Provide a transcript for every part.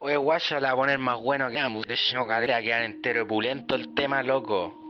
Oye, guacha, la va a poner más bueno que ambos. De hecho, cadera, quedar entero opulento el tema, loco.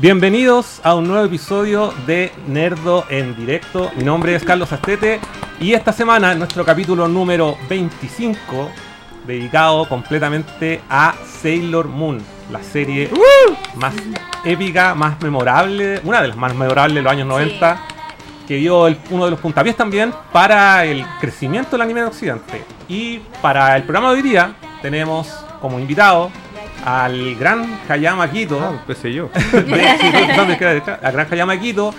Bienvenidos a un nuevo episodio de Nerdo en directo. Mi nombre es Carlos Astete y esta semana nuestro capítulo número 25 dedicado completamente a Sailor Moon, la serie más épica, más memorable, una de las más memorables de los años 90, que dio el- uno de los puntapiés también para el crecimiento del anime en Occidente. Y para el programa de hoy día tenemos como invitado al gran Hayama Kito. Ah, empecé yo. de- era la granja Yamaquito.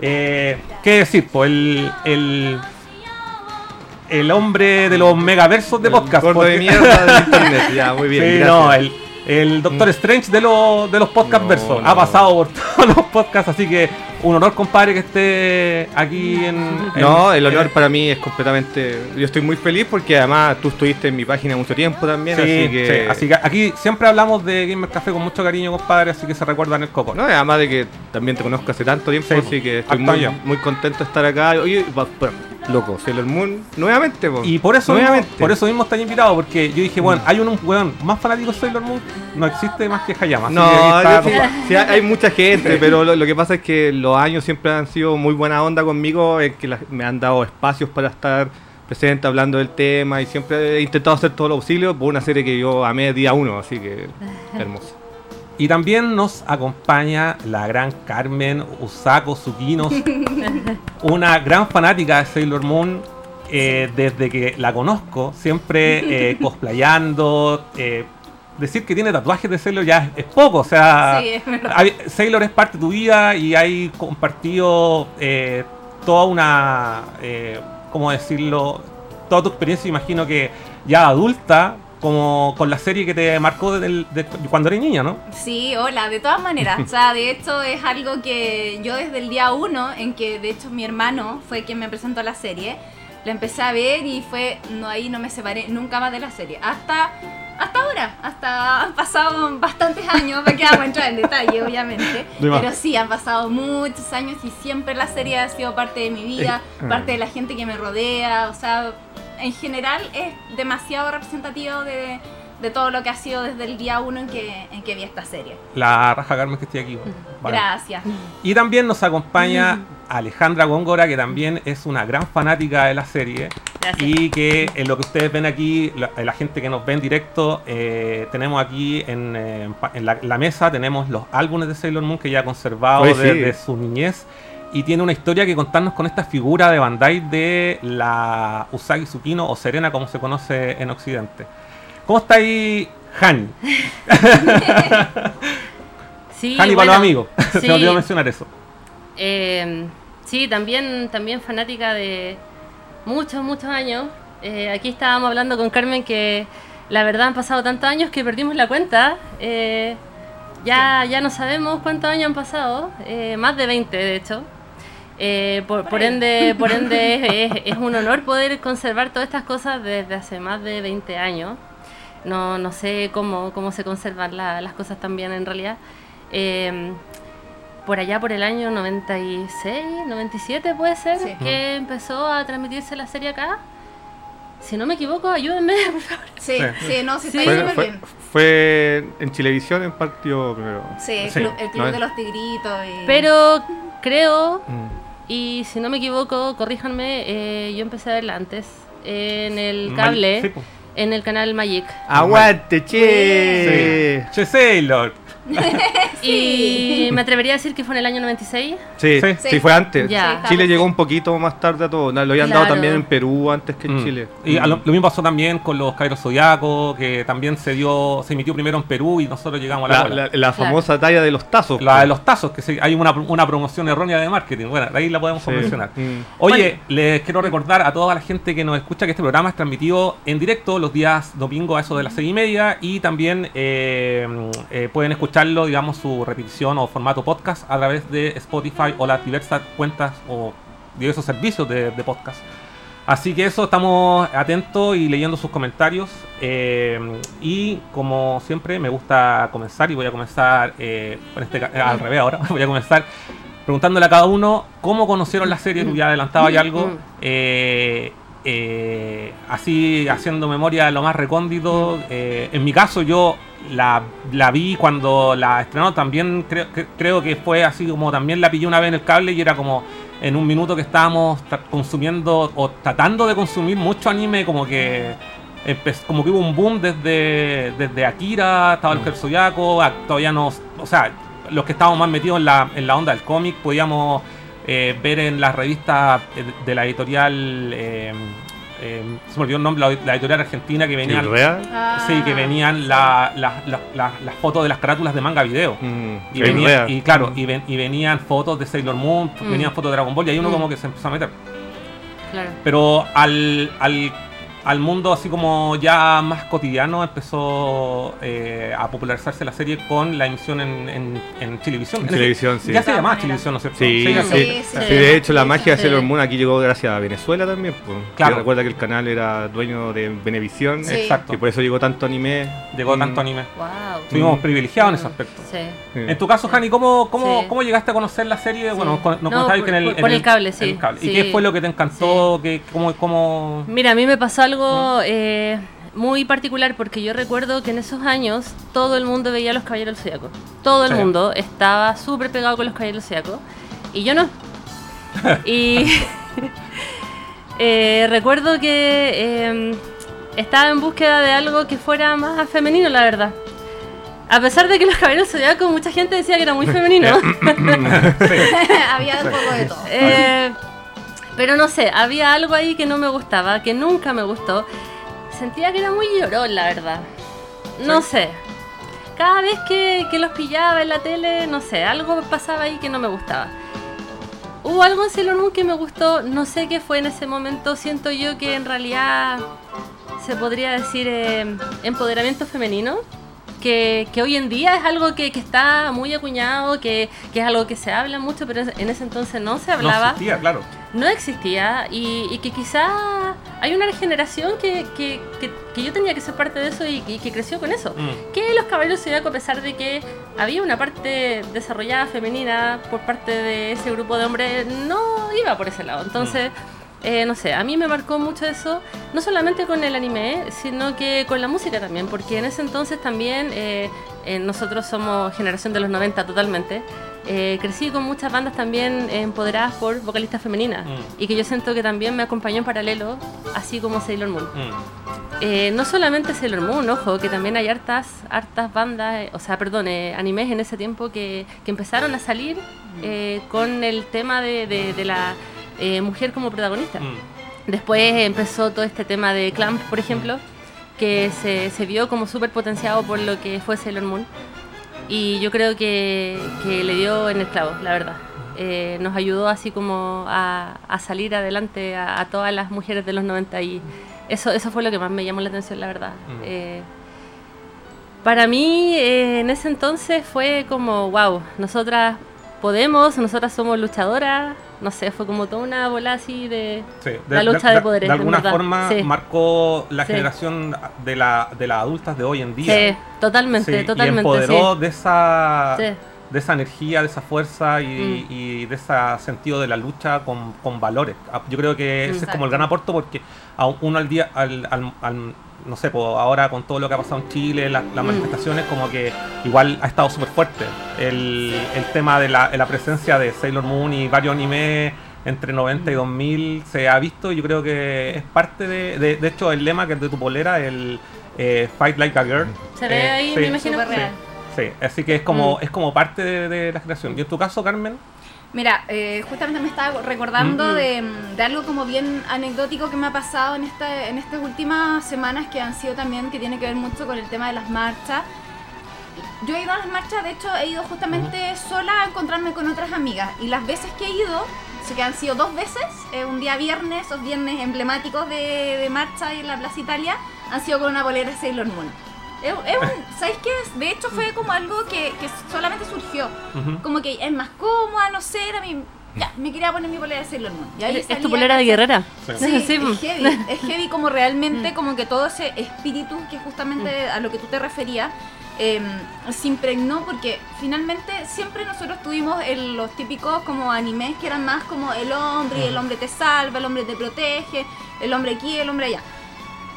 Eh, ¿Qué decir? Pues el, el, el hombre de los megaversos de podcast. Gordo de porque- mierda de internet. Ya, muy bien. Sí, gracias. no, el, el Doctor Strange de, los de los podcast No, versos. no. Ha pasado por todos los podcasts, así que un honor, compadre, que esté aquí en. en- No, el honor en- para mí es completamente. Yo estoy muy feliz porque además tú estuviste en mi página mucho tiempo también, Sí, así que. sí, así que aquí siempre hablamos de Gamer Café con mucho cariño, compadre, así que se recuerdan el coco. No, además de que también te conozco hace tanto tiempo, Sí, así que estoy muy, muy contento de estar acá. Oye, va- loco, Sailor Moon, nuevamente, po. Y por eso, mismo, por eso mismo está invitado, porque yo dije, bueno, hay un, un weón más fanático de Sailor Moon, no existe más que Hayama. No, que aquí está, yo sí- sí, hay hay mucha gente, pero lo, lo que pasa es que los años siempre han sido muy buena onda conmigo, en que la- me han dado espacios para estar presente hablando del tema y siempre he intentado hacer todo lo posible por una serie que yo amé día uno, así que hermoso. Y también nos acompaña la gran Carmen Usako Tsukinos, una gran fanática de Sailor Moon. eh, desde que la conozco, siempre eh, cosplayando. eh, decir que tiene tatuajes de Sailor ya es, es poco, o sea, Sí, es verdad. hay- Sailor es parte de tu vida y hay compartido toda una, ¿cómo decirlo? Toda tu experiencia, imagino que ya adulta, como con la serie que te marcó de cuando eres niña, ¿no? Sí, hola, de todas maneras. O sea, de hecho es algo que yo desde el día uno, en que de hecho mi hermano fue quien me presentó la serie, la empecé a ver y fue, no ahí no me separé nunca más de la serie. Hasta, hasta ahora, hasta han pasado bastantes años, para que vamos a entrar en detalle, obviamente. Pero sí, han pasado muchos años y siempre la serie ha sido parte de mi vida, parte de la gente que me rodea, o sea, en general es demasiado representativo de, de todo lo que ha sido desde el día uno en que, en que vi esta serie. La raja Carmen que estoy aquí. bueno. Vale. Gracias. Y también nos acompaña Alejandra Góngora, que también es una gran fanática de la serie. Gracias. Y que en lo que ustedes ven aquí, la, la gente que nos ve en directo, eh, tenemos aquí en, eh, en pa- en la, la mesa, tenemos los álbumes de Sailor Moon que ya ha conservado Oye, sí. desde su niñez. Y tiene una historia que contarnos con esta figura de Bandai de la Usagi Tsukino o Serena, como se conoce en Occidente. ¿Cómo está ahí, Han? Sí, Han y para los amigos. Se me olvidó mencionar eso. eh, sí, también, también fanática de muchos, muchos años. Eh, aquí estábamos hablando con Carmen que la verdad han pasado tantos años que perdimos la cuenta. Eh, ya, ya no sabemos cuántos años han pasado, eh, más de 20 de hecho. Eh, por, por ende, por ende es, es un honor poder conservar todas estas cosas desde hace más de 20 años. No, no sé cómo, cómo se conservan la- las cosas también en realidad. Eh, por allá por el año 96, 97 puede ser, Sí. que empezó a transmitirse la serie acá. Si no me equivoco, ayúdenme, por favor. Sí, Sí. sí, no, sí, Sí. está Fue, súper fue- bien. fue en Chilevisión en partido primero. Sí, el club, el club No, de los tigritos. Y... Pero creo, Mm. Y si no me equivoco, corríjanme, eh, yo empecé a verla antes en el Mal- cable, sí, en el canal Magic. ¡Aguante, che! Sí. Che, Sailor. Y me atrevería a decir que fue en el año 96. Sí, Sí. sí, fue antes. Chile llegó un poquito más tarde a todo. Lo habían dado también en Perú antes que en Mm. Chile. Y lo, lo mismo pasó también con los Cairo Zodiaco, que también se dio, se emitió primero en Perú y nosotros llegamos a la, La, la- la famosa talla de los tazos. La pues. de los tazos, que sí, hay una, una promoción errónea de marketing. Bueno, de ahí la podemos Sí. mencionar. Mm. Oye, les quiero recordar a toda la gente que nos escucha que este programa es transmitido en directo los días domingo a eso de las seis y media y también eh, eh, pueden escucharlo, digamos, su repetición o formato podcast a través de Spotify o las diversas cuentas o diversos servicios de, de podcast. Así que eso, estamos atentos y leyendo sus comentarios. eh, y como siempre, me gusta comenzar y voy a comenzar eh, en este, eh, al revés ahora. Voy a comenzar preguntándole a cada uno cómo conocieron la serie. Tú ya adelantaba ya algo. Mm. eh, así haciendo memoria lo más recóndito. eh, en mi caso, yo la, la vi cuando la estrenó. También creo, que- creo que fue así como también la pillé una vez en el cable y era como en un minuto que estábamos consumiendo o tratando de consumir mucho anime, como que como que hubo un boom desde, desde Akira, estaba el Zodiaco, a- todavía no, o sea, los que estábamos más metidos en la, en la onda del cómic podíamos eh, ver en las revistas eh, de la editorial, eh, eh, se me olvidó el nombre, la, la editorial argentina que venían, ¿Real? Ah. sí, que venían la- la- la- la- las fotos de las carátulas de manga video. Mm. Y, El venía- Real. y claro, y, ven- y venían fotos de Sailor Moon, Mm. venían fotos de Dragon Ball y ahí uno Mm. como que se empezó a meter. Claro. Pero al, al, al mundo así como ya más cotidiano empezó eh, a popularizarse la serie con la emisión en, en, en Chilevisión. En sí. Ya se llamaba Chilevisión, ¿no es cierto? Sí, sí, sí, sí, sí. de hecho la magia de. Sailor Moon aquí llegó gracias a Venezuela también. Pues. Claro. Que recuerda que el canal era dueño de Venevisión Sí. Exacto. y por eso llegó tanto anime. Llegó Mm. tanto anime. Wow. Estuvimos Mm. privilegiados en ese aspecto. Sí. Sí. En tu caso, Jani, ¿cómo, cómo, Sí. cómo llegaste a conocer la serie? Bueno, nos No, por- que en el, por- el cable, sí. el cable. ¿Y qué fue lo que te encantó? ¿Qué, cómo, cómo... Mira, a mí me pasó algo eh, muy particular porque yo recuerdo que en esos años todo el mundo veía a los Caballeros del. Todo el Sí. mundo estaba súper pegado con los Caballeros del y yo no. y eh, recuerdo que eh, estaba en búsqueda de algo que fuera más femenino, la verdad. A pesar de que los Caballeros del Zodiaco mucha gente decía que era muy femenino. Había un poco de todo. Eh, pero no sé, había algo ahí que no me gustaba, que nunca me gustó. Sentía que era muy llorón, la verdad. No sé. Cada vez que, que los pillaba en la tele, no sé, algo pasaba ahí que no me gustaba. Hubo algo en Sailor Moon que me gustó, no sé qué fue en ese momento, siento yo que en realidad se podría decir eh, empoderamiento femenino, que, que hoy en día es algo que, que está muy acuñado, que, que es algo que se habla mucho, pero en ese entonces no se No hablaba existía, claro. no existía y, y que quizá hay una generación que, que, yo tenía que ser parte de eso y, y que creció con eso. Mm. Que los caballeros zodiaco, a pesar de que había una parte desarrollada femenina por parte de ese grupo de hombres, no iba por ese lado. Entonces, eh, no sé, a mí me marcó mucho eso, no solamente con el anime, sino que con la música también, porque en ese entonces también eh, eh, nosotros somos generación de los 90 totalmente. Eh, crecí con muchas bandas también empoderadas por vocalistas femeninas Mm. y que yo siento que también me acompañó en paralelo, así como Sailor Moon. Mm. Eh, no solamente Sailor Moon, ojo, que también hay hartas, hartas bandas, eh, o sea, perdón, eh, animes en ese tiempo que, que empezaron a salir eh, con el tema de, de- de la eh, mujer como protagonista. Mm. Después empezó todo este tema de Clamp, por ejemplo, que se, se vio como súper potenciado por lo que fue Sailor Moon. Y yo creo que, que le dio en el clavo, la verdad. Eh, nos ayudó así como a, a salir adelante a, a todas las mujeres de los 90 y eso, eso fue lo que más me llamó la atención, la verdad. Mm. Eh, para mí eh, en ese entonces fue como, wow, nosotras podemos, nosotras somos luchadoras, no sé, fue como toda una bola así de... Sí, La lucha de poderes, De alguna forma Sí. marcó la Sí. generación de, la, de las adultas de hoy en día. Sí, totalmente, totalmente. Y empoderó de esa de esa energía, de esa fuerza y, Mm. y de ese sentido de la lucha con, con valores. Ah, Yo creo que ese es como el gran aporte porque a uno al día, al, al- al- no sé, pues ahora con todo lo que ha pasado en Chile, la- las Mm. manifestaciones, como que igual ha estado súper fuerte. El, el tema de la, la presencia de Sailor Moon y varios animes entre 90 y Mm. 2000 se ha visto y yo creo que es parte de, de, de hecho el lema que es de tu polera, el eh, Fight Like a Girl. Se ve eh, ahí, sí. me imagino. Súper real. Sí, así que es como, Mm. es como parte de, de la creación. ¿Y en tu caso, Carmen? Mira, eh, justamente me estaba recordando Mm. de, de algo como bien anecdótico que me ha pasado en, esta, en estas últimas semanas que han sido también, que tiene que ver mucho con el tema de las marchas. Yo he ido a las marchas, de hecho he ido justamente sola a encontrarme con otras amigas y las veces que he ido, sé que han sido dos veces, eh, un día viernes, esos viernes emblemáticos de, de marcha en la Plaza Italia, han sido con una bolera Sailor Moon. Es, es un- ¿Sabéis qué? De hecho fue como algo que, que solamente surgió Ujú. como que es más cómoda, no sé, era mi... Ya, me quería poner mi polera de Sailor Moon. Y ahí ¿Es tu polera de guerrera? Sí, Sí, es heavy, es heavy como realmente, como que todo ese espíritu que justamente a lo que tú te referías, eh, se impregnó porque finalmente siempre nosotros tuvimos el- los típicos como animes que eran más como el hombre, y el hombre te salva, el hombre te protege, el hombre aquí, el hombre allá.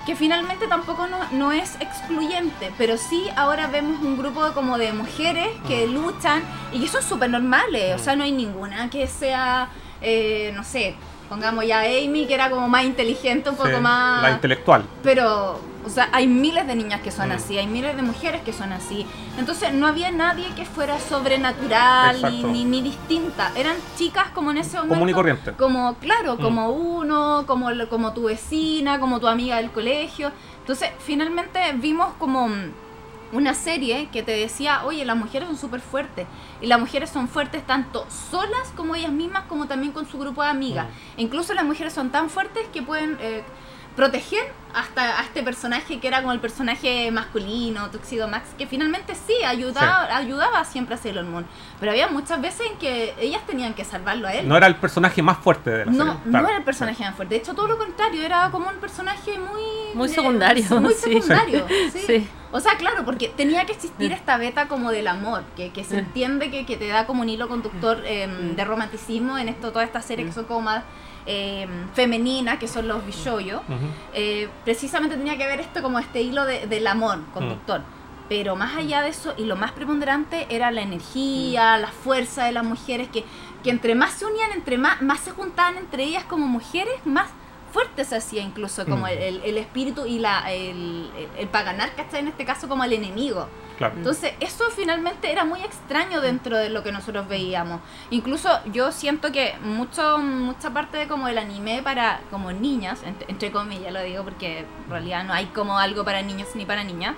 Que finalmente tampoco no, no es excluyente, pero sí ahora vemos un grupo de- como de mujeres que luchan y que son súper normales, o sea, no hay ninguna que sea, eh, no sé, pongamos ya Amy, que era como más inteligente, un poco Sí, más... La intelectual. Pero, o sea, hay miles de niñas que son Mm. así, hay miles de mujeres que son así. Entonces, no había nadie que fuera sobrenatural ni, ni, ni distinta. Eran chicas como en ese momento. Común y corriente. Como, claro, Mm. como uno, como, como tu vecina, como tu amiga del colegio. Entonces, finalmente vimos como una serie que te decía, oye, las mujeres son súper fuertes. Y las mujeres son fuertes tanto solas como ellas mismas, como también con su grupo de amigas. Mm. E incluso las mujeres son tan fuertes que pueden eh, proteger hasta a este personaje que era como el personaje masculino, Tuxedo Max, que finalmente sí ayudaba, ayudaba siempre a Sailor Moon. Pero había muchas veces en que ellas tenían que salvarlo a él. No era el personaje más fuerte de la No, serie. no claro. era el personaje más fuerte. De hecho, todo lo contrario, era como un personaje muy... Muy eh, secundario, Muy sí. secundario, sí. Sí. O sea, claro, porque tenía que existir esta beta como del amor, que, que se entiende que, que te da como un hilo conductor eh, de romanticismo en esto, todas estas series que son como más eh, femeninas, que son los bishoyo. Eh, precisamente tenía que ver esto como este hilo de- del amor conductor. Pero más allá de eso, y lo más preponderante era la energía, la fuerza de las mujeres, que, que entre más se unían, entre más, más se juntaban entre ellas como mujeres, más fuerte se hacía incluso como Mm. el, el- espíritu y la, el, el, el para ganar, ¿cachai? En este caso como el enemigo. Claro. Entonces, eso finalmente era muy extraño dentro de lo que nosotros veíamos. Incluso yo siento que mucho, mucha parte de como el anime para como niñas, entre, entre comillas lo digo porque en realidad no hay como algo para niños ni para niñas,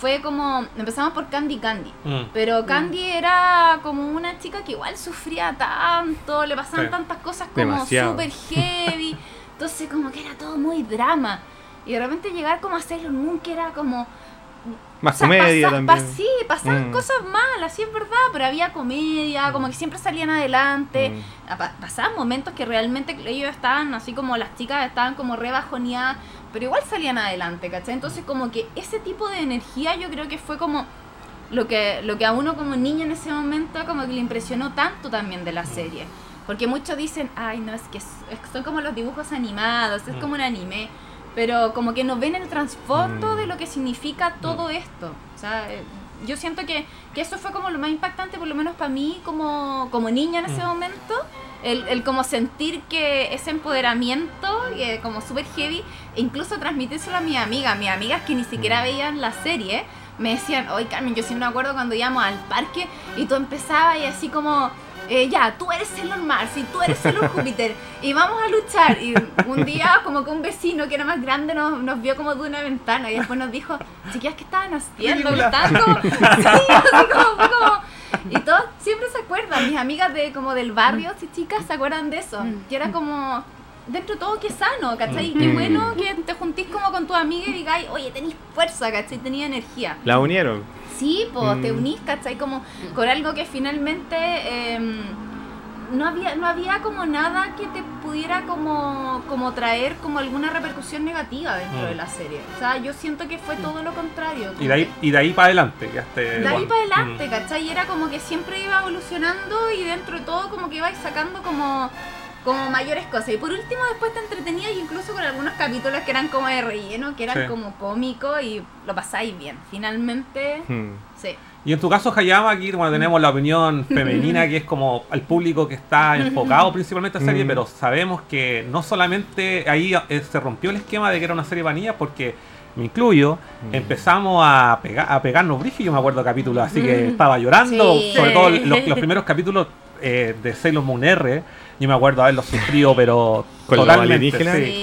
fue como, empezamos por Candy Candy. Mm. Pero Candy era como una chica que igual sufría tanto, le pasaban Sí. tantas cosas como súper heavy. Entonces como que era todo muy drama. Y de repente llegar como a Sailor Moon que era como... Más o sea, comedia pasa- también. pa- sí, pasaban Mm. cosas malas, sí es verdad, pero había comedia, como que siempre salían adelante. Mm. Ah, pa- Pasaban momentos que realmente ellos estaban así como las chicas estaban como re bajoneadas, pero igual salían adelante, ¿cachai? Entonces como que ese tipo de energía yo creo que fue como lo que, lo que a uno como niño en ese momento como que le impresionó tanto también de la serie. Porque muchos dicen, ay no, es que son como los dibujos animados, es Mm. como un anime. Pero como que no ven el trasfondo Mm. de lo que significa todo esto. O sea, eh, yo siento que, que eso fue como lo más impactante, por lo menos para mí como, como niña en ese Mm. momento. El, el como sentir que ese empoderamiento, eh, como súper heavy, e incluso transmitírselo a mis amigas, mis amigas que ni siquiera Mm. veían la serie, me decían, oye Carmen, yo siempre me acuerdo cuando íbamos al parque y tú empezabas y así como, eh, ya, tú eres Sailor Mars y tú eres Sailor Júpiter y vamos a luchar. Y un día como que un vecino que era más grande nos, nos vio como de una ventana y después nos dijo, chiquillas, ¿qué estaban haciendo? Ridícula. Estaban como, sí, así como, fue como- y todos siempre se acuerdan, mis amigas de como del barrio, si chicas, se acuerdan de eso, que era como dentro de todo que sano, ¿cachai? Y qué Mm. bueno que te juntís como con tu amiga y digáis, oye, tenéis fuerza, ¿cachai? Tenía energía. La unieron. Sí, pues te Mm. unís, ¿cachai? Como con algo que finalmente em, no había no había como nada que te pudiera como como traer como alguna repercusión negativa dentro Mm. de la serie. O sea, yo siento que fue todo lo contrario. Y de ahí, y de ahí para adelante. Este, de ahí para adelante, Mm. ¿cachai? Y era como que siempre iba evolucionando y dentro de todo como que ibais sacando como, como mayores cosas. Y por último después te entretenías incluso con algunos capítulos que eran como de relleno, que eran Sí. como cómicos y lo pasáis bien. Finalmente, Mm. sí. Y en tu caso, Hayama, aquí bueno, tenemos la opinión femenina, que es como al público que está enfocado principalmente a la serie, Mm. pero sabemos que no solamente ahí eh, se rompió el esquema de que era una serie vanilla, porque me incluyo, Mm. empezamos a, pega- a pegarnos brígidos, yo me acuerdo capítulos así que estaba llorando, Sí. sobre todo los, los primeros capítulos eh, de Sailor Moon R, yo me acuerdo haberlos sufrido, pero ¿Con totalmente. alienígenas? sí.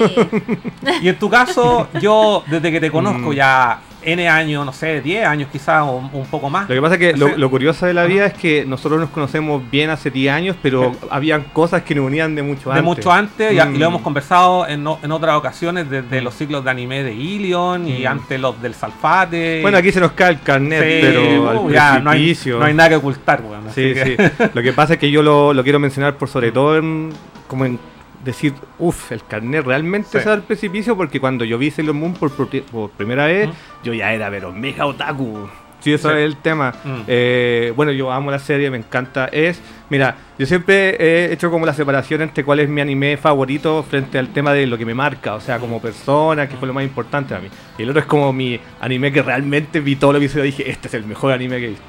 Y en tu caso, yo desde que te conozco Mm. ya N años, no sé, 10 años quizás o un poco más. Lo que pasa es que No lo, curioso de la vida es que nosotros nos conocemos bien hace 10 años, pero habían cosas que nos unían de mucho de antes. mucho antes, y, y lo Mm. hemos conversado en, en otras ocasiones, desde los ciclos de anime de Ilion y Mm. antes los del Salfate. Bueno, aquí se nos cae el carnet, Sí, pero al uh, ya, no hay, precipicio. no hay nada que ocultar, así Sí, que- sí. Lo que pasa es que yo lo, lo quiero mencionar por sobre todo en, como en decir, uff, el carnet realmente Sí. se al precipicio porque cuando yo vi Sailor Moon por, por, primera vez, Mm. yo ya era pero mega otaku. Sí, eso Sí. es el tema. Mm. Eh, bueno, yo amo la serie, me encanta. Es, mira, yo siempre he hecho como la separación entre cuál es mi anime favorito frente al tema de lo que me marca, o sea, como persona, que fue lo más importante para mí. Y el otro es como mi anime que realmente vi todo lo que hizo y dije, este es el mejor anime que he visto.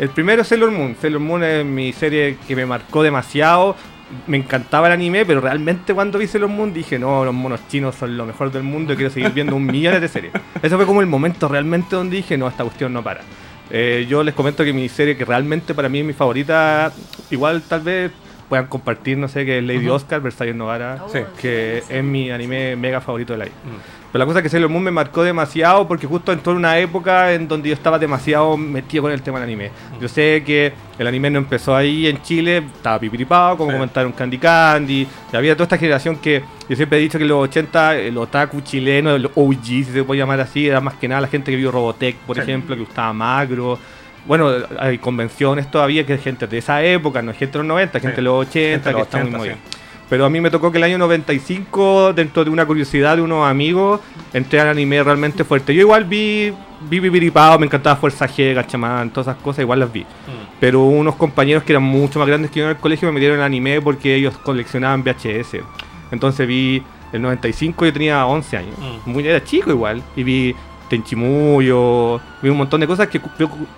El primero es Sailor Moon. Sailor Moon es mi serie que me marcó demasiado. Me encantaba el anime, pero realmente cuando vi Sailor Moon dije, no, los monos chinos son lo mejor del mundo y quiero seguir viendo un millón de series. Ese fue como el momento realmente donde dije, no, esta cuestión no para. Eh, yo les comento que mi serie que realmente para mí es mi favorita, igual tal vez puedan compartir, no sé, que es Lady Ujú. Oscar, Versailles Novara, Oh, Sí. que es mi anime mega favorito de la vida. Mm. Pero la cosa es que Sailor Moon me marcó demasiado porque justo entró en una época en donde yo estaba demasiado metido con el tema del anime. Yo sé que el anime no empezó ahí en Chile, estaba pipiripado, como Sí. comentaron Candy Candy. Y había toda esta generación que yo siempre he dicho que en los 80, el otaku chileno, el OG, si se puede llamar así, era más que nada la gente que vio Robotech, por Sí. ejemplo, que gustaba Macro. Bueno, hay convenciones todavía que es gente de esa época, no es gente de los 90, gente Sí. de los 80, Gente de que los está muy 80, movida. sí. Pero a mí me tocó que el año 95, dentro de una curiosidad de unos amigos, entré al anime realmente fuerte. Yo igual vi, vi Pipiripao, me encantaba Fuerza G, Gachamán, todas esas cosas, igual las vi. Mm. Pero unos compañeros que eran mucho más grandes que yo en el colegio me metieron al anime porque ellos coleccionaban VHS. Entonces vi el 95, yo tenía 11 años. Mm. Muy, era chico igual. Y vi Tenchimuyo, vi un montón de cosas que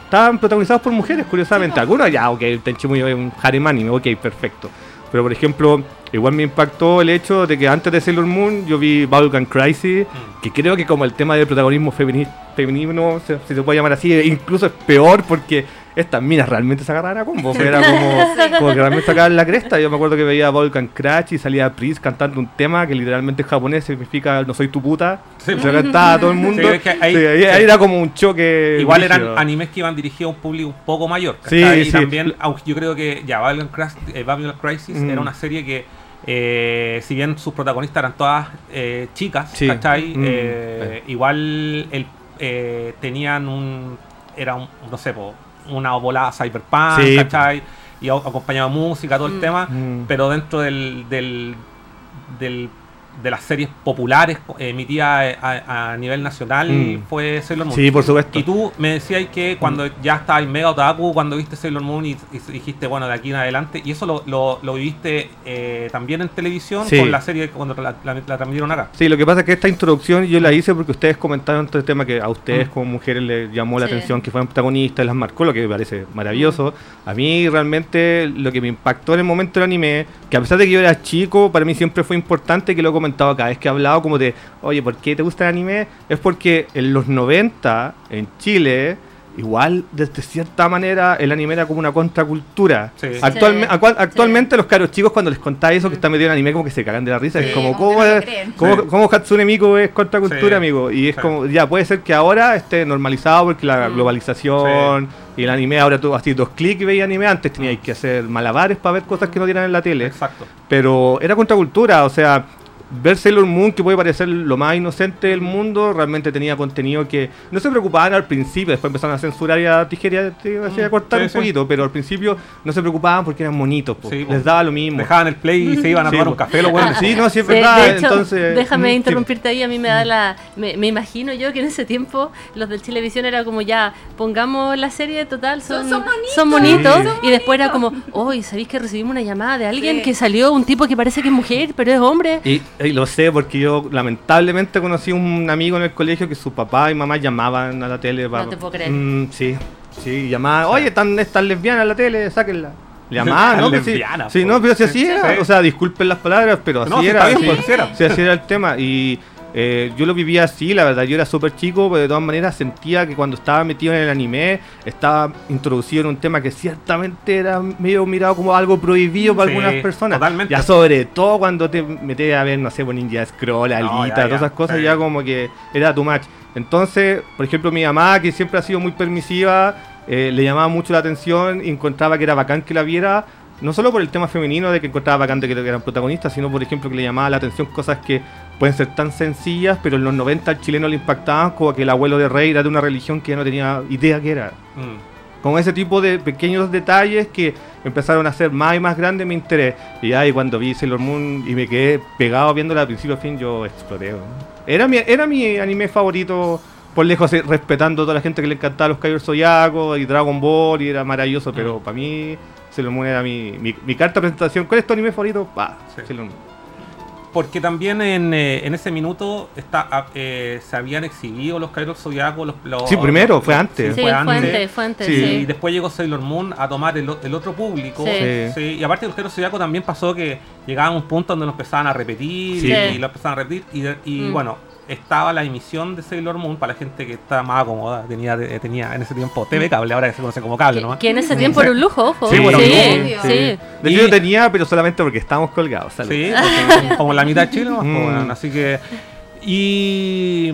estaban protagonizadas por mujeres, curiosamente. Algunos ya, ok, Tenchimuyo es un harem anime, ok, perfecto. Pero por ejemplo, igual me impactó el hecho de que antes de Sailor Moon yo vi Bubblegum Crisis, Mm. que creo que como el tema del protagonismo femini- femenino, se- si se puede llamar así, incluso es peor porque estas minas realmente se agarraban a combo. Era como, como que realmente sacaban la cresta. Yo me acuerdo que veía Bubblegum Crash y salía Pris cantando un tema que literalmente en japonés significa no soy tu puta. Sí, se cantaba a todo el mundo. Sí, es que ahí- Sí, ahí, ahí era como un choque. Igual eran animes que iban dirigidos a un público un poco mayor. Sí, y sí. también, aunque yo creo que ya Babylon, Crash- eh, Babylon Crisis Mm. era una serie que, eh, si bien sus protagonistas eran todas eh, chicas, Sí. ¿cachai? Mm. Eh, igual el, eh, tenían un. Era un, no sé, po, una volada cyberpunk, Sí. ¿cachai? Y a- acompañaba música, todo el Mm. tema. Mm. Pero dentro del, del, del- de las series populares eh, emitidas a, a nivel nacional Mm. fue Sailor Moon. Sí, por supuesto. Y tú me decías que cuando ya estabas en mega otaku, cuando viste Sailor Moon y, y dijiste, bueno, de aquí en adelante, y eso lo, lo, lo viviste eh, también en televisión Sí. con la serie cuando la, la, la transmitieron acá. Sí, lo que pasa es que esta introducción yo la hice porque ustedes comentaron todo el tema que a ustedes Mm. como mujeres les llamó la Sí. atención, que fueron protagonistas, las marcó, lo que me parece maravilloso. A mí realmente lo que me impactó en el momento del anime, que a pesar de que yo era chico, para mí siempre fue importante, que lo he comentado cada vez que he hablado, como de, oye, ¿por qué te gusta el anime? Es porque en los 90, en Chile, igual, desde cierta manera, el anime era como una contracultura. Sí. Actualme- Sí. acua- actualmente los caros chicos cuando les contáis eso que están metidos en anime como que se cagan de la risa. Sí. Es como, ¿cómo, es- cómo, Sí. cómo Hatsune Miku es contracultura, Sí. amigo? Y es Sí. como, ya, puede ser que ahora esté normalizado porque la Mm. globalización y el anime, ahora tú así dos clics y veías anime, antes teníais que hacer malabares para ver cosas que no dieran en la tele. Exacto. Pero era contracultura, o sea, ver Sailor Moon, que puede parecer lo más inocente del mundo, realmente tenía contenido que no se preocupaban al principio, después empezaron a censurar y a tijerear, así a cortar sí, un sí. poquito, pero al principio no se preocupaban porque eran monitos, po. Sí, les daba lo mismo. Dejaban el play y se iban a Sí, tomar un café, los buenos. Sí, no, sí es De- verdad, de hecho, entonces... déjame mm, interrumpirte ahí, a mí me da la... Me, me imagino yo que en ese tiempo los del Televisión era como ya, pongamos la serie total, son, Son- son bonitos. son bonitos, Sí. y después era como, hoy ¿sabéis que recibimos una llamada de alguien Sí. que salió un tipo que parece que es mujer, pero es hombre? Y, y lo sé porque yo lamentablemente conocí un amigo en el colegio que su papá y mamá llamaban a la tele para... te puedo creer. Mm, sí, sí, llamaban, oye, están estas lesbianas en la tele, sáquenla. Llamaban, ¿no? Pues sí, Lesbianas, sí, po. no, pero si así Sí, era, sí. o sea, disculpen las palabras, pero así No, sí, era. está bien, sí, pues, así era. sí, así era el tema. Y Eh, yo lo vivía así, la verdad, yo era súper chico, pero de todas maneras sentía que cuando estaba metido en el anime, estaba introducido en un tema que ciertamente era medio mirado como algo prohibido para Sí, algunas personas. totalmente. Ya sobre todo cuando te metes a ver, no sé, por Ninja Scroll, No, Alita, ya, todas esas cosas, sí. ya como que era too much. Entonces, por ejemplo, mi mamá, que siempre ha sido muy permisiva, eh, le llamaba mucho la atención y encontraba que era bacán que la viera, no solo por el tema femenino de que encontraba bacán de que eran protagonistas, sino por ejemplo que le llamaba la atención cosas que pueden ser tan sencillas, pero en los 90 al chileno le impactaban, como que el abuelo de Rey era de una religión que no tenía idea que era. Mm. Con ese tipo de pequeños detalles que empezaron a ser más y más grande mi interés. Y ahí cuando vi Sailor Moon y me quedé pegado viéndola de principio a fin, yo exploté. Era mi, era mi anime favorito, por lejos, eh, respetando a toda la gente que le encantaba los Caballeros Zodiaco y Dragon Ball y era maravilloso, pero para mí Sailor Moon era mi, mi, mi carta de presentación. ¿Cuál es tu anime favorito? Pa, Sí. Sailor Moon. Porque también en, eh, en ese minuto está, ah, eh, se habían exhibido los Caballeros Zodiacos. Los, los- Sí, primero, fue antes. Sí, fue antes, fue antes, Sí. Y después llegó Sailor Moon a tomar el, otro público. Sí. Sí. Y aparte de los Caballeros Zodiacos también pasó que llegaban a un punto donde lo empezaban a repetir Sí. y, lo empezaban a repetir. Y, y, Mm. bueno, estaba la emisión de Sailor Moon para la gente que estaba más acomoda. Tenía, eh, tenía en ese tiempo TV cable, ahora que se conoce como cable nomás. que en ese tiempo era un lujo, ojo. Sí, bueno, sí, un lujo. sí. De hecho, Y- yo tenía, pero solamente porque estábamos colgados. salud. Sí, como la mitad de Chile nomás, pues, Mm. así que. Y.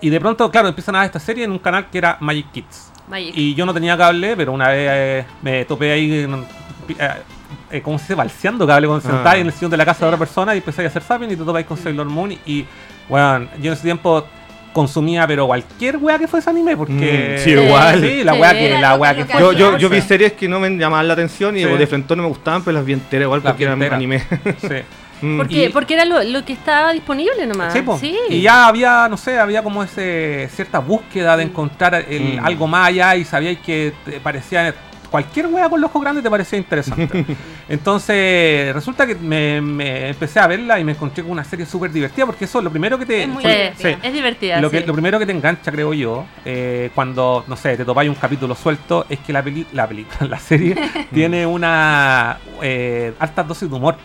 Y de pronto, claro, empiezan a dar esta serie en un canal que era Magic Kids. Magic. Y yo no tenía cable, pero una vez eh, me topé ahí, en- eh, eh, ¿cómo se dice? Balseando cable, cuando Ah. sentáis en el sillón de la casa de otra persona y empezáis a hacer zapping y te topáis con Sailor Moon. Y, bueno, yo en ese tiempo consumía, pero cualquier wea que fuese anime, porque. Mm, sí, igual. Sí, la Sí. wea que, la wea que- que. Yo, yo, yo vi series que no me llamaban la atención y Sí. de frente no me gustaban, pero las vi enteras igual porque eran anime. Sí. Mm. Porque, Y- porque era lo, lo que estaba disponible nomás. Sí, po. Sí. Y ya había, no sé, había como ese cierta búsqueda de encontrar el- Mm. algo más allá y sabíais que te parecía cualquier wea con los ojos grandes te parecía interesante. Entonces, resulta que me, me empecé a verla y me encontré con una serie súper divertida porque eso es lo primero que te Es muy Sí, divertida. es divertida. lo, que, sí. lo primero que te engancha, creo yo, eh, cuando, no sé, te topáis un capítulo suelto, es que la peli la película, la serie, tiene una eh, altas dosis de humor.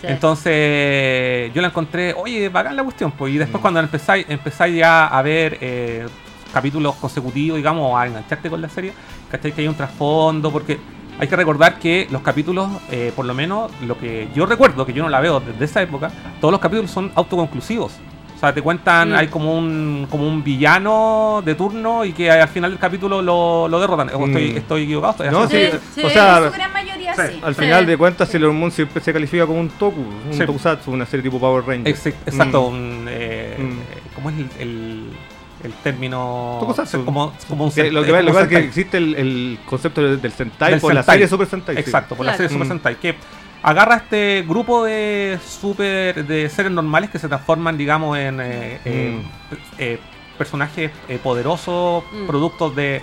Sí. Entonces yo la encontré, oye, bacán la cuestión, pues, y después Mm. cuando empezáis, empezáis ya a ver eh, capítulos consecutivos, digamos, a engancharte con la serie, ¿cachai? Que hay un trasfondo, porque hay que recordar que los capítulos, eh, por lo menos lo que yo recuerdo, que yo no la veo desde esa época, todos los capítulos son autoconclusivos. O sea, te cuentan, Mm. hay como un, como un villano de turno y que al final del capítulo lo, lo derrotan. O estoy, Mm. estoy equivocado, estoy No, haciendo- sí, Sí, o sí, sea, en su gran mayoría sí. sí. al Sí. final de cuentas Sailor Moon siempre se califica como un toku, un Sí. tokusatsu, una serie tipo Power Rangers. Ex- exacto, Mm. un, eh, Mm. eh, ¿cómo es el, el, el término? Tokusatsu. Como, como un sen- lo que, lo que pasa es que existe el, el concepto del, del Sentai Del por la Sentai. serie Super Sentai. sí. Exacto, por la Claro. serie Super Mm. Sentai, que agarra este grupo de super de seres normales que se transforman, digamos, en eh, eh, eh, personajes eh, poderosos, Mm. productos de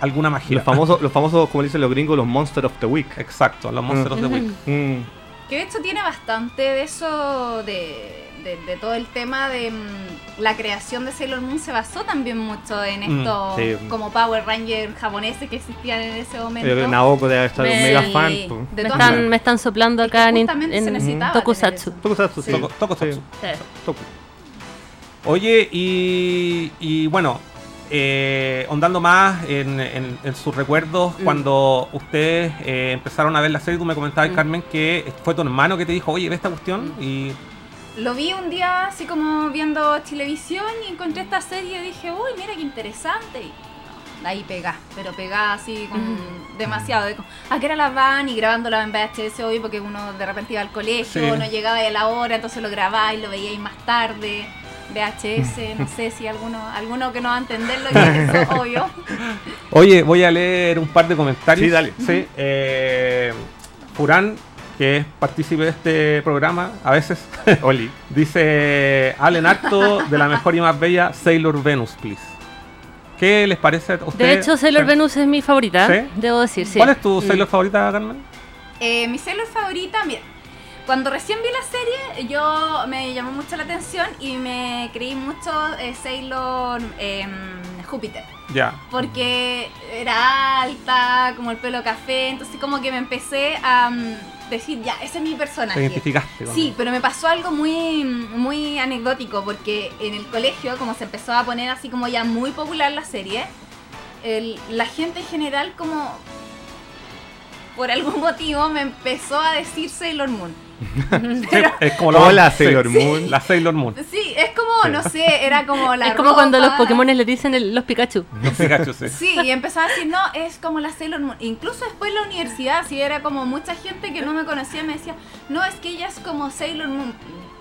alguna magia. Los famosos, los famosos, como dicen los gringos, los Monsters of the Week. Exacto, los monstruos de Ujú. Wick. Que de hecho tiene bastante de eso, de, de- de todo el tema de mm, la creación de Sailor Moon se basó también mucho en Mm, estos sí. como Power Rangers japoneses que existían en ese momento. Que Naoko debe estar Me- un mega fan. de me, están, maneras. me están soplando Es que acá en, en necesitaba Tokusatsu. Tokusatsu, sí. Tokusatsu. Sí, Sí. toku. Oye, y, y bueno, eh, ondando más en, en- en sus recuerdos, Mm. cuando ustedes eh, empezaron a ver la serie, tú me comentabas, Mm. Carmen, que fue tu hermano que te dijo, oye, ve esta cuestión, y Lo vi un día así como viendo televisión y encontré esta serie y dije, uy, mira qué interesante. Y no, ahí pegá, pero pegá así con Mm. demasiado. De, ¿A qué hora las van? Y grabándola en VHS hoy porque uno de repente iba al colegio, Sí. no llegaba a la hora, entonces lo grababa y lo veía ahí más tarde. VHS, no sé si alguno, alguno que no va a entender lo que es eso, obvio. Oye, voy a leer un par de comentarios. Sí, dale. Sí, eh, Furán, que es partícipe de este programa, a veces, Oli. dice, hablen harto de la mejor y más bella Sailor Venus, please. ¿Qué les parece a ustedes? De hecho, Sailor Sí. Venus es mi favorita, ¿Sí? debo decir, sí. ¿Cuál es tu Mm. Sailor favorita, Carmen? Eh, mi Sailor favorita, mira, cuando recién vi la serie, yo me llamó mucho la atención y me creí mucho eh, Sailor em, Júpiter. Ya. Porque era alta, como el pelo café, entonces como que me empecé a... mm, decir, ya, ese es mi Te personaje. identificaste con Sí, pero me pasó algo muy, muy anecdótico porque en el colegio, como se empezó a poner así como ya muy popular la serie, el- la gente en general como por algún motivo me empezó a decir Sailor Moon. Es como la Sailor sí, Moon. La Sailor Moon. Sí, es como, no sé, era como la es como cuando los. Pokémon le dicen el- los Pikachu. Los Pikachu, sí. Sí, y empezaba a decir, no, es como la Sailor Moon. Incluso después en la universidad, sí, era como mucha gente que no me conocía me decía, no, es que ella es como Sailor Moon.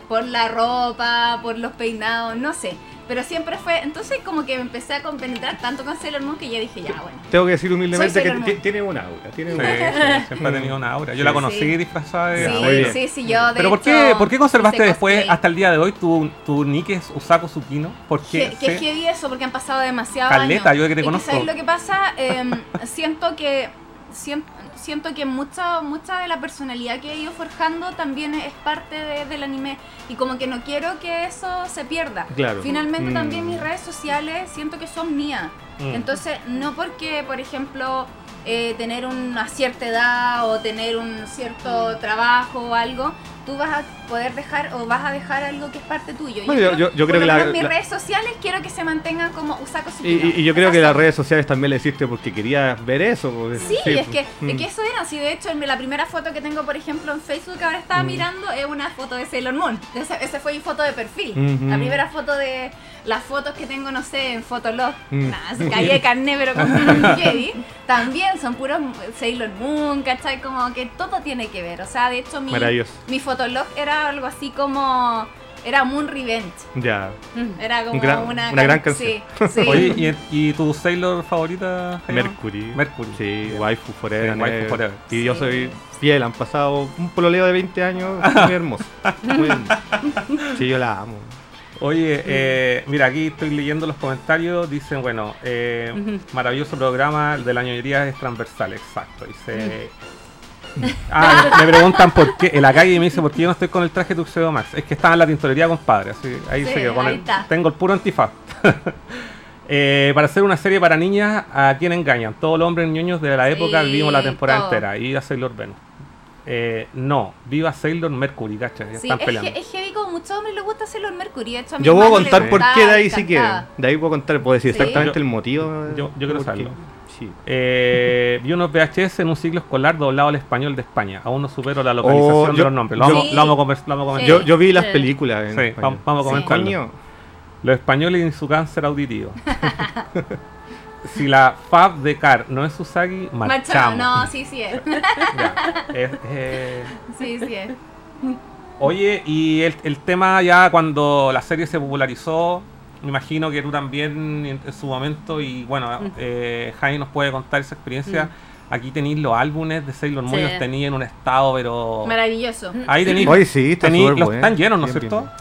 Por la ropa, por los peinados, no sé. Pero siempre fue, entonces como que me empecé a compenetrar tanto con Sailor Moon que ya dije, ya, bueno. Tengo que decir humildemente que tiene un aura. Tiene Sí, un aura. siempre ha tenido una aura. Yo Sí. la conocí Sí. disfrazada de. Sí, sí, sí, yo de Pero ¿por qué, ¿por qué conservaste después, hasta el día de hoy, tu, tu nick es Usako Tsukino? Porque Que, que heavy eso, porque han pasado demasiados Caleta, años. yo que te Y conozco. ¿Sabes lo que pasa? Em, siento que sien- siento que mucha mucha de la personalidad que he ido forjando también es parte de- del anime y como que no quiero que eso se pierda. Claro. Finalmente Mm. también mis redes sociales siento que son mías. Mm. Entonces, no porque, por ejemplo, eh, tener una cierta edad o tener un cierto trabajo o algo, tú vas a poder dejar o vas a dejar algo que es parte tuyo. Bueno, yo- yo- yo creo que la- mis la- redes sociales quiero que se mantengan como Usako Y, Tsukino. y- y yo creo que las redes sociales también le hiciste porque querías ver eso. pues, Sí, es que, mm. es que eso era así. De hecho, la primera foto que tengo, por ejemplo, en Facebook, que ahora estaba Mm. mirando, es una foto de Sailor Moon. Esa, esa fue mi foto de perfil. Ujú. La primera foto de las fotos que tengo, no sé, en Fotolog. Mm. Nada, se caí de carne, pero con un Jedi. También son puros Sailor Moon, ¿cachai? Como que todo tiene que ver. O sea, de hecho, mi, mi Fotolog era algo así como. Era Moon Revenge. Ya. Era como Un gran- una, una gran can- canción. Sí, sí. Oye, ¿y, y tu Sailor favorita? Mercury. Mercury. Sí, Bien. waifu forever. Sí, waifu ever. forever. Y yo soy fiel, han pasado un pololeo de 20 años muy hermoso. Muy hermoso. Sí, yo la amo. Oye, eh, mira, aquí estoy leyendo los comentarios. Dicen, bueno, eh, maravilloso programa, el de la ñoñería es transversal, exacto. Dice. Ah, me preguntan por qué. En la calle me dice por qué yo no estoy con el traje Tuxedo Max. Es que estaba en la tintorería, compadre. Así, ahí Sí, se quedó. Con el- tengo el puro antifaz. Eh, para hacer una serie para niñas, ¿a quién engañan? Todos los hombres ñoños de la época Sí, vivimos la temporada todo. entera. Y a Sailor Venus. Eh, no, viva Sailor Mercury, ¿cachai? Sí, están es, peleando. que, es heavy como muchos hombres les gusta Sailor Mercury. De hecho, a mi Yo puedo contar por qué de ahí si quieren. De ahí puedo contar, puedo decir Sí. exactamente Yo- el motivo. yo- yo quiero saberlo. Sí. Eh, vi unos VHS en un ciclo escolar doblado al español de España. Aún no supero la localización Oh, de yo- los nombres. Lo yo- vamos, lo vamos a convers- lo vamos a comentar. Yo, yo vi las Sí. películas. en vamos, vamos a Sí. comentarlo. Los españoles y su cáncer auditivo. si la Fab de Car no es Usagi, Marchamos. marchamos. No, sí, sí es. Ya, es- eh, Sí, sí es. Oye, y el, el tema ya cuando la serie se popularizó, me imagino que tú también en, en su momento, y bueno, Mm. eh, Jaime nos puede contar esa experiencia. Aquí tenéis los álbumes de Sailor Moon, Sí. los tenéis en un estado, pero... Maravilloso. Ahí tenéis... Hoy sí, está tenéis- súper los bueno. están llenos, ¿no es cierto? bien.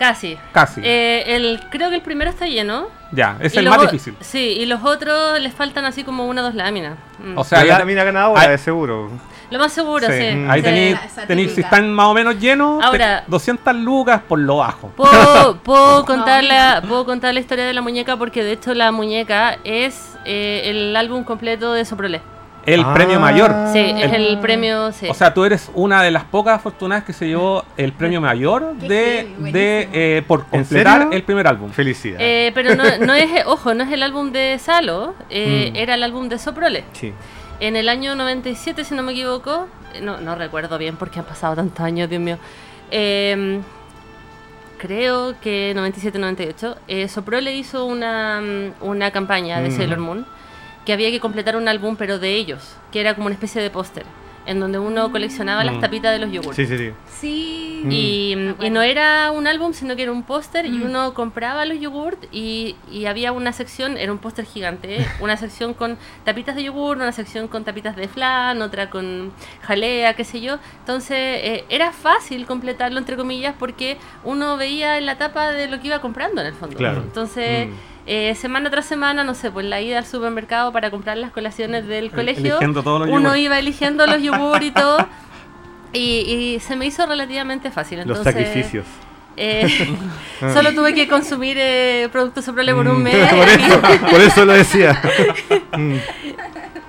Casi. Casi. Eh, el, creo que el primero está lleno. ya, es Y el más difícil. Sí, y los otros les faltan así como una o dos láminas. Mm. O sea, La ya- lámina ganadora, de seguro. Lo más seguro, sí, sí. Ahí sí. tenéis, si están más o menos llenos, Ahora- 200 lucas por lo bajo. Puedo, puedo, contar la, puedo contar la historia de la muñeca porque de hecho la muñeca es eh, el álbum completo de Soprole. El Ah. premio mayor. Sí, es El- el premio. Sí. O sea, tú eres una de las pocas afortunadas que se llevó el premio mayor de, eh, por ¿En completar el primer álbum. Felicidades. Eh, pero no, no es, ojo, no es el álbum de Salo, eh, Mm. era el álbum de Soprole. sí. En el año 97, si no me equivoco, eh, no, no recuerdo bien porque han pasado tantos años, Dios mío. Eh, creo que 97-98, eh, Soprole hizo una, mm, una campaña de Mm. Sailor Moon que había que completar un álbum, pero de ellos, que era como una especie de póster, en donde uno coleccionaba las Mm. tapitas de los yogurts. Sí, sí, sí. Sí. Y, acuerdo. no era un álbum, sino que era un póster y Mm. uno compraba los yogurt y, y había una sección, era un póster gigante, ¿eh? una sección con tapitas de yogur, una sección con tapitas de flan, otra con jalea, qué sé yo. Entonces eh, era fácil completarlo, entre comillas, porque uno veía en la tapa de lo que iba comprando en el fondo. Claro. Entonces... Mm. eh, semana tras semana, no sé, pues la ida al supermercado para comprar las colaciones del colegio, uno yogur. iba eligiendo los yogur y todo, y, y se me hizo relativamente fácil. Los sacrificios. eh, Ah. solo tuve que consumir eh, productos Soprole por un Mm, mes. por, eso, por eso lo decía. Mm.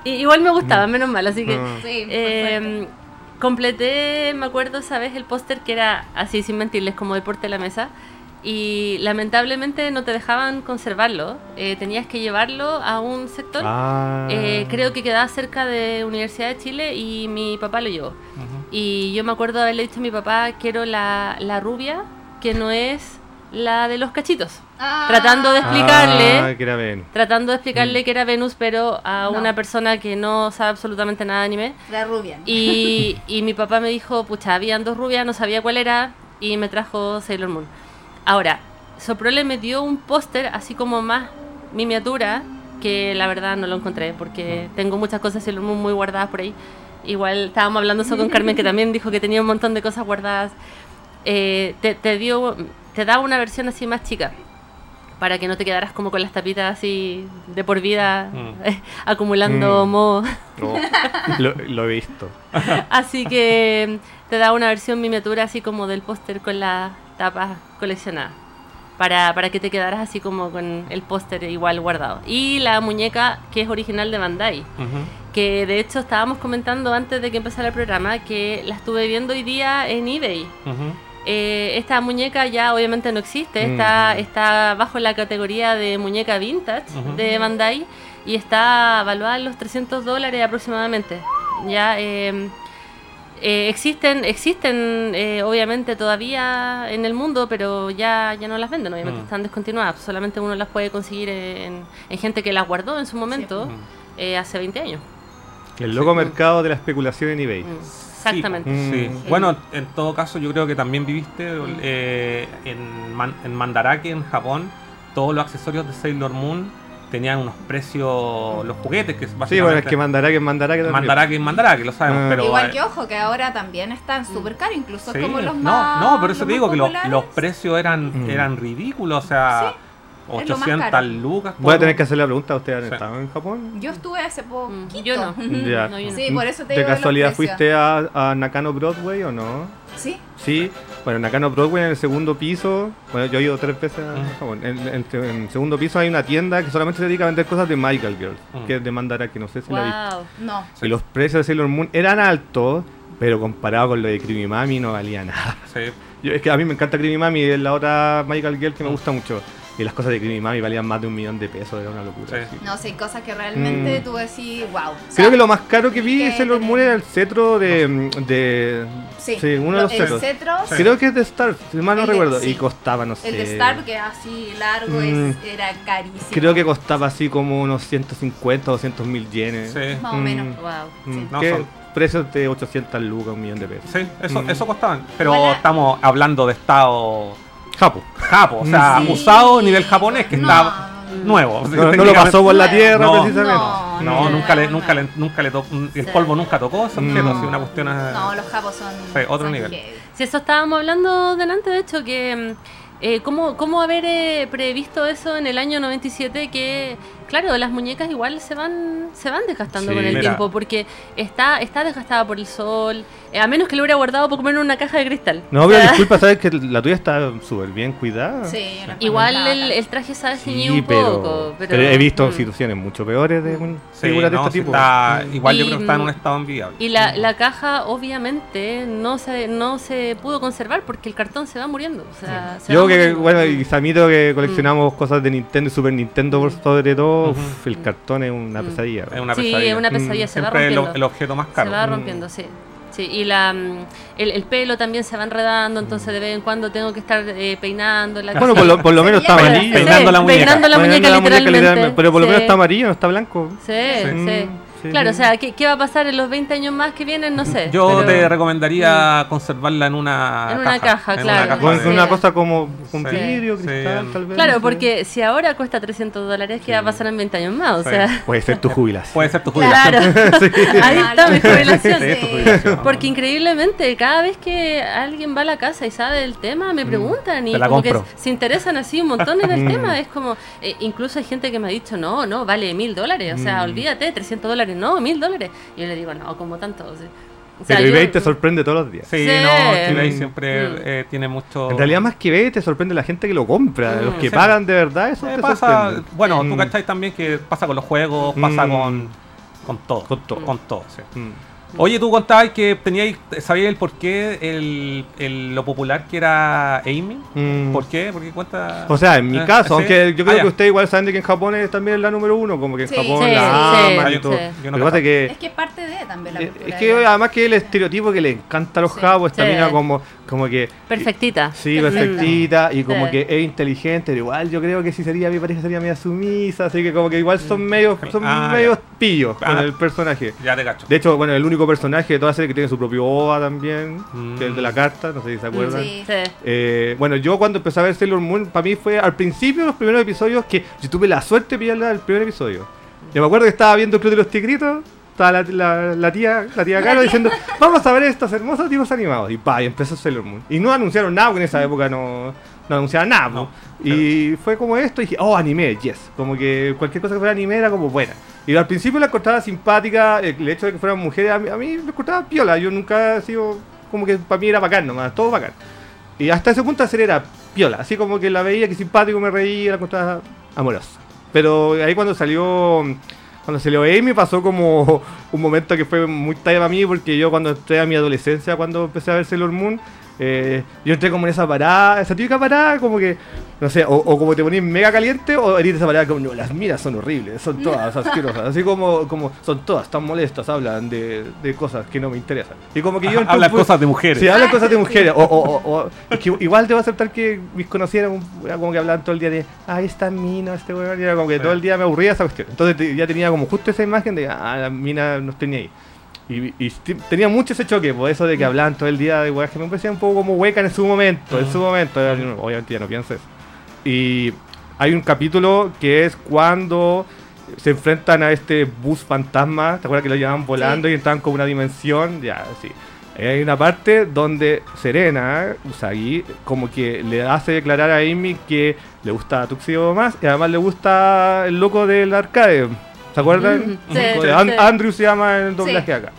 y igual me gustaba, menos mal, así que... Ah. Sí, eh, suerte. completé, me acuerdo esa vez, el póster que era así, sin mentirles, como deporte de la mesa. Y lamentablemente no te dejaban conservarlo. Eh, tenías que llevarlo a un sector. Ah. Eh, creo que quedaba cerca de Universidad de Chile y mi papá lo llevó. Y yo me acuerdo haberle dicho a mi papá, quiero la, la rubia, que no es la de los cachitos. Ah. Tratando de explicarle Ah, que era Ben. tratando de explicarle que era Venus, pero a No. una persona que no sabe absolutamente nada de anime. La rubia. Y, y mi papá me dijo, pucha, habían dos rubias, no sabía cuál era, y me trajo Sailor Moon. Ahora, Soprole me dio un póster así como más miniatura, que la verdad no lo encontré, porque tengo muchas cosas muy guardadas por ahí. Igual estábamos hablando eso con Carmen, que también dijo que tenía un montón de cosas guardadas. Eh, te, te dio, te da una versión así más chica para que no te quedaras como con las tapitas así de por vida Mm. acumulando Mm. moho. No, lo, lo he visto. Así que te da una versión miniatura así como del póster con las tapas coleccionadas. Para, para que te quedaras así como con el póster igual guardado. Y la muñeca que es original de Bandai. Que de hecho estábamos comentando antes de que empezara el programa que la estuve viendo hoy día en eBay. Eh, esta muñeca ya obviamente no existe, Mm. está, está bajo la categoría de muñeca vintage de Bandai y está evaluada en los 300 dólares aproximadamente. Ya eh, eh, existen, existen eh, obviamente todavía en el mundo, pero ya, ya no las venden, obviamente Mm. están descontinuadas. Solamente uno las puede conseguir en, en gente que las guardó en su momento Mm. eh, hace 20 años. El loco mercado de la especulación en eBay. Mm, Exactamente. Sí. Mm. Bueno, en todo caso, yo creo que también viviste eh, en, Man- en Mandarake, en Japón, todos los accesorios de Sailor Moon tenían unos precios, los juguetes que Sí, básicamente... bueno, es que mandará que mandará que también. Mandarake en Mandarake, lo sabemos, Ah. pero... Igual eh, que ojo, que ahora también están súper caros, incluso sí, como los no, más. no, por eso los te digo que los, los precios eran, Mm. eran ridículos, o sea, Sí, es lo más 800 caro. lucas. Voy a tener que hacer la pregunta. ¿Ustedes han Sí. estado en Japón? Yo estuve hace poquito. Mm, yo no. No, yo no. Sí, por eso te ¿De digo casualidad fuiste a, a Nakano Broadway o no? Sí, Sí, bueno, en Nakano Broadway en el segundo piso, bueno, yo he ido tres veces a. Japón. En, en- en el segundo piso hay una tienda que solamente se dedica a vender cosas de Michael Girls, Mm. que es de Mandarake, no sé si la viste. Wow. no. Y los precios de Sailor Moon eran altos, pero comparado con lo de Creamy Mami no valía nada. Sí. Yo- es que a mí me encanta Creamy Mami, es la otra Michael Girl que me gusta mucho. Y las cosas de Creamy Mami valían más de un millón de pesos, era una locura. Sí. sí. No, sí, cosas que realmente Mm. tú decís, wow. Creo que lo más caro que vi que Sailor Moon tener- era el cetro de. de Sí, uno de los el cetros. cetro, Sí. Creo que es de Star, si mal no El de- recuerdo. sí. Y costaba, no sé. el de Star, que es así largo, es- Mm. era carísimo. Creo que costaba así como unos 150 o 200 mil yenes. Sí. Más o Mm. menos. Wow. Mm, Sí. No, que son- Precios de 800 lucas, un millón de pesos. Sí, eso, Mm. eso costaban. Pero estamos hablando de estado Japo. japo, o sea, Sí. usado a nivel japonés, que No. está nuevo. No, no lo pasó por la tierra, No. precisamente. No, No, no, nunca, le, nunca, le, nunca le tocó, el Sí. polvo nunca tocó ese objeto, No. así una cuestión... No, los japos son. Sí, otro son nivel. Si eso estábamos hablando delante, de hecho, que mm, eh, cómo, cómo haber eh, previsto eso en el año 97, que claro, las muñecas igual se van se van desgastando Sí. con el Mira. tiempo, porque está, está desgastada por el sol, eh, a menos que lo hubiera guardado por comer en una caja de cristal. No, pero disculpa, sabes que la tuya está súper bien cuidada. Sí, yo Igual el, el traje se ha Sí, un pero, poco, pero, pero he visto mm. situaciones mucho peores de un- Sí, figuras de no, este tipo. está- Mm. igual yo Y, creo que está en un mm, estado envidiable. Y la, la caja obviamente no se, no se pudo conservar porque el cartón se va muriendo. O sea, se Yo va que, muriendo. bueno, y Samito que coleccionamos cosas de Nintendo y Super Nintendo por sobre todo, Uf, el cartón es una Mm. pesadilla. Es una sí, pesadilla. es una pesadilla, Mm, se va Siempre el, rompiendo. el objeto más caro. Se va Mm. rompiendo, sí. Sí, y la, mm, el, el pelo también se va enredando, entonces de vez en cuando tengo que estar eh, peinando la Bueno, por lo, por lo menos está Sí, amarillo. peinando la muñeca. Peinando la Peinando muñeca, literalmente. Pero por lo Sí. menos está amarillo, no está blanco. Sí, Mm, sí. Sí, Claro, sí. o sea, ¿qué, qué va a pasar en los 20 años más que vienen? No sé. Yo pero- te recomendaría conservarla en una En una caja, en claro. una caja una cosa como con Sí. vidrio, Sí. cristal, tal vez. Claro, porque si ahora cuesta 300 dólares, ¿qué va a pasar en 20 años más? O Sí. sea, Puede ser tu jubilación. Puede ser tu jubilación. claro. Ahí está mi jubilación. Sí, tu jubilación. Porque increíblemente, cada vez que alguien va a la casa y sabe del tema, me preguntan y como que se interesan así un montón en el Mm. tema. Es como, eh, incluso hay gente que me ha dicho, no, no, vale mil dólares. O sea, Mm. olvídate, 300 dólares, no, mil dólares. Y yo le digo, no, como tanto. O sea, o sea, Pero yo- eBay te sorprende todos los días. Sí, Sí. no, eBay siempre Mm. eh, tiene mucho... En realidad, más que eBay, te sorprende la gente que lo compra. Mm. Los que Sí. pagan de verdad, eso Eh, te pasa, sorprende. bueno, tú Mm. cacháis también que pasa con los juegos, pasa Mm. con, con todo. Con todo. Con todo, sí. Oye, tú contabas que teníais, sabías el por qué, el, el- lo popular que era Amy. Mm. ¿Por qué? Porque cuenta. O sea, en mi Ah, caso, ¿sí? aunque yo Ah, creo ya. que ustedes igual saben de que en Japón es también la número uno, como que en Sí. Japón Sí, la sí, aman sí, y todo. sí. Yo no Lo que pasa es que Es que es parte de también la Eh, cultura. Es que de- además que el estereotipo que le encanta a los Sí. japos, esta Sí. mina como, como que... Perfectita. Sí, Perfecta. perfectita y como Sí. que es inteligente, pero igual yo creo que si sería mi pareja sería media sumisa, así que como que igual son medio, son Ah, medio ya. pillos con Ah. el personaje. Ya te cacho. De hecho, bueno, el único personaje de toda la serie que tiene su propio OVA también, Mm. que es el de la carta, no sé si se acuerdan. Sí. Sí. Eh, bueno, yo cuando empecé a ver Sailor Moon, para mí fue al principio los primeros episodios que yo tuve la suerte de pillarla el primer episodio. Yo me acuerdo que estaba viendo el Club de los Tigritos, estaba la, la- la tía, la tía Caro diciendo, vamos a ver estos hermosos dibujos animados. Y pa, y empezó Sailor Moon. Y no anunciaron nada, porque en esa época no, no anunciaban nada. No, y fue como esto, y dije, oh, anime, yes. Como que cualquier cosa que fuera anime era como buena. Y al principio la encontraba simpática, el hecho de que fueran mujeres, a mí, a mí me encontraba piola. Yo nunca he sido, como que para mí era bacán nomás, todo bacán. Y hasta ese punto serie era piola, así como que la veía, que simpático, me reía, la encontraba amorosa. Pero ahí cuando salió cuando salió Amy pasó como un momento que fue muy tarde para mí, porque yo cuando entré a mi adolescencia, cuando empecé a ver Sailor Moon, eh, yo entré como en esa parada, esa típica parada, como que, no sé, o, o como te ponías mega caliente, o eres esa parada como, no, las miras son horribles, son todas asquerosas, así como, como son todas tan molestas, hablan de, de cosas que no me interesan. Y como que yo entré Hablan cosas de mujeres. Sí, hablan Ah, cosas de mujeres. O, o, o- o- es que igual debo aceptar que mis era como que hablaban todo el día de, ay, esta mina, este weón. Y era como que todo el día me aburría esa cuestión. Entonces te- ya tenía como justo esa imagen de, ah, la mina no estoy ni ahí. Y, y tenía mucho ese choque, por eso de que hablaban todo el día de weas que me parecían un poco como huecas en su momento. En su momento, yo no- obviamente ya no pienso eso. Y hay un capítulo que es cuando se enfrentan a este bus fantasma. ¿Te acuerdas que lo llevaban volando y entraban como una dimensión? Ya, sí. Hay una parte donde Serena, Usagi, como que le hace declarar a Amy que le gusta Tuxedo más y además le gusta el loco del arcade. ¿Se acuerdan? Sí, Con- sí. Andrew se llama en el doblaje Sí. acá.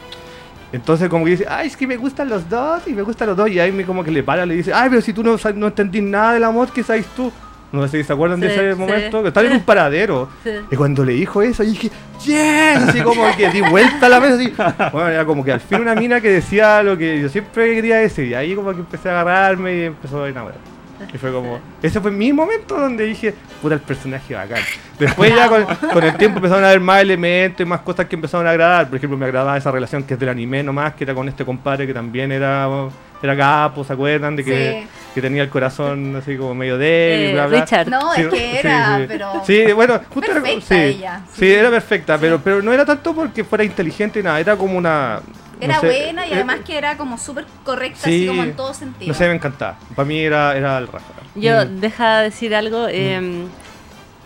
Entonces como que dice, ay, es que me gustan los dos y me gustan los dos. Y Amy como que le para, le dice, ay, pero si tú no, no entendís nada del amor, ¿qué sabes tú? No sé si se acuerdan de ese sí. momento, que están en un paradero. Sí. Y cuando le dijo eso, dije, yes, así como que di vuelta a la mesa, así. Bueno, era como que al fin una mina que decía lo que yo siempre quería decir. Y ahí como que empecé a agarrarme y empezó a enamorar. Y fue como, ese fue mi momento donde dije, puta, el personaje bacán. Después ya con, con el tiempo empezaron a haber más elementos y más cosas que empezaron a agradar. Por ejemplo, me agradaba esa relación que es del anime nomás, que era con este compadre que también era, era capo, ¿se acuerdan? De que, Sí. que tenía el corazón así como medio débil, Eh, bla, bla. Richard. No, es que era, pero. Sí, bueno, justo era- Perfecta sí, ella, sí. sí. era perfecta, pero, pero no era tanto porque fuera inteligente y nada, era como una... Era no sé, buena y eh, además que era como súper correcta, Sí. así como en todo sentido. No sé, me encantaba. Para mí era, era el raja. Yo, Mm. deja de decir algo, eh,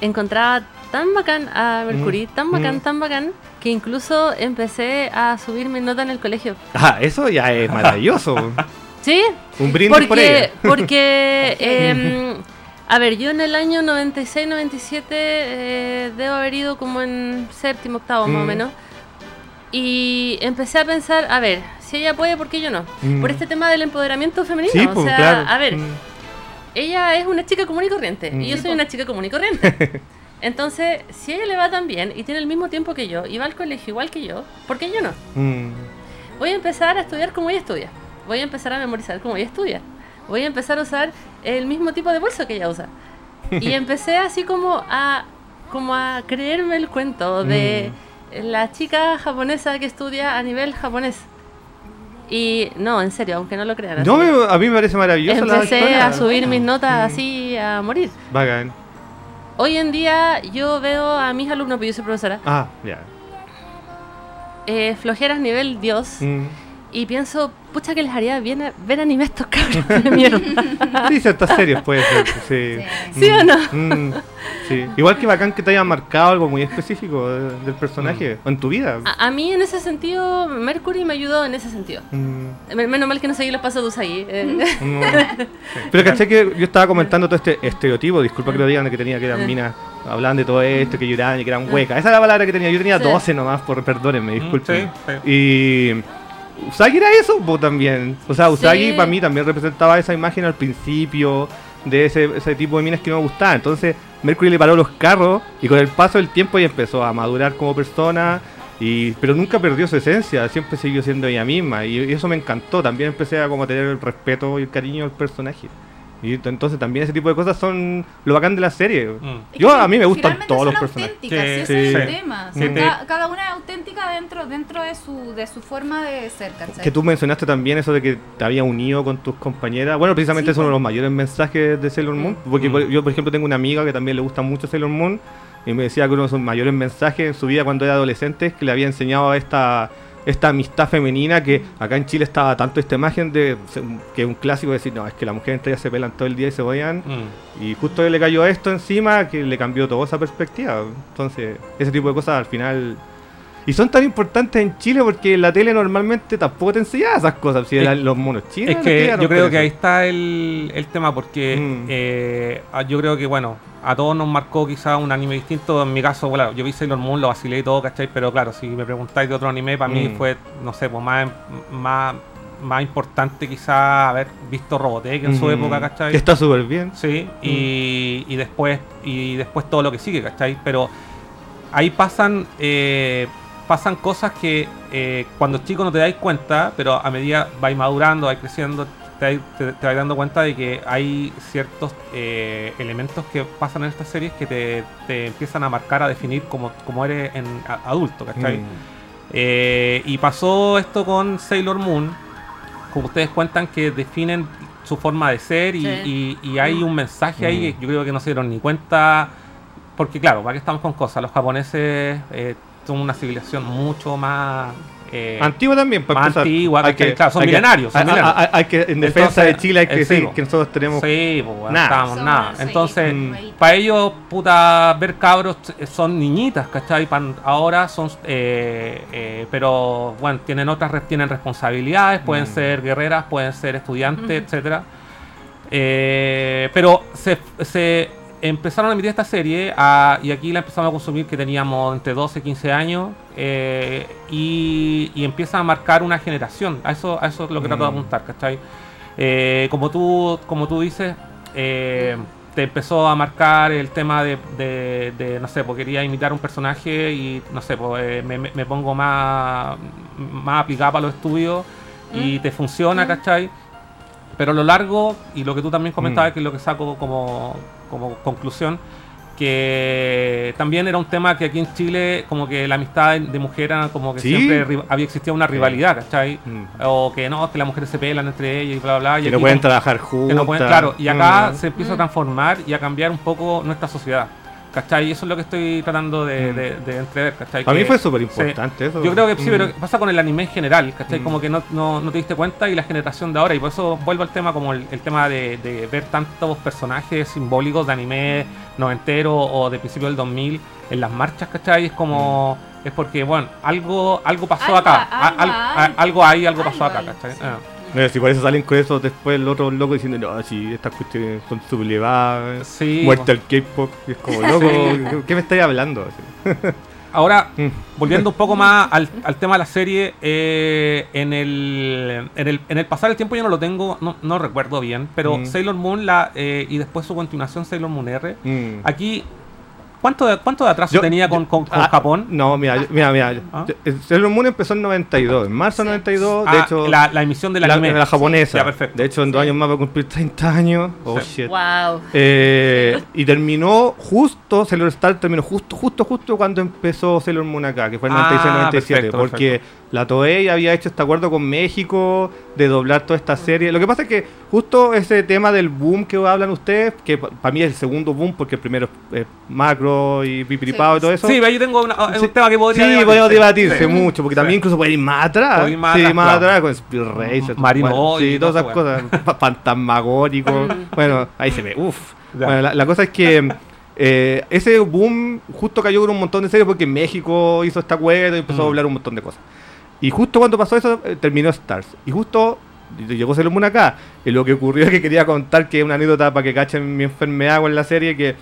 encontraba tan bacán a Mercury, Mm, tan bacán, mm. tan bacán, que incluso empecé a subir mi nota en el colegio. Ah, eso ya es maravilloso. ¿Sí? Un brindis por ella. Porque, porque em, a ver, yo en el año 96-97 eh, debo haber ido como en séptimo, octavo más o menos. Y empecé a pensar, a ver, si ella puede, ¿por qué yo no? Mm. Por este tema del empoderamiento femenino. Sí, o pues, sea, claro. a ver, Mm. ella es una chica común y corriente. Mm. Y yo Sí, soy una chica común y corriente. Entonces, si ella le va tan bien y tiene el mismo tiempo que yo y va al colegio igual que yo, ¿por qué yo no? Mm. Voy a empezar a estudiar como ella estudia. Voy a empezar a memorizar como ella estudia. Voy a empezar a usar el mismo tipo de bolso que ella usa. Y empecé así como a como a creerme el cuento de la chica japonesa que estudia a nivel japonés. Y no, en serio, aunque no lo crean. No, me- a mí me parece maravilloso Empecé a subir mis notas Mm. así a morir. Bacán. Hoy en día yo veo a mis alumnos, porque yo soy profesora, Ah, ya. eh, flojeras nivel Dios. Mm. Y pienso, pucha que les haría bien a- ver anime a estos cabros de mierda. Sí, ciertas series puede ser. Sí, Sí. ¿Sí o no? Mm, sí. Igual que bacán que te hayan marcado algo muy específico de- del personaje o en tu vida. A, a mí en ese sentido, Mercury me ayudó en ese sentido. Mm. Men- Menos mal que no seguí los pasos de Usagi. eh. No. Pero caché que yo estaba comentando todo este estereotipo, disculpa que lo digan, de que tenía que eran minas, hablaban de todo esto, que lloraban y que eran huecas. Esa es la palabra que tenía, yo tenía Sí. 12 nomás, por perdónenme, disculpen. sí, Y Usagi era eso po, también. O sea, Usagi Sí. para mí también representaba esa imagen al principio de ese, ese tipo de minas que no me gustaban. Entonces Mercury le paró los carros y con el paso del tiempo ella empezó a madurar como persona Y, pero nunca perdió su esencia, siempre siguió siendo ella misma. Y eso me encantó. También empecé a como tener el respeto y el cariño al personaje. Y entonces también ese tipo de cosas son lo bacán de la serie. Mm. Yo a mí me gustan todos son los personajes. Sí, sí, ese sí. es el tema. Sí, cada una es auténtica dentro, dentro de su, de su forma de ser, ¿cachai? Que tú mencionaste también eso de que te había unido con tus compañeras. Bueno, precisamente Sí, es uno de los mayores mensajes de Sailor Moon. Porque Mm. yo, por ejemplo, tengo una amiga que también le gusta mucho Sailor Moon. Y me decía que uno de sus mayores mensajes en su vida cuando era adolescente es que le había enseñado esta, esta amistad femenina que acá en Chile estaba tanto esta imagen de que un clásico de decir, no, es que las mujeres entre ellas se pelan todo el día y se odian. Mm. Y justo le cayó esto encima que le cambió toda esa perspectiva. Entonces, ese tipo de cosas al final. Y son tan importantes en Chile porque la tele normalmente tampoco te enseñaba esas cosas. Si Es- los monos chinos. Es que yo creo que ahí está el, el tema, porque Mm. eh, yo creo que, bueno, a todos nos marcó quizá un anime distinto. En mi caso, bueno, yo vi Sailor Moon, lo vacilé y todo, ¿cachai? Pero claro, si me preguntáis de otro anime, para mí Mm. fue, no sé, pues más, más, más importante quizá haber visto Robotech en su Mm. época, ¿cachai? Que está súper bien. Sí, y, y después y después todo lo que sigue, ¿cachai? Pero ahí pasan eh, pasan cosas que eh, cuando chico no te dais cuenta, pero a medida vais madurando, vais creciendo, te, vais- te, te vais dando cuenta de que hay ciertos eh, elementos que pasan en estas series que te, te empiezan a marcar, a definir como, como eres en a- adulto, ¿cachai? Mm. Eh, y pasó esto con Sailor Moon, como ustedes cuentan, que definen su forma de ser y, Sí. y- y hay un mensaje ahí Mm. que yo creo que no se dieron ni cuenta, porque claro, ¿para qué estamos con cosas? Los japoneses eh, son una civilización mucho más... eh, Antigua también, para más empezar. antigua, Hay ¿cachai? Claro, son hay que- milenarios, son hay- milenarios. hay- hay que, en defensa Entonces, de Chile, hay que eh, sí, decir que nosotros tenemos. Sí, pues, nada. Entonces, Mm. para ellos, puta, ver cabros eh, son niñitas, ¿cachai? Pan- ahora son, eh, eh, pero bueno, tienen otras, re- tienen responsabilidades, pueden Mm. ser guerreras, pueden ser estudiantes, etcétera. Eh, pero se, se empezaron a emitir esta serie a- y aquí la empezamos a consumir que teníamos entre 12 y 15 años eh, y, y empieza a marcar una generación. A eso, a eso es lo que trato de Mm. apuntar, ¿cachai? Eh, como, tú, como tú dices, eh, te empezó a marcar el tema de, de- de, no sé, porque quería imitar un personaje y, no sé, pues, eh, me, pongo más, más aplicado para los estudios y te funciona, Mm. ¿cachai? Pero a lo largo, y lo que tú también comentabas, Mm. que es lo que saco como, como conclusión, que también era un tema que aquí en Chile, como que la amistad de, mujer era como que Sí. siempre había existido una rivalidad, ¿cachai? Mm. O que no, que las mujeres se pelan entre ellas y bla, bla, bla. y Que no aquí pueden trabajar juntos. que no pueden- claro, y acá Mm. se empieza a Mm. transformar y a cambiar un poco nuestra sociedad. ¿Cachai? Y eso es lo que estoy tratando de, Mm. de, de entrever, ¿cachai? Para mí fue súper importante eso. yo creo que sí, Mm. pero pasa con el anime en general, ¿cachai? Mm. Como que no, no, no te diste cuenta y la generación de ahora, y por eso vuelvo al tema como el, el tema de, de ver tantos personajes simbólicos de anime noventero o de principio del 2000 en las marchas, ¿cachai? Es como... Es porque, bueno, algo algo pasó Algo- acá, algo a- al- hay. a- algo ahí, algo pasó acá, ¿cachai? sí. Ah. Si por eso salen con eso después los otros locos diciendo, no, si estas cuestiones son sublevadas, Sí, muerte al K-pop, es como, loco, Sí. ¿qué me estáis hablando? Ahora, Mm. volviendo un poco más al, al tema de la serie, eh, en, el, en, el, en el pasar el tiempo yo no lo tengo, no, no recuerdo bien, pero Mm. Sailor Moon la, eh, y después su continuación Sailor Moon R, Mm. aquí, ¿cuánto de, cuánto de atraso Yo- tenía con, con, con Ah, Japón? No, mira, yo- mira, mira. ¿Ah? Sailor Moon empezó en 92, en marzo del 92, de Ah, hecho, la, la emisión del la, anime. la japonesa. Ya, perfecto. De hecho, en dos años más va a cumplir 30 años. Oh, Sí. shit. Wow. Eh, y terminó justo, Sailor Star terminó justo, justo, justo cuando empezó Sailor Moon acá, que fue en Ah, 96-97, perfecto, porque perfecto. La Toei había hecho este acuerdo con México de doblar toda esta serie. Lo que pasa es que justo ese tema del boom que hablan ustedes, que para mí es el segundo boom, porque el primero es macro y pipiripao Sí. y todo eso. Sí, pero yo tengo una- es un Sí, tema que podría Sí, debatirse. podemos debatirse Sí. mucho, porque también incluso puede ir más atrás. Puede ir más sí, atrás, más claro. atrás con Speed Racer. Marino bueno, Boy y sí, todas toda esas cosas. fa- Fantasmagórico. bueno, ahí se ve. Uf. Bueno, la, la cosa es que eh, ese boom justo cayó con un montón de series porque México hizo esta acuerdo y empezó a Mm. doblar un montón de cosas. Y justo cuando pasó eso, eh, terminó Stars. Y justo llegó Sailor Moon acá. Y lo que ocurrió es que quería contar que es una anécdota para que cachen mi enfermedad con la serie, que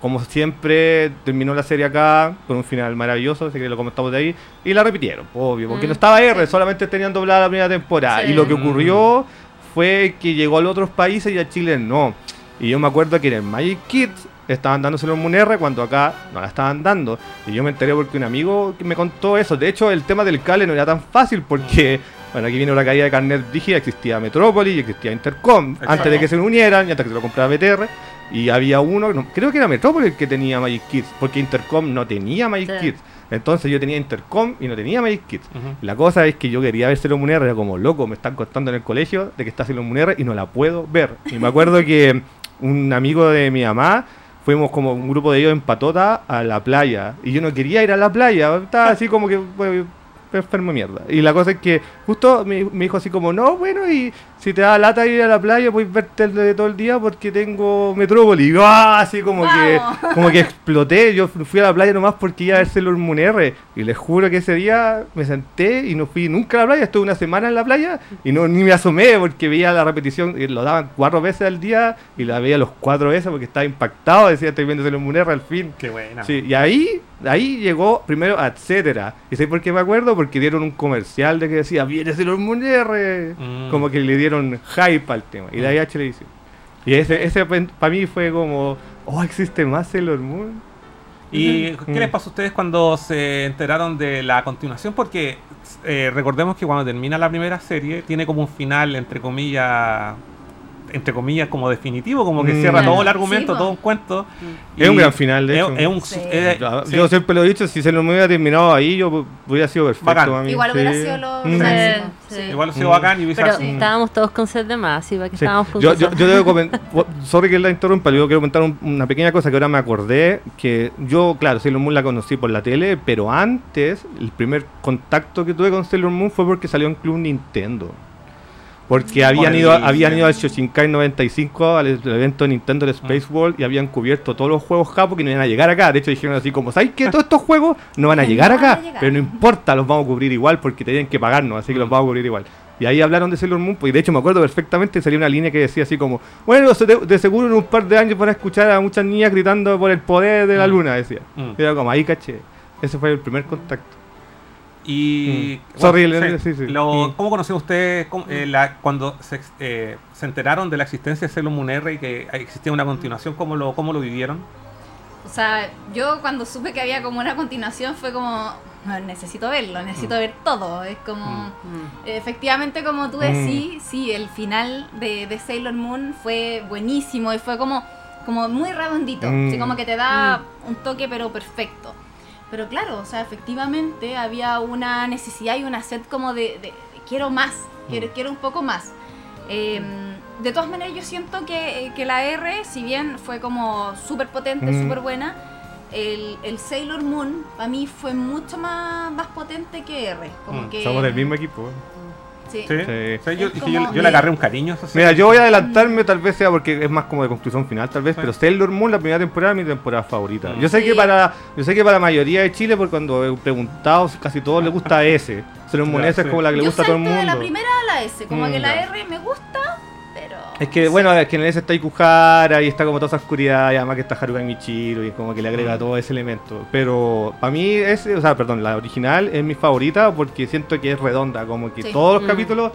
como siempre terminó la serie acá con un final maravilloso, así que lo comentamos de ahí. Y la repitieron, obvio, porque Mm. no estaba R, solamente tenían doblada la primera temporada. Sí. Y lo que Mm. ocurrió fue que llegó a los otros países y a Chile no. Y yo me acuerdo que en el Magic Kids estaban dando Sailor Moon R cuando acá no la estaban dando. Y yo me enteré porque un amigo me contó eso. De hecho, el tema del cable no era tan fácil porque, bueno, aquí vino la caída de carnet rígida, existía Metrópolis y existía Intercom. Exacto. Antes de que se unieran y hasta que se lo compraba BTR. Y había uno, no, creo que era Metrópolis el que tenía Magic Kids, porque Intercom no tenía Magic Sí. Kids. Entonces yo tenía Intercom y no tenía Magic Kids. La cosa es que yo quería ver Sailor Moon R, era como loco, me están contando en el colegio de que está Sailor Moon R y no la puedo ver. Y me acuerdo que un amigo de mi mamá, fuimos como un grupo de ellos en patota a la playa. Y yo no quería ir a la playa, estaba así como que bueno, enfermo mierda. Y la cosa es que justo me, me dijo así como, no, bueno, y si te da lata ir a la playa, puedes verte el de todo el día porque tengo Metrópoli. ¡ah! así como que, Vamos. como que exploté. Yo fui a la playa nomás porque iba a ver Sailor Moon R. Y les juro que ese día me senté y no fui nunca a la playa. Estuve una semana en la playa y no ni me asomé porque veía la repetición. y Lo daban cuatro veces al día y la veía los cuatro veces porque estaba impactado. Decía, estoy viendo Sailor Moon R al fin. Qué buena. Sí, y ahí, ahí llegó primero a etcétera. ¿Y sé por qué me acuerdo? Porque dieron un comercial de que decía, viene Sailor Moon R. Mm. Como que le dieron hype al tema. Y de ahí a televisión. Y ese, ese para mí fue como, oh, existe más Sailor Moon. ¿Y qué les pasó a ustedes cuando se enteraron de la continuación? Porque eh, recordemos que cuando termina la primera serie tiene como un final, entre comillas, entre comillas, como definitivo, como que Mm. cierra Claro. todo el argumento, Sí, todo un cuento. Es un gran final, de hecho. es un- Sí. es- Yo, sí. yo siempre lo he dicho, si Sailor Moon hubiera terminado ahí, yo hubiera sido perfecto. Bacán. Igual hubiera sido lo Mm. máximo. Sí, sí. Igual ha sido Mm. bacán y Pero sido- estábamos todos con sed de más, igual que Sí. estábamos Yo, yo, yo debo comentar, sorry que la interrumpa, yo quiero comentar un- una pequeña cosa que ahora me acordé, que yo, claro, Sailor Moon la conocí por la tele, pero antes, el primer contacto que tuve con Sailor Moon fue porque salió en Club Nintendo. Porque habían ido, habían ido al Shoshinkai 95, al al evento de Nintendo Mm. de Space World, y habían cubierto todos los juegos japo que no iban a llegar acá. De hecho, dijeron así como, ¿sabes qué? Todos estos juegos no van a llegar acá, pero no importa, los vamos a cubrir igual porque tenían que pagarnos, así que los vamos a cubrir igual. Y ahí hablaron de Sailor Moon, pues, y de hecho me acuerdo perfectamente, salió una línea que decía así como, bueno, de, de seguro en un par de años van a escuchar a muchas niñas gritando por el poder de la Mm. luna, decía. Mm. Y era como, ahí caché. Ese fue el primer contacto. Y. Mm. Sorry, bueno, sí, sí. lo- Mm. ¿Cómo conocieron ustedes cómo, eh, la- cuando se, eh, se enteraron de la existencia de Sailor Moon R y que existía una continuación? ¿Cómo lo, cómo lo vivieron? O sea, yo cuando supe que había como una continuación fue como, "Ah, necesito verlo, necesito ver todo. Es como, Mm. efectivamente como tú Mm. decís, sí, el final de, de Sailor Moon fue buenísimo y fue como, como muy redondito. Mm. Así como que te da un toque pero perfecto. Pero claro, o sea, efectivamente había una necesidad y una sed como de, de- de quiero más, quiero, quiero un poco más. Eh, de todas maneras, yo siento que, que la R, si bien fue como súper potente, Mm. súper buena, el, el Sailor Moon para mí fue mucho más, más potente que R. Como Mm, que, Somos del mismo equipo. Sí. Sí. Sí. Sí, yo, yo- como yo le agarré un cariño. Eso sí. Mira, yo voy a adelantarme, tal vez sea porque es más como de conclusión final, tal vez, Sí. pero Sailor Moon, la primera temporada, es mi temporada favorita. Mm. Yo sé Sí. que para yo sé que para la mayoría de Chile, porque cuando he preguntado, casi todos les gusta S. Sailor Moon S es como la que le Yo gusta a todo el mundo. de la primera a la S, como Mm, que la ya. R me gusta. Es que, bueno, es que en el S está Ikuhara y está como toda esa oscuridad, y además que está Haruka Michiru y como que le agrega Mm. todo ese elemento. Pero para mí, ese, o sea, perdón, la original es mi favorita porque siento que es redonda, como que Sí. todos los Mm. capítulos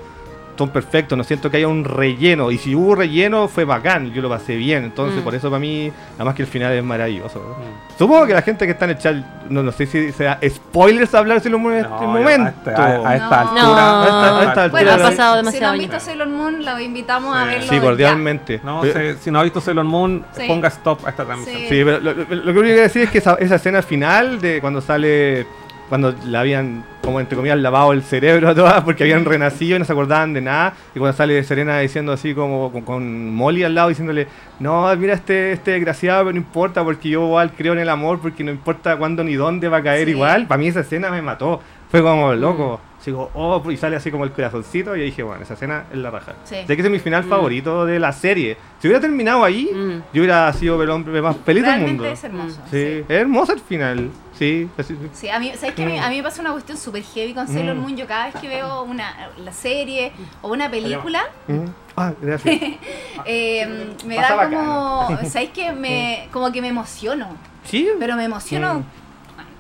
son perfectos, no siento que haya un relleno. Y si hubo relleno, fue bacán, yo lo pasé bien. Entonces, Mm. por eso para mí, además que el final es maravilloso. Mm. Supongo que la gente que está en el chat, no, no sé si sea spoilers hablar si lo en este No, yo momento. A, esta- a- a esta No. altura. No. A esta- a esta Bueno, altura, ha si- pasado si no demasiado han visto Sailor Moon, la invitamos a verlo Sí, cordialmente. No, Pero- si no ha visto Sailor Moon, Sí. ponga stop a esta transmisión. Sí. Sí, pero lo, lo- lo que único que decir es que esa, esa escena final de cuando sale, cuando le habían, como entre comillas, lavado el cerebro a todas porque habían renacido y no se acordaban de nada, y cuando sale Serena diciendo así como con, con Molly al lado diciéndole, no, mira este, este desgraciado, pero no importa porque yo igual creo en el amor porque no importa cuándo ni dónde va a caer Sí. igual, para mí esa escena me mató, fue como loco. Digo, oh, y sale así como el corazoncito y dije, bueno, esa escena es la raja. Sí. Sé que ese es mi final Mm. favorito de la serie. Si hubiera terminado ahí, Mm. yo hubiera sido el hombre más feliz del Realmente mundo. es hermoso. Sí, es hermoso el final. Sí, así- Sí, a mí, ¿sabes qué? A mí-. A mí me pasa una cuestión súper heavy con Sailor Mm. Moon. Yo cada vez que veo una la serie o una película, Mm. Ah, gracias. eh, me Pasa da como, ¿sabes qué? Me, como que me emociono. sí, Pero me emociono Mm.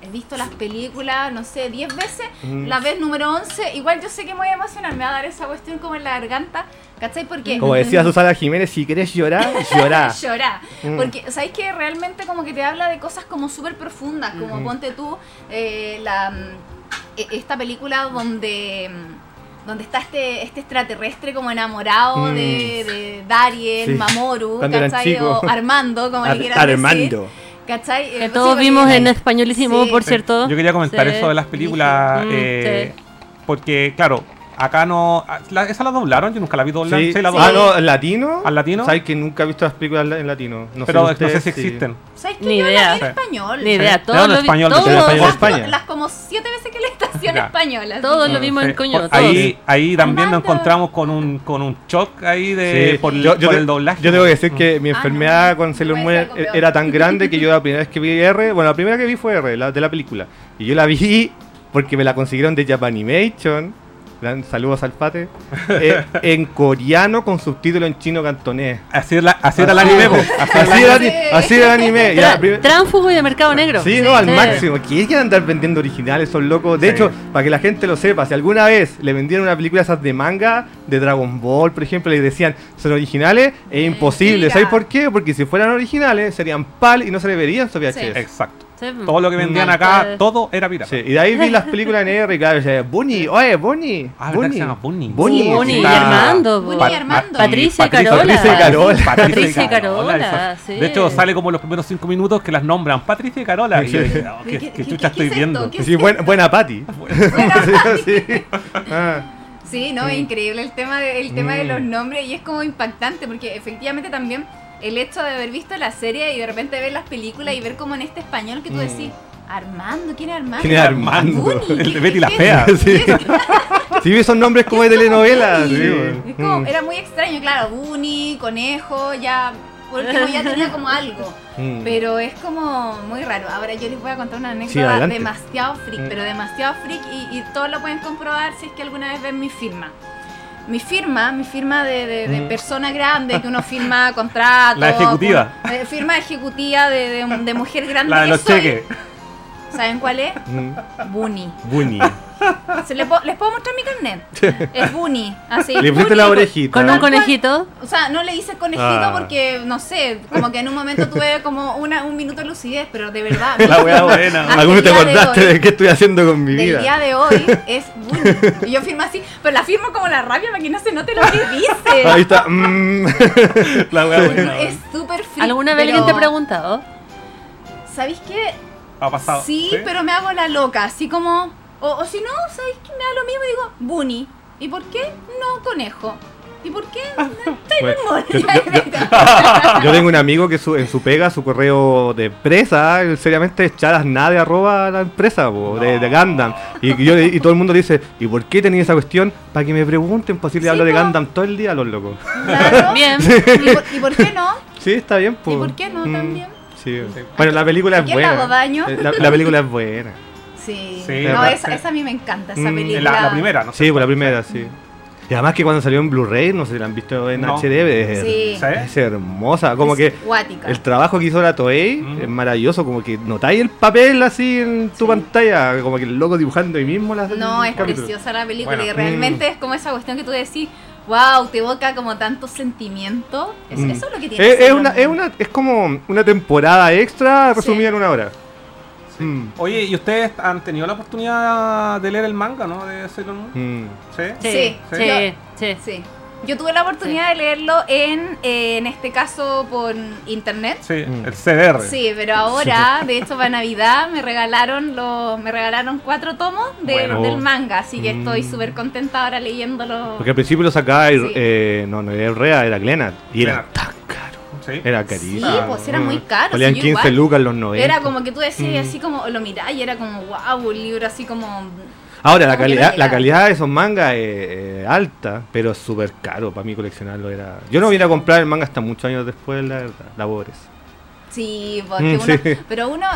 He visto las películas, no sé, 10 veces, la vez número 11, igual yo sé que me voy a emocionar, me va a dar esa cuestión como en la garganta, ¿cachai? Porque... Como decía Susana Jiménez, si querés llorar, llorá. llorar. Mm. Porque, ¿sabéis que realmente como que te habla de cosas como súper profundas? Como ponte tú eh, la, mm, e- esta película donde mm, donde está este, este extraterrestre como enamorado Mm. de, de Dariel, Sí. Mamoru, ¿cachai? O. Armando, como le Ar- quieran decir. ¿Cachai? Que Eh, todos vimos en españolísimo, Sí. por Sí. cierto. Yo quería comentar Sí. eso de las películas. Mm, eh, sí. Porque, claro, acá no. la- esa la doblaron, yo nunca la vi doblada. Sí. Sí, la Ah, doblaron. no, ¿en latino? ¿Al latino? ¿Sabes que nunca he visto las películas en latino? No pero no sé ustedes si sí. existen. ¿Sabes que Ni yo idea. la vi en español? Ni idea, todo lo vi- español, todo- en español. Las, España. las como siete veces que la estación Ya. española. Todos lo vimos Sí, en coño, ahí, ahí también nos encontramos con un, con un shock ahí de, Sí. por, yo, yo por te- el doblaje. yo tengo que decir que mi Ah, enfermedad no. con Sailor No, Moon era tan grande que yo la primera vez que vi R, bueno, la primera que vi fue R, la de la película. Y yo la vi porque me la consiguieron de Japanimation. Gran- Saludos al Pate. eh, en coreano con subtítulo en chino cantonés. Así la- así era el anime, po. Así era el Así era, anime. el- así era el anime. Tra- Tránfugo y de mercado negro. Sí, no, al Sí. máximo. ¿Quién quiere andar vendiendo originales? Son locos. De Sí. hecho, para que la gente lo sepa, si alguna vez le vendieron una película esas de manga, de Dragon Ball, por ejemplo, le decían son originales, es imposible. Mentira. ¿Sabes por qué? Porque si fueran originales, serían PAL y no se le verían su VHS. Exacto. Sí. Todo lo que vendían Mm. acá, todo era pirata. Sí, y de ahí vi las películas en R y claro, decía, Bunny, oye, Bunny. Ah, ¿verdad que se llama Bunny? Bunny, Sí, Bunny y Armando. Bunny po. y Armando. Patricia y Patricia- Carola. Patricia y Carola. Patricia y Carola, sí. De hecho, sale como los primeros cinco minutos que las nombran Patricia y Carola. Y yo dije, oh, ¿qué, ¿Qué- qué chucha qué estoy es esto? viendo? ¿Qué Sí, buena, buena Patty. Sí, sí. Ah, Sí, no, es increíble el tema, de, el tema de Mm. los nombres y es como impactante porque efectivamente también el hecho de haber visto la serie y de repente ver las películas y ver como en este español que tú Mm. decís, Armando, ¿quién es Armando? ¿Quién es Armando? El de ¿qué- Betty la Fea. Sí. Sí, esos nombres como de telenovela. Sí, sí, es como- mm. Era muy extraño, claro, Bunny, conejo, ya, porque ya tenía como algo. Mm. Pero es como muy raro. Ahora yo les voy a contar una anécdota demasiado freak, Mm. pero demasiado freak y, y todos lo pueden comprobar si es que alguna vez ven mi firma. Mi firma, mi firma de, de- de Mm. persona grande, que uno firma contrato. La ejecutiva. con- eh, firma ejecutiva de, de- mujer grande. La de que los soy. cheques. ¿Saben cuál es? Mm. Bunny. Bunny. Se ¿Les puedo mostrar mi carnet? Es Bunny. Así. Le pusiste la con- orejita. Con un conejito. o sea, no le hice conejito Ah. porque, no sé, como que en un momento tuve como una, un minuto de lucidez, pero de verdad. La wea buena. ¿Alguno el te de acordaste hoy- de qué estoy haciendo con mi vida? día de hoy es Bunny. Y yo firmo así, pero la firmo como la rabia para que no se note lo que dice. Ahí está. mm. La wea buena. Es súper frío. ¿Alguna vez alguien te ha preguntado? ¿Sabéis qué? Ha pasado. Sí, pero me hago la loca, así como. O, o si no, ¿sabéis qué? Me da lo mismo y digo, Bunny. ¿Y por qué? No, conejo. ¿Y por qué? Taylor Bueno, yo, yo- yo- yo tengo un amigo que su- en su pega, su correo de empresa, seriamente es charasnade arroba la empresa po, de, de Gundam. Y, yo, y todo el mundo dice, ¿y por qué tenía esa cuestión? Para que me pregunten, pues si le Sí, hablo de po. Gundam todo el día a los locos. Claro. Bien. ¿Y por, y por qué no? Sí, está bien, pues. ¿Y por qué no también? Sí. Bueno, la película ¿A es buena. hago daño? Eh, La, la película es buena. Sí. Sí, no, esa, esa a mí me encanta, esa Mm, película. La, la primera, ¿no? Sí, por la primera, sí. Y además que cuando salió en Blu-ray, no sé si la han visto en No. HD, es, Sí. ¿Sí? es hermosa. Como Es que Guática. El trabajo que hizo la Toei Mm. es maravilloso, como que notáis el papel así en tu Sí. pantalla, como que el loco dibujando ahí mismo las No, es capítulos. preciosa la película Bueno. y realmente es como esa cuestión que tú decís, wow, te evoca como tanto sentimiento. Es- Mm. Eso es lo que tiene. Es, es una, es una es como una temporada extra resumida Sí. en una hora. Mm. Oye, ¿y ustedes han tenido la oportunidad de leer el manga, no? De Sailor Moon. Mm. ¿Sí? Sí, Sí. sí, Yo- sí. Sí. Yo tuve la oportunidad de leerlo en, eh, en este caso por internet. Sí, Mm. el CDR. Sí, pero ahora, de hecho, para Navidad me regalaron los, me regalaron cuatro tomos de- Bueno. del manga, así que estoy Mm. súper contenta ahora leyéndolo. Porque al principio lo sacaba, Sí. eh, no, no era Rea, era Glenat. Y era tan caro. Sí. Era Sí, carísimo. pues era muy caro. Valían sí, yo 15 igual. lucas en los 90. Era como que tú decías Mm. así como, lo mirás y era como, wow, un libro así como... Ahora, la calidad, la calidad de esos mangas es es alta, pero es súper caro para mí coleccionarlo. era Yo no vine a comprar el manga hasta muchos años después, la verdad, la pobreza. Sí, porque Mm, uno, sí. pero uno,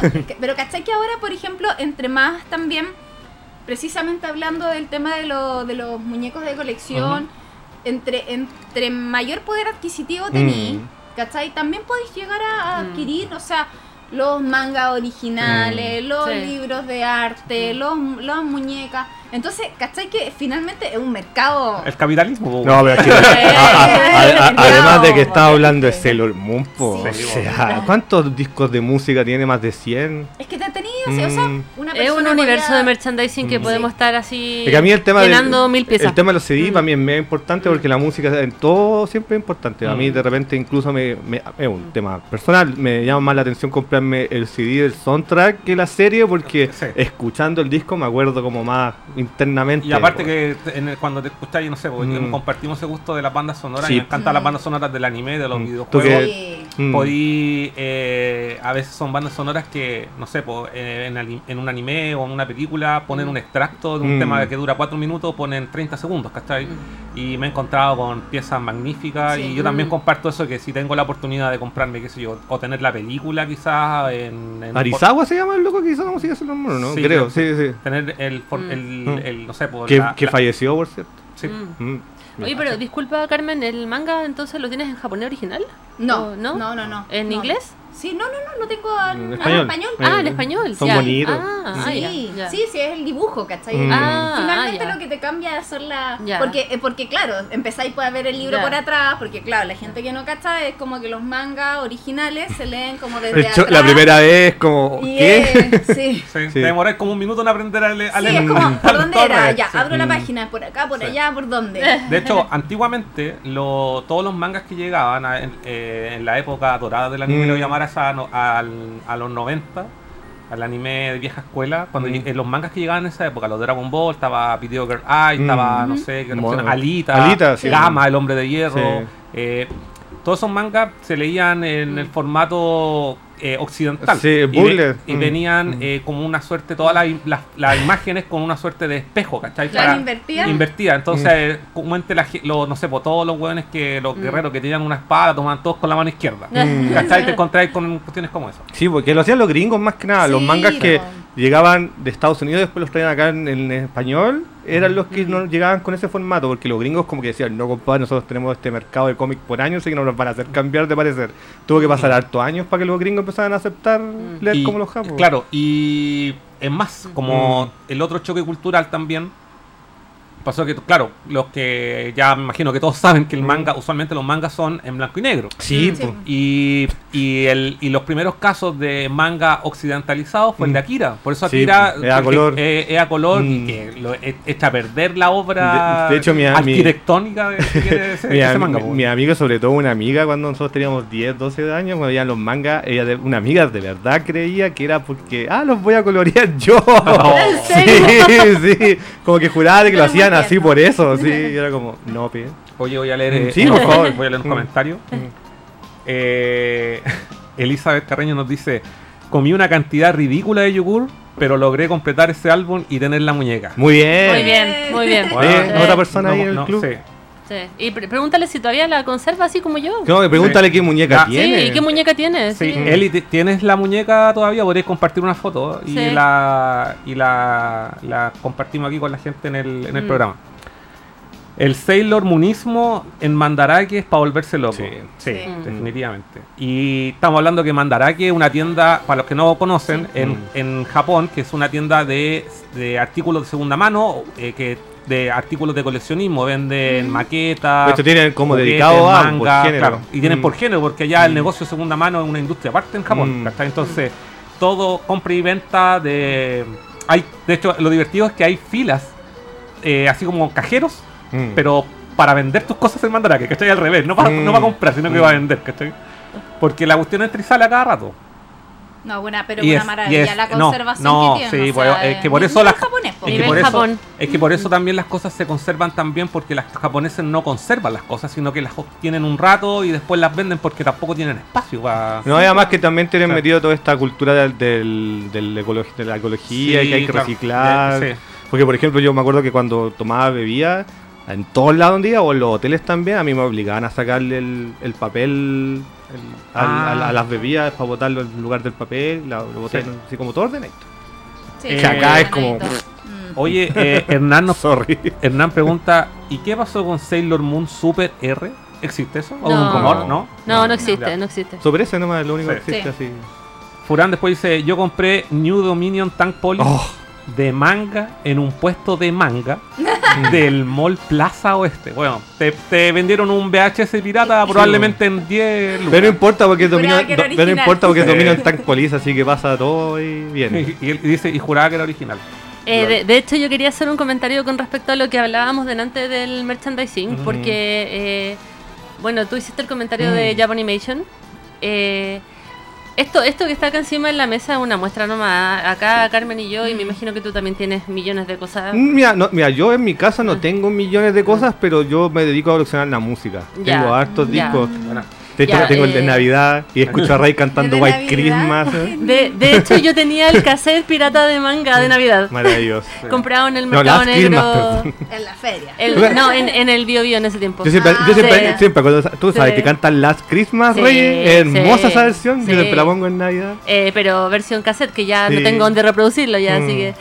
pero ¿cachai que ahora, por ejemplo, entre más también, precisamente hablando del tema de, lo- de los muñecos de colección, entre, entre mayor poder adquisitivo tení, Mm. ¿Cachai? También podéis llegar a, a Mm. adquirir, o sea, los mangas originales, los Sí. libros de arte, los, las muñecas. Entonces, ¿cachai que finalmente es un mercado? El capitalismo. No, pero es que- a- a- a- a- No, además de que estaba hablando de Sailor Moon, po, Sí. o sea, ¿cuántos discos de música tiene? Más de 100. Es que te o sea, Mm. una Es un universo de merchandising que Mm. podemos Sí. estar así Es que a mí el tema, del- llenando mil piezas. el tema de los CD Mm. para mí es medio importante porque la música en todo siempre es importante. A mí de repente incluso me, me- es un tema personal, me llama más la atención comprarme el CD del soundtrack que la serie porque Sí. escuchando el disco me acuerdo como más internamente. Y aparte po. que en el- cuando te escucháis, no sé, porque Mm. compartimos ese gusto de las bandas sonoras, Sí. y me encantan las bandas sonoras del anime, de los Mm. ¿Tú videojuegos. Podí, eh, a veces son bandas sonoras que, no sé, po, eh, en, en un anime o en una película ponen un extracto de un Mm. tema que dura 4 minutos, ponen 30 segundos, ¿cachai? Y me he encontrado con piezas magníficas Sí. y yo también Mm. comparto eso, que si tengo la oportunidad de comprarme, qué sé yo, o tener la película quizás en... en Arizawa se llama el loco que hizo la música de Sailor Moon, ¿no? Sí, Creo, sí, sí. Tener el, for- Mm. el, Mm. el, no sé, po, Que, la- que la- falleció, por cierto. sí. Mm. Mm. Oye, pero disculpa, Carmen, ¿el manga entonces lo tienes en japonés original? No, ¿O no, no? no, no. ¿En no. inglés? Sí, no, no, no, no tengo En en español. español. Ah, en Eh, español. son bonitos. Ah, ah, sí, ya, ya. sí, sí, es el dibujo, ¿cachai? Mm. Ah, Finalmente ah, ya. lo que te cambia son las... Porque, eh, porque claro, empezáis a ver el libro Ya. por atrás, porque claro, la gente que no cacha es como que los mangas originales se leen como desde El cho- atrás. la primera vez, como, Y ¿qué? sí. Sí, Sí. Te demoráis como un minuto en aprender a, le- a Sí, leer. es como, ¿por dónde era? Ya, sí. abro la Mm. página, por acá, por Sí. allá, ¿por dónde? De hecho, antiguamente lo- todos los mangas que llegaban a- en, eh, en la época dorada del anime, Mm. lo llamar a, no- al- a los 90, al anime de vieja escuela, cuando Mm. eh, los mangas que llegaban en esa época, los Dragon Ball, estaba Video Girl Eye, estaba, Mm. no sé, qué Bueno, Alita, Alita, sí. Gama, El Hombre de Hierro, Sí. eh, todos esos mangas se leían en el formato eh, occidental. Sí, y, ve- bullet. y Mm. venían Mm. eh, como una suerte, todas las, las- las imágenes con una suerte de espejo, ¿cachai? Claro, Para- invertida. invertida. Entonces, eh, comúnmente la los, no sé, por todos los hueones que, los Mm. guerreros que tenían una espada, tomaban todos con la mano izquierda. Mm. ¿Cachai? Te encontráis con cuestiones como eso. Sí, porque lo hacían los gringos más que nada. los mangas que llegaban de Estados Unidos después los traían acá en, en español eran los que no llegaban con ese formato. Porque los gringos como que decían, no compadre, nosotros tenemos este mercado de cómic por años así que no nos van a hacer cambiar de parecer. Tuvo que pasar hartos años para que los gringos empezaran a aceptar leer Y, como los japos. Claro, y es más, como Mm. el otro choque cultural también. Pasó que, claro, los que ya me imagino que todos saben que el Mm. manga, usualmente los mangas son en blanco y negro. Sí, Sí. po. Y, y, el, y los primeros casos de manga occidentalizados fue el de Mm. Akira. Por eso Sí, Akira era a que- color. eh, es a color y Mm. que lo e- echa a perder la obra De- de hecho, mi- mi- arquitectónica de, que tiene ese, Mi, ese manga. mi- mi amiga, sobre todo una amiga, cuando nosotros teníamos 10, 12 años, cuando veían los mangas, ella de, una amiga de verdad creía que era porque, ah, los voy a colorear yo. ¿En serio? Sí, sí, como que juraba de que lo Pero hacían así por eso, sí, y era como, no, pe. Oye, voy a leer. eh, Sí, por favor. Voy a leer un Mm. comentario. Eh, Elizabeth Carreño nos dice: Comí una cantidad ridícula de yogur, pero logré completar ese álbum y tener la muñeca. Muy bien. Muy bien, muy bien. Oye, Eh, otra persona ahí No, en el no, club. sí. Sí. Y pre- pregúntale si todavía la conserva así como yo. No, que pregúntale qué muñeca Ah, Sí, tiene. ¿y qué muñeca tiene? Sí, Sí. Eli, ¿t- ¿tienes la muñeca todavía? Podréis compartir una foto y Sí. la y la, la compartimos aquí con la gente en el, en el Mm. programa. El Sailor Moonismo en Mandarake es para volverse loco. Sí. Sí, Sí. Mm. definitivamente. Y estamos hablando que Mandarake es una tienda, para los que no conocen, en, Mm. en Japón, que es una tienda de, de artículos de segunda mano, eh, que de artículos de coleccionismo, venden maquetas. De hecho, tienen como juguetes, dedicado a por manga, género. claro, y tienen Mm. por género, porque allá el Mm. negocio de segunda mano es una industria aparte en Japón. Mm. Entonces, todo compra y venta de. hay De hecho, lo divertido es que hay filas, eh, así como cajeros, Mm. pero para vender tus cosas en Mandarake, ¿cachai? Al revés, no para Mm. no para comprar, sino que Mm. para vender, ¿cachai? Porque la cuestión entra y sale a cada rato. No, buena, pero Y una es- maravilla es- la conservación no, que tiene. sí, o pues, sea, es que por eso japonés, po. Es que, por eso, Japón. es que por eso también las cosas se conservan también porque las japoneses no conservan las cosas, sino que las tienen un rato y después las venden porque tampoco tienen espacio para... No, además que también tienen Claro. metido toda esta cultura del, del- del ecolo- de la ecología y que hay que claro. reciclar. Sí. Porque, por ejemplo, yo me acuerdo que cuando tomaba bebida, en todos lados un día, o en los hoteles también, a mí me obligaban a sacarle el, el papel el- al- Ah. al- a, las bebidas para botarlo en lugar del papel, la- lo boté Sí. así como todo ordenadito. Sí, Que sí, acá es como-. Mm. Oye, eh, Hernán, nos- Sorry. Hernán pregunta, ¿y qué pasó con Sailor Moon Super R? ¿Existe eso? ¿O No. un rumor? ¿No? No, no existe, no existe. Sobre ese nomás es lo único Sí. que existe Sí. así. Furán después dice, yo compré New Dominion Tank Police Oh. De manga en un puesto de manga del Mall Plaza Oeste. Bueno, te, te vendieron un VHS pirata probablemente en 10 lucas. Pero no importa porque domina, do- pero no importa porque Sí. domina el Police, así que pasa todo y bien. y, y él dice, y juraba que era original. Eh, de, de hecho, yo quería hacer un comentario con respecto a lo que hablábamos delante del merchandising, Ujú. porque, eh, bueno, tú hiciste el comentario de Mm. Japanimation. Eh, esto, esto que está acá encima en la mesa es una muestra nomás. Acá Carmen y yo, y me imagino que tú también tienes millones de cosas. Mm, Mira, no, mira, yo en mi casa Ah. no tengo millones de cosas, pero yo me dedico a coleccionar la música. Ya, tengo hartos ya. discos. Bueno, De hecho, Ya, tengo el de eh. Navidad y escucho a Rey cantando ¿De White Navidad? Christmas. De, de hecho, yo tenía el cassette pirata de manga de Navidad. Maravilloso. Comprado en el No, mercado Christmas, negro. perdón. En la feria. El- no, en, en el Bio Bio en ese tiempo. Yo siempre, Ah, yo siempre, sí. siempre cuando tú sabes Sí. que cantan Last Christmas, Sí, Rey, hermosa sí, esa versión, sí. yo siempre la pongo en Navidad. Eh, pero versión cassette, que ya no tengo donde reproducirlo ya, Mm. así que...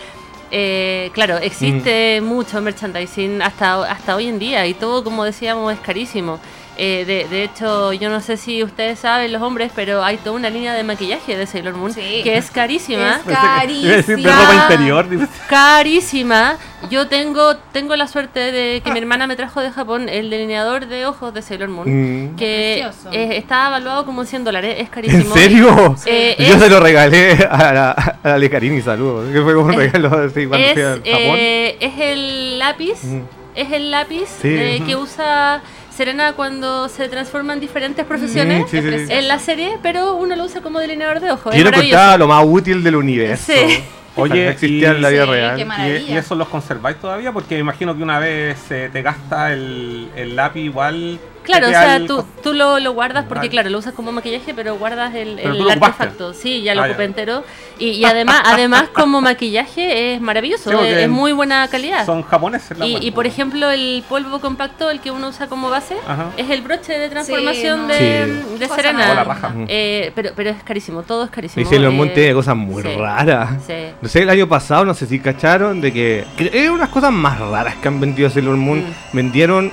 eh, claro, existe mucho merchandising hasta, hasta hoy en día y todo, como decíamos, es carísimo. Eh, de, de hecho, yo no sé si ustedes saben, los hombres, pero hay toda una línea de maquillaje de Sailor Moon Sí. que es carísima. Es Iba a decir de carísima. ropa interior. dice. Carísima. Yo tengo tengo la suerte de que mi hermana me trajo de Japón el delineador de ojos de Sailor Moon, Mm. que eh, está evaluado como 100 dólares. Es ¿En carísimo. serio? Eh, yo es- se lo regalé a la, a la Lecarini, saludos. Que fue como un Es- regalo así cuando fui a es, Japón. eh, es el lápiz, Mm. es el lápiz Sí. eh, que usa Serena cuando se transforma en diferentes profesiones Mm, sí, sí, sí. en la serie, pero uno lo usa como delineador de ojos. Yo es lo más útil del universo. Sí. Oye, no existía en la y- vida Sí, real. qué ¿Y, y eso los conserváis todavía? Porque me imagino que una vez eh, te gasta el, el lápiz igual. Claro, o sea, tú, tú lo, lo guardas porque, claro, lo usas como maquillaje, pero guardas el, Pero el artefacto. Sí, ya lo Ah, ya. entero. Y, y además, además como maquillaje es maravilloso, Sí, es, es muy buena calidad. Son japoneses la Y, y, por po. ejemplo, el polvo compacto, el que uno usa como base, Ajá. es el broche de transformación no. de, Sí. de Serena. La raja. Eh, pero, pero es carísimo, todo es carísimo. Y Sailor Moon Eh, tiene cosas muy sí. raras. Sí. No sé, el año pasado, no sé si cacharon, de que. que Eran unas cosas más raras que han vendido Sailor Moon. Mm. Vendieron.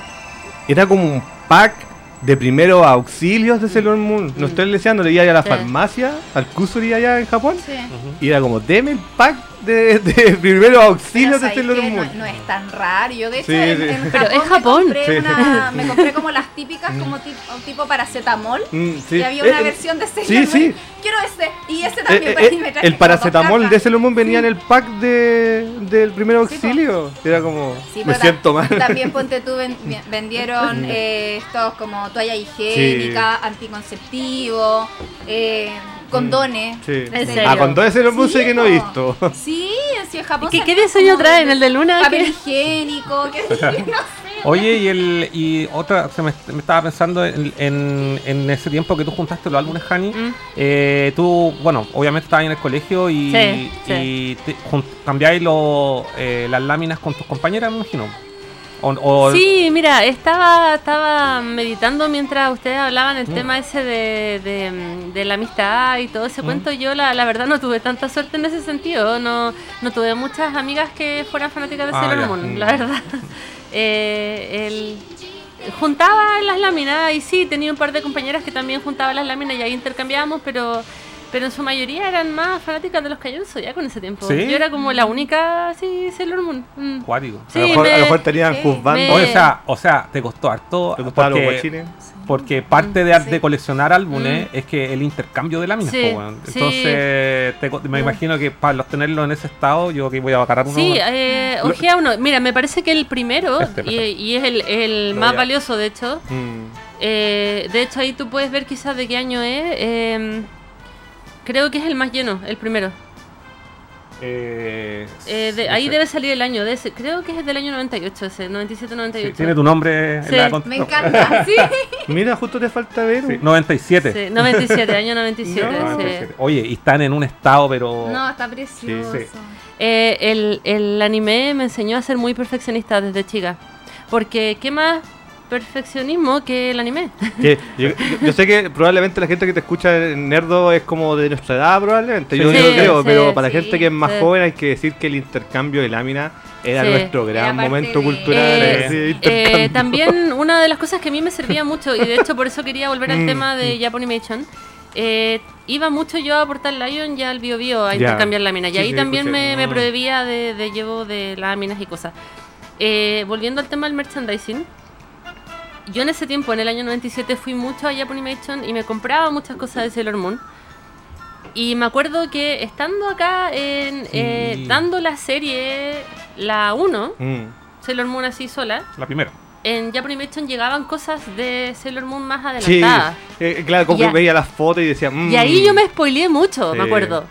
Era como un pack de primeros auxilios de Sailor Moon. No estoy deseando, le iba a la Sí. farmacia, al Kusuri allá en Japón. Sí. Y era como, deme el pack de, de primeros auxilios de Sailor. Moon. no, no es tan raro. Yo de hecho Sí, en, sí. en Pero Japón, es Japón. Me, compré Sí. una- me compré como las típicas como tipo, tipo paracetamol. Mm, sí. Y había una Eh, versión de Sailor Sí, Moon. sí. Quiero este y este Eh, también. eh, y me traje el paracetamol de. Sailor Moon venía en el pack de, del primer Sí, po. auxilio. Era como, Sí, me ta- siento mal. También ponte tú ven- vendieron eh, estos como toalla higiénica, anticonceptivo, eh, condones. Sí. de ¿En serio? Ah, con todo Sailor Moon Sí, sé que no he visto. Sí, sí, en Japón. ¿Qué, qué diseño traen? ¿El de Luna? Papel higiénico, qué no sé. Oye, y el y otra, se me, me estaba pensando en, en, en ese tiempo que tú juntaste los álbumes, Hani. Mm. eh, tú, bueno, obviamente estabas en el colegio y, Sí, sí. y te- jun- cambiáis lo- eh, las láminas con tus compañeras, me imagino. O, o- Sí, mira, estaba, estaba meditando mientras ustedes hablaban el Mm. tema ese de, de, de la amistad y todo ese Mm. cuento. Yo la, la verdad no tuve tanta suerte en ese sentido. No, no tuve muchas amigas que fueran fanáticas de Ah, Sailor. Moon, Mm. la verdad. Eh, el- juntaba las láminas y sí, tenía un par de compañeras que también juntaban las láminas y ahí intercambiábamos, pero... Pero en su mayoría eran más fanáticas de los Caballeros ya con ese tiempo. ¿Sí? Yo era como la única, sí, Sailor Moon. Mm. Cuático. Sí, a, lo mejor, a me- lo mejor tenían sí, juzgando. me- Oye, o sea, o sea, te costó harto ¿Te los porque, porque parte de, Sí. de coleccionar álbumes Mm. es que el intercambio de láminas, Sí, po, sí. Entonces, te me Mm. imagino que para los tenerlos en ese estado, yo que voy a bacar uno. Sí, eh, ojea uno. Mira, me parece que el primero, Este, y, y es el, más valioso, de hecho. Mm. eh, de hecho, ahí tú puedes ver quizás de qué año es. eh, creo que es el más lleno, el primero. Eh, Eh, de- ahí sé. debe salir el año de ese. Creo que es del año 98, ese, Sí, 97-98. tiene tu nombre en Sí, la Me encanta, sí. Mira, justo te falta ver. Sí, 97. Sí, 97, año 97. No, sí. 97. Oye, y están en un estado, pero. No, está precioso. Sí, sí. Eh, el, el anime me enseñó a ser muy perfeccionista desde chica. Porque, ¿qué más perfeccionismo que el anime? Que yo, sé que probablemente la gente que te escucha en Nerdo es como de nuestra edad, probablemente. Yo, Sí, yo lo creo, sí, pero para la sí, gente que es más sí. joven hay que decir que el intercambio de láminas era Sí. nuestro gran momento de- cultural. Eh, Eh, también una de las cosas que a mí me servía mucho, y de hecho por eso quería volver al Mm, tema de Japanimation, eh, iba mucho yo a Portal Lion ya al Bio Bio a intercambiar láminas. Y Sí, ahí sí, también me Mm. prohibía de, de llevo de láminas y cosas. Eh, volviendo al tema del merchandising. Yo en ese tiempo, en el año 97, fui mucho a Japanimation y me compraba muchas cosas de Sailor Moon. Y me acuerdo que estando acá en, eh, Sí. dando la serie, la 1, Mm. Sailor Moon así sola, La primera. en Japanimation llegaban cosas de Sailor Moon más Sí, adelantadas. eh, claro, como que veía las fotos y decía. mm. Y ahí yo me spoileé mucho, Sí. me acuerdo.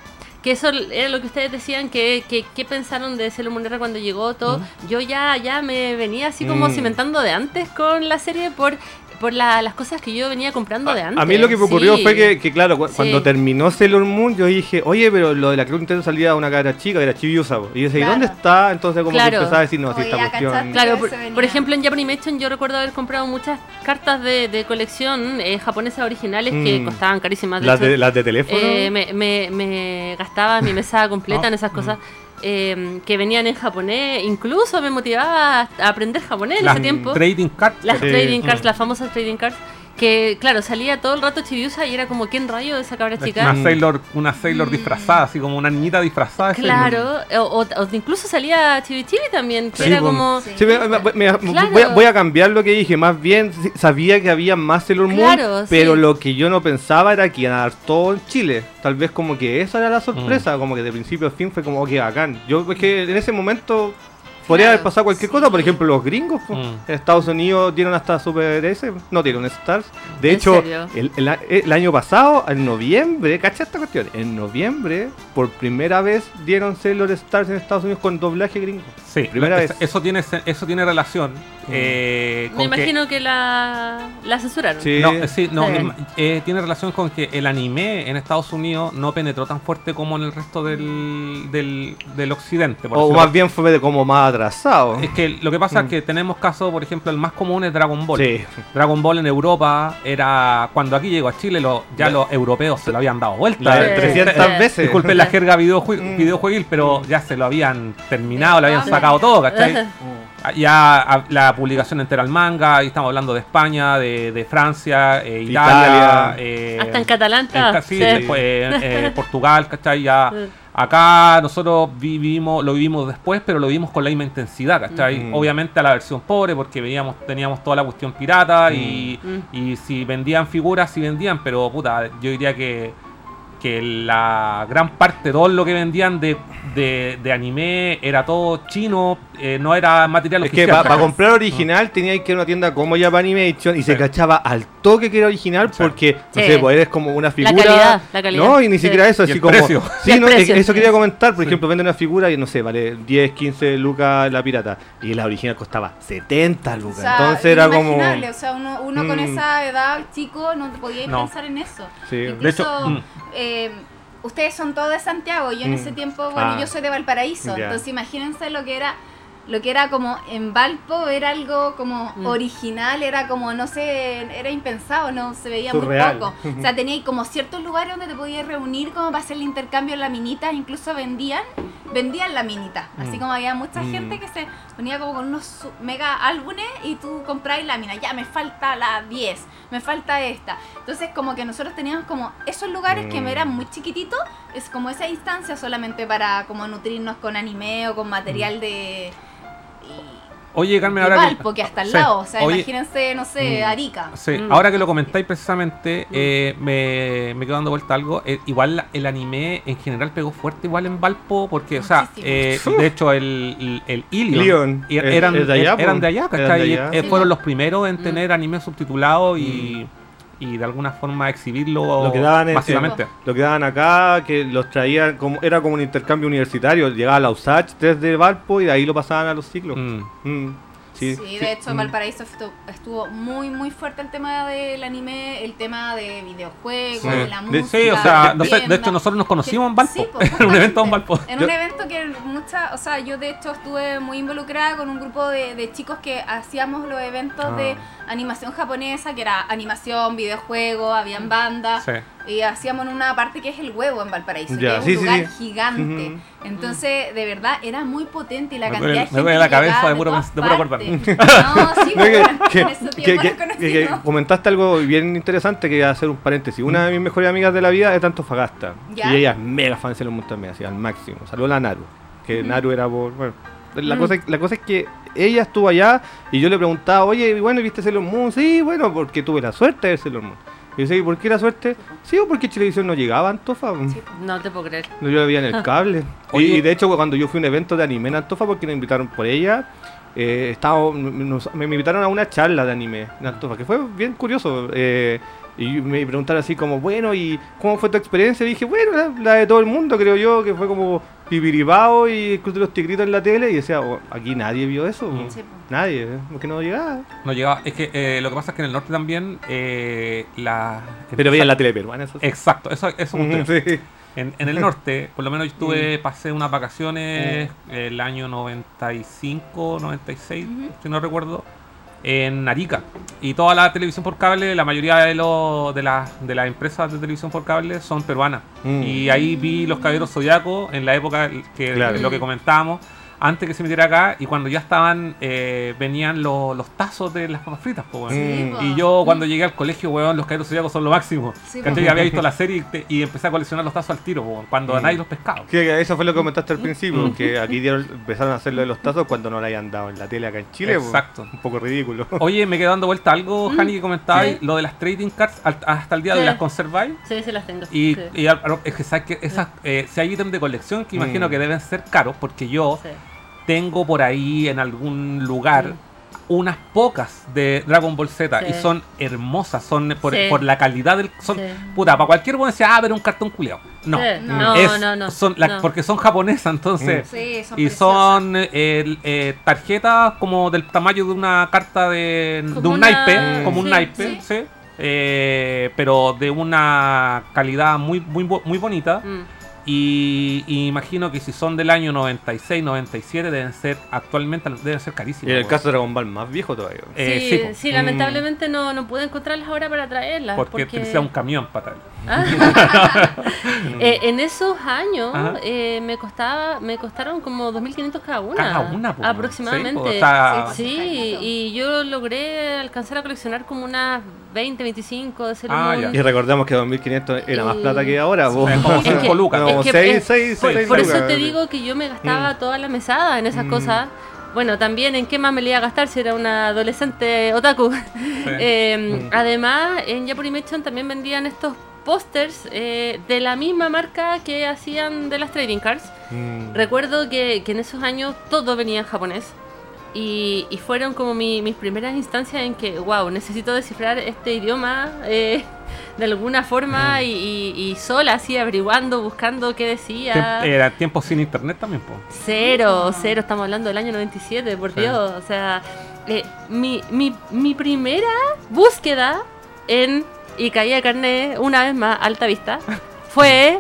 Que eso era lo que ustedes decían, que, que, que pensaron de Sailor Moon cuando llegó todo. Yo ya, ya me venía así como Mm. cimentando de antes con la serie por, por la- las cosas que yo venía comprando de A, antes. a mí lo que me ocurrió Sí. fue que, que, claro, cu- Sí. cuando terminó Sailor Moon, yo dije, oye, pero lo de la Club Nintendo salía una cara chica, era Chibiusa. Y yo decía, ¿y Claro. dónde está? Entonces, como Claro. que empezaba a decir, no, Oye, esta cuestión. Claro, por, ejemplo en Japanimation yo recuerdo haber comprado muchas cartas de, de colección eh, japonesas originales que Mm. costaban carísimas. De Las hecho, de, las de teléfono. Eh, me, me, me gastaba mi mesada completa Ah, en esas cosas eh, que venían en japonés. Incluso me motivaba a aprender japonés en Las ese tiempo. trading cards. Las Sí. trading cards, Mm. las famosas trading cards. Que claro, salía todo el rato Chibiusa y era como, ¿quién rayo esa cabra chica? Una Sailor, una Sailor Mm. disfrazada, así como una niñita disfrazada. Claro, o, o- o incluso salía Chibi Chibi también, que Sí, era como... Sí. Sí, me- me- me- Claro. voy, a, voy a cambiar lo que dije. Más bien sabía que había más Sailor Moon, Claro, pero sí. lo que yo no pensaba era que iban a dar todo en Chile. Tal vez como que esa era la sorpresa, como que de principio a fin fue como, ok, bacán. Yo, es que en ese momento podría Claro, haber pasado cualquier sí. cosa. Por ejemplo, los gringos pues, Mm. en Estados Unidos dieron hasta Super S, no dieron Stars. De ¿En hecho, el, el año pasado, en noviembre, ¿cacha esta cuestión? En noviembre, por primera vez dieron Sailor Stars en Estados Unidos con doblaje gringo. Sí, Primera es- vez. Eso tiene, eso tiene relación. eh, Me con que- imagino que, la, la censuraron. Sí. No, eh, sí, no, Sí. eh, tiene relación con que el anime en Estados Unidos no penetró tan fuerte como en el resto del, del, del occidente. por O más bien fue de como más atrasado. Es que lo que pasa Mm. es que tenemos casos, por ejemplo, el más común es Dragon Ball. Sí. Dragon Ball en Europa era. Cuando aquí llegó a Chile, lo- ya los europeos se lo habían dado vuelta. La Sí. de 300 Sí. veces. Disculpen la jerga videojue- Mm. videojueguil, pero ya se lo habían terminado, le habían Ajá. sacado todo, ¿cachai? Ya a- la publicación entera al manga, ahí estamos hablando de España, de, de Francia, eh, Italia, Italia. eh, Hasta en catalán en ca- sí, Sí. después, eh, eh, Portugal, ¿cachai? Ya. Acá nosotros vivimos, lo vivimos después, pero lo vivimos con la misma intensidad, ¿cachai? Mm. Obviamente a la versión pobre, porque veíamos, teníamos toda la cuestión pirata y, Mm. y si vendían figuras, sí vendían, pero puta, yo diría que, que la gran parte, todo lo que vendían de, de, de anime era todo chino, eh, no era material Es que oficial. para comprar original tenía que ir a una tienda como Japanimation y se cachaba al toque que era original Sí. porque, no Sí. sé, pues eres como una figura. calidad, la calidad. No, y ni Sí. siquiera eso, así como. precio. Sí, no, es- precio. eso quería comentar. Por Sí. ejemplo, venden una figura y no sé, vale 10, 15 lucas la pirata. Y la original costaba 70 O lucas. sea, Entonces era como. O sea, uno, uno con Mm. esa edad, chico, no podía No. pensar en eso. Sí. De Incluso, hecho, mm. eh, ustedes son todos de Santiago. Yo en Mm. ese tiempo, bueno, Ah. yo soy de Valparaíso. Entonces, imagínense lo que era. Lo que era como en Valpo era algo como Mm. original, era como, no sé, era impensado, no se veía Surreal. muy poco. O sea, tenía como ciertos lugares donde te podías reunir como para hacer el intercambio en la minita, incluso vendían, vendían la minita. Así Mm. como había mucha Mm. gente que se ponía como con unos mega álbumes y tú compráis la mina, ya me falta la 10, me falta esta. Entonces como que nosotros teníamos como esos lugares que eran muy chiquititos, es como esa instancia solamente para como nutrirnos con anime o con material de... Oye, Carmen, ahora que- Valpo, que hasta al Sí. lado, o sea, Oye, imagínense, no sé, Mm. Arica. Sí, Mm. ahora que lo comentáis precisamente, eh, me, me quedo dando vuelta algo. eh, igual la- el anime en general pegó fuerte igual en Valpo, porque, o sea, eh, de hecho el, el, er- eran, de allá, eran de allá, Eran ¿cachai? de allá. Eh, Sí, fueron los primeros en Mm. tener anime subtitulado y, y de alguna forma exhibirlo Lo que daban en-. Lo que daban acá, que los traían como. Era como un intercambio universitario. Llegaba a la USACH desde Valpo y de ahí lo pasaban a los ciclos. Mm. Mm, Sí, sí, de hecho mm. Valparaíso estu- estuvo muy muy fuerte el tema del anime, el tema de videojuegos, Sí. de la música. Sí, o sea, de hecho nosotros nos conocimos en Valpo, Sí, pues, en un evento en justamente, Valpo. En Yo- un evento que mucha o sea, yo de hecho estuve muy involucrada con un grupo de, de chicos que hacíamos los eventos de Ah. animación japonesa, que era animación, videojuego, habían bandas, Sí. Y hacíamos en una parte que es el huevo en Valparaíso, Ya, que es sí, un sí, lugar sí. gigante. Ujú. Entonces, de verdad, era muy potente y la Me cantidad de me gente duele la cabeza de puro de puro partes. No, sí, No, que- comentaste algo bien interesante que voy a hacer un paréntesis. Una de mis mejores amigas de la vida es de Antofagasta. ¿Ya? Y ella es mega fan de también, así al máximo. Saludos a la Naru. Que Ujú. Naru era por. Bueno, la, Mm. cosa, la cosa es que ella estuvo allá y yo le preguntaba, oye, bueno, ¿viste Sailor Moon? Sí, bueno, porque tuve la suerte de ver Sailor Moon. Y yo decía, ¿y por qué la suerte? Sí, o porque Televisión no llegaba a Antofa. No te puedo creer. No, yo la veía en el cable. Y- de hecho, cuando yo fui a un evento de anime en Antofa, porque me invitaron por ella, eh, estaba, nos- me invitaron a una charla de anime en Antofa, que fue bien curioso. eh, y me preguntaron así como, bueno, ¿y cómo fue tu experiencia? Y dije, bueno, la, la de todo el mundo, creo yo, que fue como Pipiribao y el Club de los Tigritos en la tele. Y decía, "Oh, aquí nadie vio eso. Mm. Sí. Nadie, ¿eh? porque no llegaba. No llegaba. Es que eh, lo que pasa es que en el norte también eh, la. Pero veían la tele peruana, eso sí. Exacto, eso, eso es un Ujú, tema. sí. En, en el norte, por lo menos yo Mm. estuve, pasé unas vacaciones el año 95, 96, Ujú. si no recuerdo, en Arica. Y toda la televisión por cable, la mayoría de, los de, las de las empresas de televisión por cable son peruanas. Mm. Y ahí vi los caballeros zodiacos en la época que Claro. lo que comentábamos. Antes que se metiera acá y cuando ya estaban, eh, venían los, los tazos de las papas fritas, po, weón. Sí, Mm. po. Y yo cuando llegué al colegio, weón, los caballeros zodiacos son lo máximo. Sí, ¿Cachai? po. Había visto la serie y, te- y empecé a coleccionar los tazos al tiro, weón, cuando Mm. nadie los pescaba. Que eso fue lo que comentaste al principio, Mm. que aquí dieron- empezaron a hacer lo de los tazos cuando no la hayan dado en la tele acá en Chile. Exacto. Un poco ridículo. Oye, me quedó dando vuelta algo, Mm, Jani, que comentabas, sí. lo de las trading cards al- hasta el día de Sí. las conserváis. Sí, sí las tengo. Y, sí. y es que sabes que esas, eh, si hay ítems de colección que imagino Mm. que deben ser caros, porque yo Sí. Tengo por ahí en algún lugar Mm. unas pocas de Dragon Ball Z Sí. y son hermosas, son por, Sí. por la calidad del. Son, Sí. Puta, para cualquier uno decía, ah, pero un cartón culeado. No, Sí. No. No, es- no, no. son la- no. porque son japonesas, entonces. Sí, son Y preciosas. son eh, eh, tarjetas como del tamaño de una carta de, de un una- naipe, como un sí, naipe, sí. sí. Eh, pero de una calidad muy, muy, bo- muy bonita. Mm. Y, y imagino que si son del año 96, 97, deben ser actualmente deben ser Y carísimas. en el caso de Dragon Ball más viejo todavía. Eh, sí, sí, lamentablemente no, no pude encontrarlas ahora para traerlas. porque, Porque, sea un camión para tal. Ah. Eh, en esos años eh, me costaba me costaron como 2.500 cada una. Cada una, po, aproximadamente. sí, po, Sí, Sí, y yo logré alcanzar a coleccionar como unas 20, 25 de Sailor Ah. Y recordemos que 2500 era más plata que ahora. vos. Es como Es que- cinco lucas. Como es que- seis, es- seis, por, seis por eso te digo que yo me gastaba toda la mesada en esas Mm. cosas. Bueno, también en qué más me le iba a gastar si era una adolescente otaku. Eh, Mm. Además, en Japanimation también vendían estos pósters eh, de la misma marca que hacían de las trading cards. Mm. Recuerdo que, que en esos años todo venía en japonés. Y, y fueron como mi- mis primeras instancias en que, wow, necesito descifrar este idioma eh, de alguna forma y, y- y sola, así averiguando, buscando qué decía. Tiemp- Era tiempo sin internet también, po. Cero, cero, estamos hablando del año 97, por Sí. Dios. O sea, eh, mi, mi, mi primera búsqueda en y caía de carne una vez más, alta vista, fue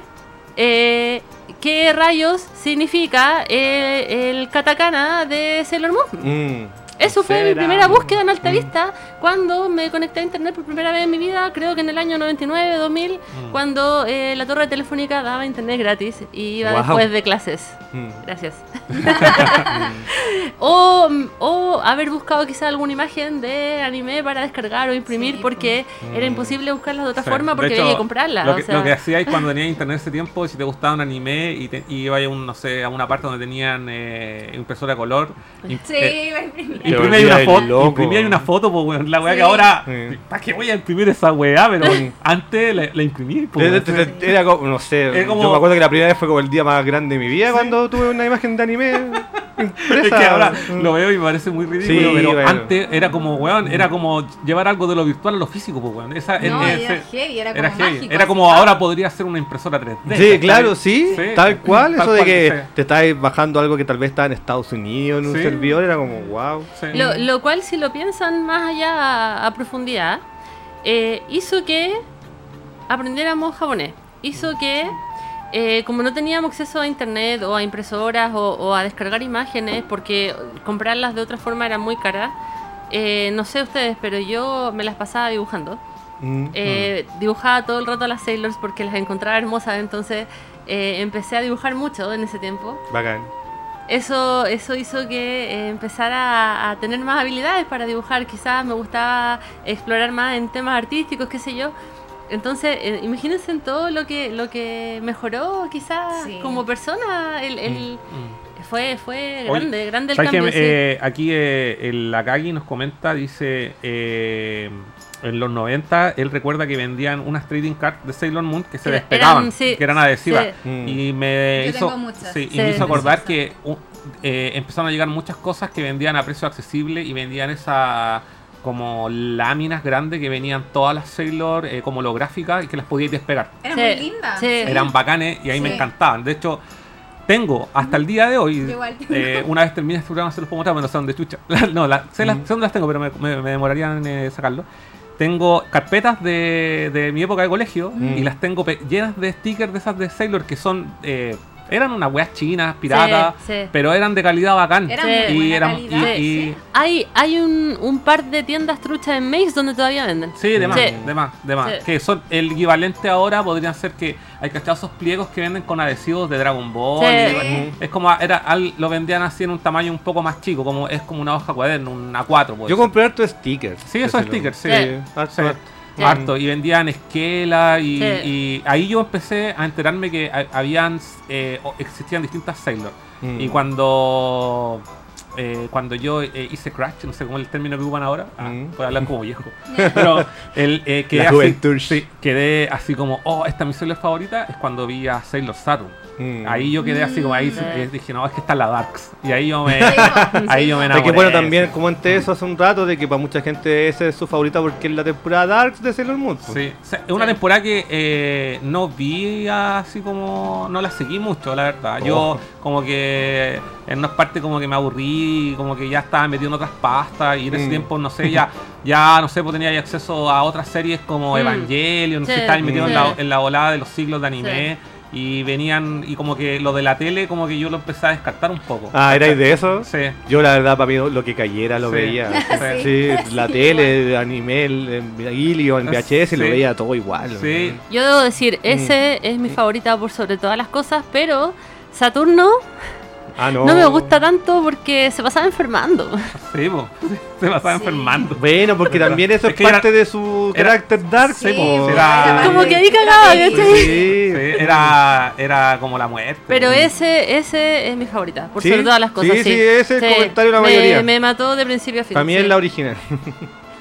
eh, qué rayos significa eh, el katakana de Sailor Moon. Mm. Eso fue mi primera búsqueda en alta Mm. vista cuando me conecté a internet por primera vez en mi vida, creo que en el año 99, 2000, Mm. cuando eh, la torre telefónica daba internet gratis y iba después de clases. Mm. Gracias. o, o haber buscado quizá alguna imagen de anime para descargar o imprimir Sí, porque era Mm. imposible buscarlas de otra Sí. forma porque hecho, había que comprarlas. Lo o que, sea, lo que hacíais cuando tenías internet ese tiempo, si te gustaba un anime y, te, y ibas a un, no sé, a una parte donde tenían eh, impresora a color, Sí, eh, la imprimí. Te imprimíais una foto, loco. imprimíais una foto, pues weón, la weá Sí. que ahora, Sí. ¿para qué voy a imprimir esa weá? Pero antes la, la imprimí, pues, Era como, no sé, como- yo me acuerdo que la primera vez fue como el día más grande de mi vida cuando tuve una imagen de anime impresa. Es que ahora lo veo y me parece muy ridículo, Sí, pero bueno. antes era como, weón, era como llevar algo de lo virtual a lo físico, pues, weón. Esa, No, ese- era heavy, era como era heavy. mágico, Era así, como ah. ahora podría ser una impresora 3D. Sí, claro, sí, Sí, tal cual, tal eso de que sí. te estáis bajando algo que tal vez está en Estados Unidos en un Sí. servidor, era como, wow. Sí. Lo, lo cual, si lo piensan más allá a, a profundidad, eh, hizo que aprendiéramos japonés. Hizo que eh, como no teníamos acceso a internet o a impresoras o, o a descargar imágenes, porque comprarlas de otra forma era muy cara, eh, no sé ustedes, pero yo me las pasaba dibujando. Mm, Eh, Dibujaba todo el rato a las Sailors porque las encontraba hermosas, entonces eh, empecé a dibujar mucho en ese tiempo. mm, Bacán. Eso, eso hizo que eh, empezara a, a tener más habilidades para dibujar. Quizás me gustaba explorar más en temas artísticos, qué sé yo. Entonces, eh, imagínense en todo lo que, lo que mejoró quizás Sí. como persona. El, el- Mm. fue fue Oye, grande, grande el ¿Sabes cambio. que, sí. eh, aquí eh, el Akagi nos comenta, dice, eh, en los 90 él recuerda que vendían unas trading cards de Sailor Moon que se Eran- despegaban, sí, que eran adhesivas. sí. Mm. Y me Yo hizo, tengo muchas. sí, y Sí. me hizo acordar que uh, eh, empezaron a llegar muchas cosas que vendían a precio accesible y vendían esa como láminas grandes que venían todas las Sailor eh, como holográficas y que las podíais despegar. Era Sí, muy linda. sí. Eran bacanes y ahí me encantaban. De hecho, tengo hasta el día de hoy. Igual eh, una vez termine este programa se los puedo mostrar, pero no son de chucha. no, la- sé, las, Mm. sé dónde las tengo, pero me, me- me demoraría en eh, sacarlo. Tengo carpetas de, de mi época de colegio Mm. y las tengo llenas de stickers de esas de Sailor que son. Eran unas weas chinas, piratas, Sí, sí. pero eran de calidad bacán. Sí. y buena eran. calidad. y- y- sí. Hay, hay un, un par de tiendas truchas en Maze donde todavía venden. Sí, de más, Sí. de más, de más. Sí. Que son el equivalente ahora podrían ser que hay cachado esos pliegos que venden con adhesivos de Dragon Ball. Sí. y- es como era al- lo vendían así en un tamaño un poco más chico, como es como una hoja cuaderno, un A4. puede Yo ser. compré harto stickers. Sí, esos stickers, sí. Sí. harto, Sí. harto. Sí. Harto, y vendían esquela y, Sí. y ahí yo empecé a enterarme que ha- habían eh, existían distintas Sailor. Mm. Y cuando eh, cuando yo eh, hice Crash, no sé cómo es el término que ocupan ahora, ah, Mm. puedo hablar como viejo, pero el, eh, quedé, La así, juventud. sí, quedé así como, oh, esta es mi Sailor favorita, es cuando vi a Sailor Saturn. Mm. Ahí yo quedé así como ahí, Mm. eh, dije, no, es que está la Darks. Y ahí yo me, Sí, ahí yo me Es enamoré. que bueno, también comenté eso hace un rato, de que para mucha gente esa es su favorita porque es la temporada Darks de Sailor Moon. pues. Sí, o sea, es una Sí. temporada que eh, no vi así como. No la seguí mucho, la verdad. Yo, como que en unas partes, como que me aburrí, como que ya estaba metido en otras pastas. Y en ese Mm. tiempo, no sé, ya, ya no sé, pues tenía acceso a otras series como Mm. Evangelion, no sé, Sí, estaba metido en, la, en la volada de los siglos de anime. Y venían, y como que lo de la tele, como que yo lo empecé a descartar un poco. Ah, ¿erais de eso? Sí. Yo la verdad para mí lo que cayera lo Sí. veía. Sí. Sí, la tele, anime, el- en VHS, lo veía todo igual. Sí. Yo debo decir, ese es mi favorita por sobre todas las cosas, pero Saturno Ah, no. no me gusta tanto porque se pasaba enfermando. Sí, po. se pasaba Sí. enfermando. Bueno, porque también eso Es es, que era- parte de su era- carácter dark. Sí, po. era- Como que ahí cagaba, ¿cachai? Sí. Sí, era, era como la muerte. Pero po. ese, ese es mi favorita, por ¿Sí? sobre todas las cosas. Sí, Sí, sí, ese es el comentario de la mayoría. Me mató de principio a fin. Para mí sí. es la original.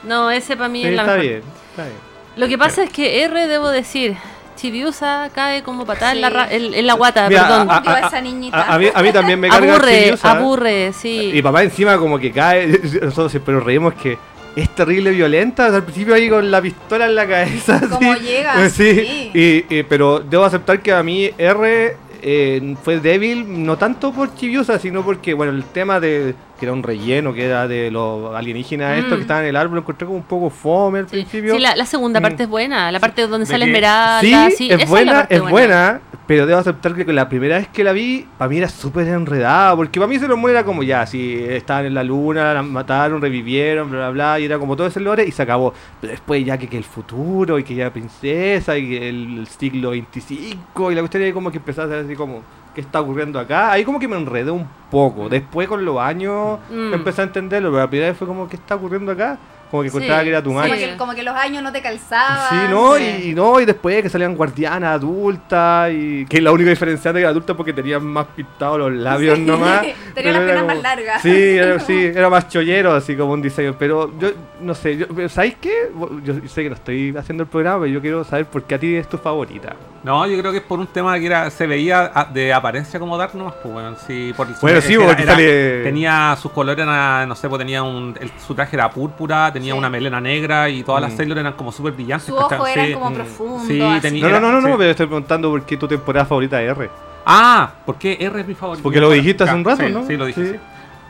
No, ese para mí Sí, es la está mejor. bien, está bien. Lo que pasa es que R, debo decir, Chibiusa cae como patada en, la Sí. ra- en- en la guata, Mira, perdón. a- esa niñita. Mí, a mí también me carga aburre, Chibiusa. aburre, sí. Y papá encima como que cae, nosotros siempre nos reímos que es terrible violenta, al principio ahí con la pistola en la cabeza. Como así. llega, Sí, sí. Y, y- pero debo aceptar que a mí R eh, fue débil, no tanto por Chibiusa, sino porque, bueno, el tema de que era un relleno, que era de los alienígenas estos Mm. que estaban en el árbol, lo encontré como un poco fome al Sí, principio. Sí, la, la segunda Mm. parte es buena, la parte donde De sale Esmeralda, sí, sí, es buena, es buena, pero debo aceptar que la primera vez que la vi, para mí era súper enredada, porque para mí se lo muere era como ya, si estaban en la luna, la mataron, revivieron, bla, bla, bla, y era como todo ese lore y se acabó. Pero después ya que, que el futuro, y que ya princesa, y que el, el siglo 25, y la cuestión ahí como que empezaba a ser así como, ¿qué está ocurriendo acá? Ahí como que me enredé un poco. Después con los años Mm. empecé a entenderlo, pero la primera vez fue como, ¿qué está ocurriendo acá? Como que Sí, encontraba que era tu sí. madre. Como que, como que los años no te calzaban. Sí, no, Sí. y, y no, y después que salían guardianas adultas, y que la única diferencia de que adultas porque tenían más pintados los labios Sí, nomás. tenía las era piernas como- más largas. Sí, era, sí, era más chollero, así como un diseño. Pero yo, no sé, yo, pero ¿sabéis qué? Yo sé que no estoy haciendo el programa, pero yo quiero saber por qué a ti es tu favorita. No, yo creo que es por un tema que era se veía a- de apariencia como Dark nomás, pues bueno, sí, por Bueno, sí, sale- tenía sus colores, era, no sé, pues tenía un, el- su traje era púrpura, tenía Sí. una melena negra y todas las Mm. Sailor eran como súper brillantes. Ojos ¿cachai? eran Sí. como Mm. profundos. Sí, tenía- No, no, no, no, no, sí. pero estoy preguntando por qué tu temporada favorita es R. Ah, ¿por qué R es mi favorito? Porque lo dijiste hace un rato, sí, ¿no? Sí, lo dije, Sí. sí.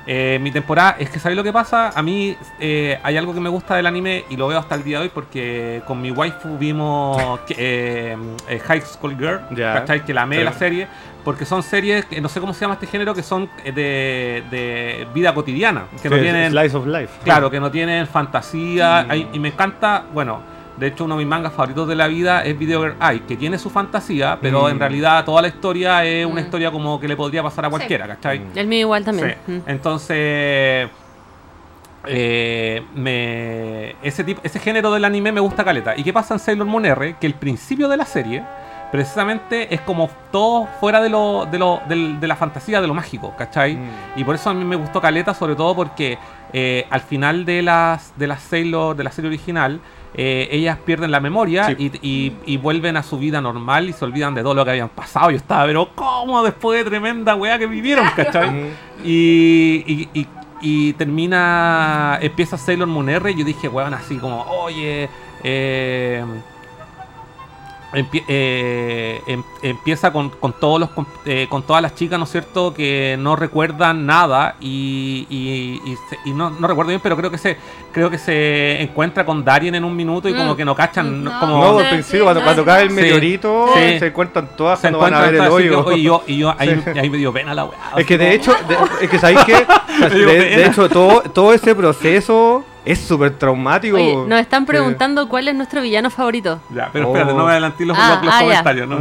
Eh, mi temporada, es que ¿sabéis lo que pasa? A mí eh, hay algo que me gusta del anime y lo veo hasta el día de hoy porque con mi waifu vimos que, eh, eh, High School Girl, Ya. ¿cachai? Que la amé Sí. la serie, porque son series, que no sé cómo se llama este género, que son eh, de, de vida cotidiana, que no tienen... Slice of Life. Claro, que no tienen fantasía. Mm. hay- y me encanta, bueno, de hecho uno de mis mangas favoritos de la vida es Video Girl Eye, que tiene su fantasía, pero Mm. en realidad toda la historia es una Mm. historia como que le podría pasar a Sí. cualquiera, ¿cachai? Mm. El mío igual también. Sí. Mm. Entonces, eh, me, ese, tipo, ese género del anime me gusta caleta. ¿Y qué pasa en Sailor Moon R? Que el principio de la serie, precisamente, es como todo fuera de, lo, de, lo, de la fantasía, de lo mágico, ¿cachai? Mm. Y por eso a mí me gustó Caleta, sobre todo porque eh, al final de las de las Sailor, de la serie original, eh, ellas pierden la memoria Sí. y, y- y vuelven a su vida normal y se olvidan de todo lo que habían pasado. Yo estaba, pero ¿cómo después de tremenda weá que vivieron, cachai? Mm. Y, y, y- y termina, empieza Sailor Moon R y yo dije, weón, así como, oye, eh, empie- eh, em- empieza con, con todos los con, eh, con todas las chicas, ¿no es cierto?, que no recuerdan nada y, y- y se- y no, no recuerdo bien, pero creo que se creo que se encuentra con Darien en un minuto y como Mm. que no cachan, No. como... No, Sí, al sí, principio, cuando, cae el meteorito, Sí. se encuentran todas se cuando van a ver el que, hoyo. y yo, y yo ahí, Sí. ahí me dio pena la weá. Es que de como- hecho, de- es que sabéis que, de, de hecho, todo, todo ese proceso es súper traumático. Oye, nos están Sí. preguntando cuál es nuestro villano favorito. Ya, pero espérate, Oh. no me adelanté los, Ah, los- los ah, comentarios. No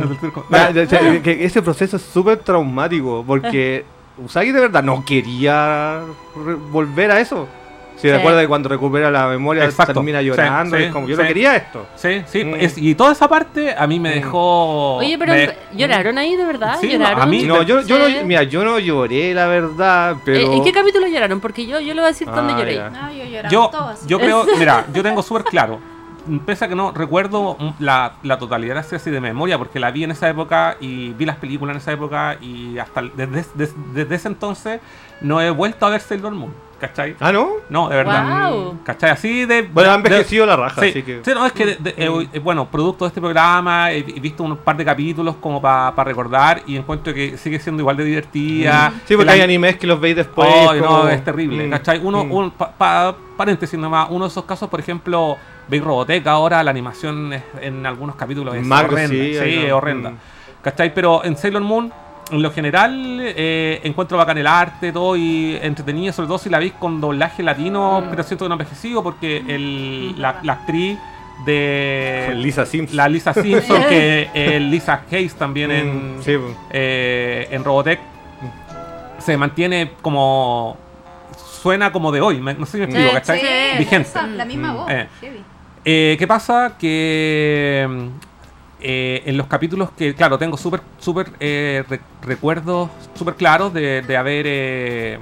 Ya, ya, ya, que ese proceso es súper traumático porque Usagi de verdad no quería volver a eso. Si Sí. recuerda que cuando recupera la memoria Exacto. termina Sí, llorando, sí, es como yo sí. no quería esto. Sí, sí. Mm. es- y toda esa parte a mí me Mm. dejó. Oye, pero me- ¿lloraron ahí de verdad? Sí, no, ¿Lloraron? a mí- No, yo, yo Sí. no, mira, yo no lloré la verdad, pero ¿En qué capítulo lloraron? Porque yo, yo le voy a decir dónde Ah, lloré. ya. No, yo lloraba Yo, todos. yo creo, mira, yo tengo súper claro. Pese a que no recuerdo la, la totalidad así, así de memoria, porque la vi en esa época y vi las películas en esa época y hasta desde, desde, desde ese entonces no he vuelto a ver Sailor Moon, ¿cachai? Ah, ¿no? No, de verdad. Guau. ¿Cachai? Así de... Bueno, ha de- envejecido la raja, Sí, así que... sí, no, es que, de- de- eh, eh, bueno, producto de este programa, he, he visto un par de capítulos como para recordar y encuentro que sigue siendo igual de divertida. Sí, porque El hay an- animes que los veis después. Ay, como- no, es terrible, Mm, ¿cachai? Uno, mm. un, pa- pa- paréntesis nomás, uno de esos casos, por ejemplo, veis Robotech ahora, la animación es- en algunos capítulos es Macro, horrenda, sí, sí, es horrenda, mm. ¿cachai? Pero en Sailor Moon, en lo general, eh, encuentro bacán el arte, todo, y entretenido, sobre todo si la veis con doblaje latino, Mm. pero siento que no envejecido, porque el, la, la actriz de... Lisa Sims. La Lisa Simpson, que eh, Lisa Hayes también en, Mm, sí, po. eh, en Robotech se mantiene como suena como de hoy, no sé si me explico, Sí, ¿cachai? Sí, Vigente. esa, la misma Mm. voz. Eh. heavy. Eh, ¿Qué pasa? Que mm, eh, en los capítulos que, claro, tengo súper súper eh, re- recuerdos súper claros de, de haber, eh,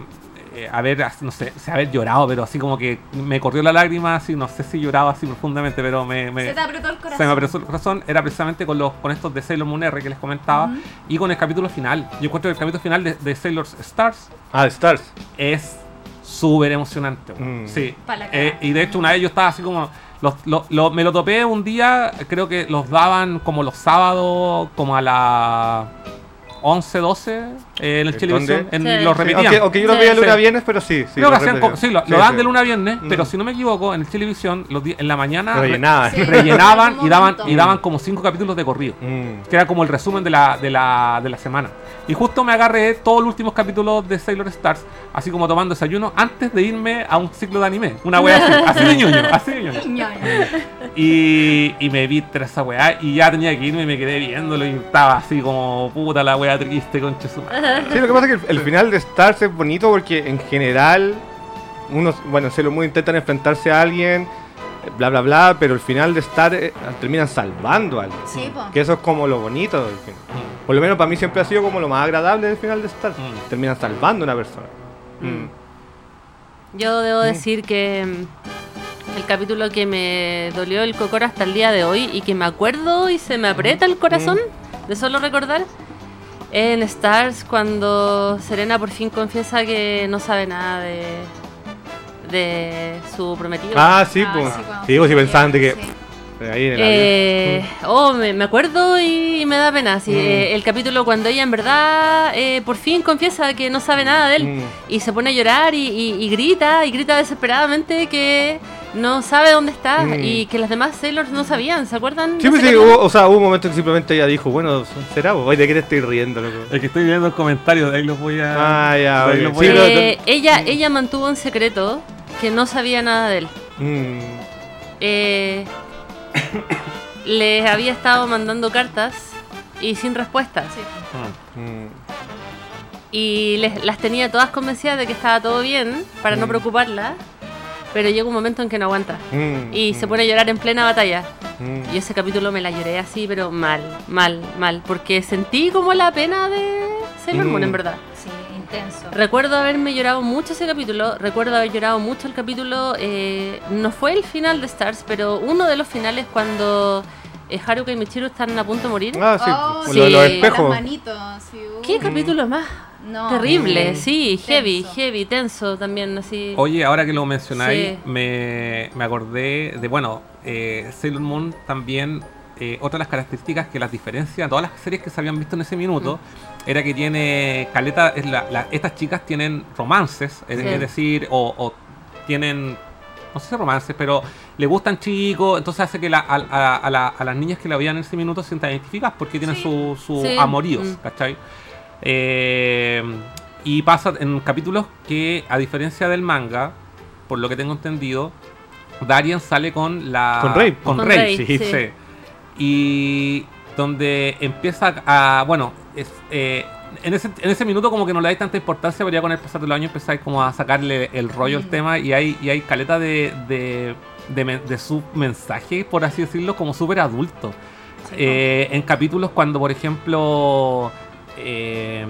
eh, haber, no sé, haber llorado, pero así como que me corrió la lágrima, así, no sé si lloraba así profundamente, pero me... me- Se te apretó el corazón. se me apretó el corazón, era precisamente con los con estos de Sailor Moon R que les comentaba y con el capítulo final. Yo encuentro que el capítulo final de, de Sailor Stars Ah, Stars. es súper emocionante. Mm. Sí. Eh, y de hecho una vez yo estaba así como... los- lo- lo- me lo topé un día, creo que los daban como los sábados, como a las 11, 12 eh, en el ¿En televisión. En, Sí. Lo repetían. aunque, aunque yo lo Sí. veía lunes a Sí. viernes, pero sí. sí Creo que lo hacían repetían. como- sí, lo, Sí, lo dan sí. de luna a viernes, Mm. pero si no me equivoco, en el televisión los en la mañana rellenaban y daban, y daban como cinco capítulos de corrido. Mm. Que era como el resumen de la, de la, de la semana. Y justo me agarré todos los últimos capítulos de Sailor Stars, así como tomando desayuno, antes de irme a un ciclo de anime. Una wea así, así de ñoño, así de ñoño. Y, y me vi tras esa weá y ya tenía que irme y me quedé viéndolo y estaba así como puta la weá triste, concha su madre. Sí, lo que pasa es que el, el final de Stars es bonito porque en general, unos, bueno, se lo muy intentan enfrentarse a alguien, bla bla bla, pero el final de Stars eh, terminan salvando a alguien. Sí, po. Que eso es como lo bonito del final. Por lo menos para mí siempre ha sido como lo más agradable del final de Stars. Mm. Terminan salvando a una persona. Mm. Yo debo decir que mm, el capítulo que me dolió el cocor hasta el día de hoy y que me acuerdo y se me aprieta el corazón de solo recordar es en Stars cuando Serena por fin confiesa que no sabe nada de, de su prometido. Ah, sí, Ah, pues. sí, Sí, pues si pensaban de que sí. Ahí en el Eh, oh, me, me acuerdo y me da pena. Sí, Mm. eh, el capítulo cuando ella en verdad eh, por fin confiesa que no sabe nada de él Mm. y se pone a llorar y, y- y grita y grita desesperadamente que no sabe dónde está Mm. y que las demás Sailors no sabían. ¿Se acuerdan? Sí, de pues sí, hubo, o sea, hubo un momento en que simplemente ella dijo, bueno, será, pues, ¿de qué te estoy riendo, loco? Es que estoy viendo el comentario, de ahí los voy a. Ah, ya, los voy Sí, a- Eh, ella, ella mantuvo en secreto que no sabía nada de él. Mm, Eh, les había estado mandando cartas y sin respuesta. Sí. Mm. Y les- las tenía todas convencidas de que estaba todo bien para no Mm. preocuparla. Pero llega un momento en que no aguanta. Mm, Y se pone a llorar en plena batalla. mm. Y ese capítulo me la lloré así, pero mal, mal, mal. Porque sentí como la pena de Sailor Moon, en verdad. Sí, intenso. Recuerdo haberme llorado mucho ese capítulo, recuerdo haber llorado mucho el capítulo, eh, no fue el final de Stars, pero uno de los finales cuando eh, Haruka y Michiru están a punto de morir. Ah, sí, Oh, sí. lo de los espejos. Las manitos, sí, uh. ¿Qué capítulo más No. terrible? Mm. Sí, heavy, Tenso. heavy, tenso también, así. Oye, ahora que lo mencionáis, Sí. me, me acordé de, bueno, eh, Sailor Moon también, eh, otra de las características que las diferencia a todas las series que se habían visto en ese minuto, era que tiene caleta, es la- la- estas chicas tienen romances, es, Sí. es decir, o, o tienen, no sé si romances, pero le gustan chicos, entonces hace que la- a, a- a la- a las niñas que la veían en ese minuto se sientan identificadas porque tienen Sí. su, su Sí. amoríos, Mm. ¿cachai? Eh, y pasa en capítulos que, a diferencia del manga, por lo que tengo entendido, Darien sale con la. Con Rey. Con, Con Rey, Rey, sí, sí. sí. Y donde empieza a. Bueno, es, eh, en, ese, en ese minuto como que no le dais tanta importancia, pero ya con el pasar de los años empezáis como a sacarle el rollo al Mm. tema y hay, y hay caleta de, de, de, su mensaje, por así decirlo, como súper adulto. Sí, Eh, en capítulos cuando, por ejemplo, eh,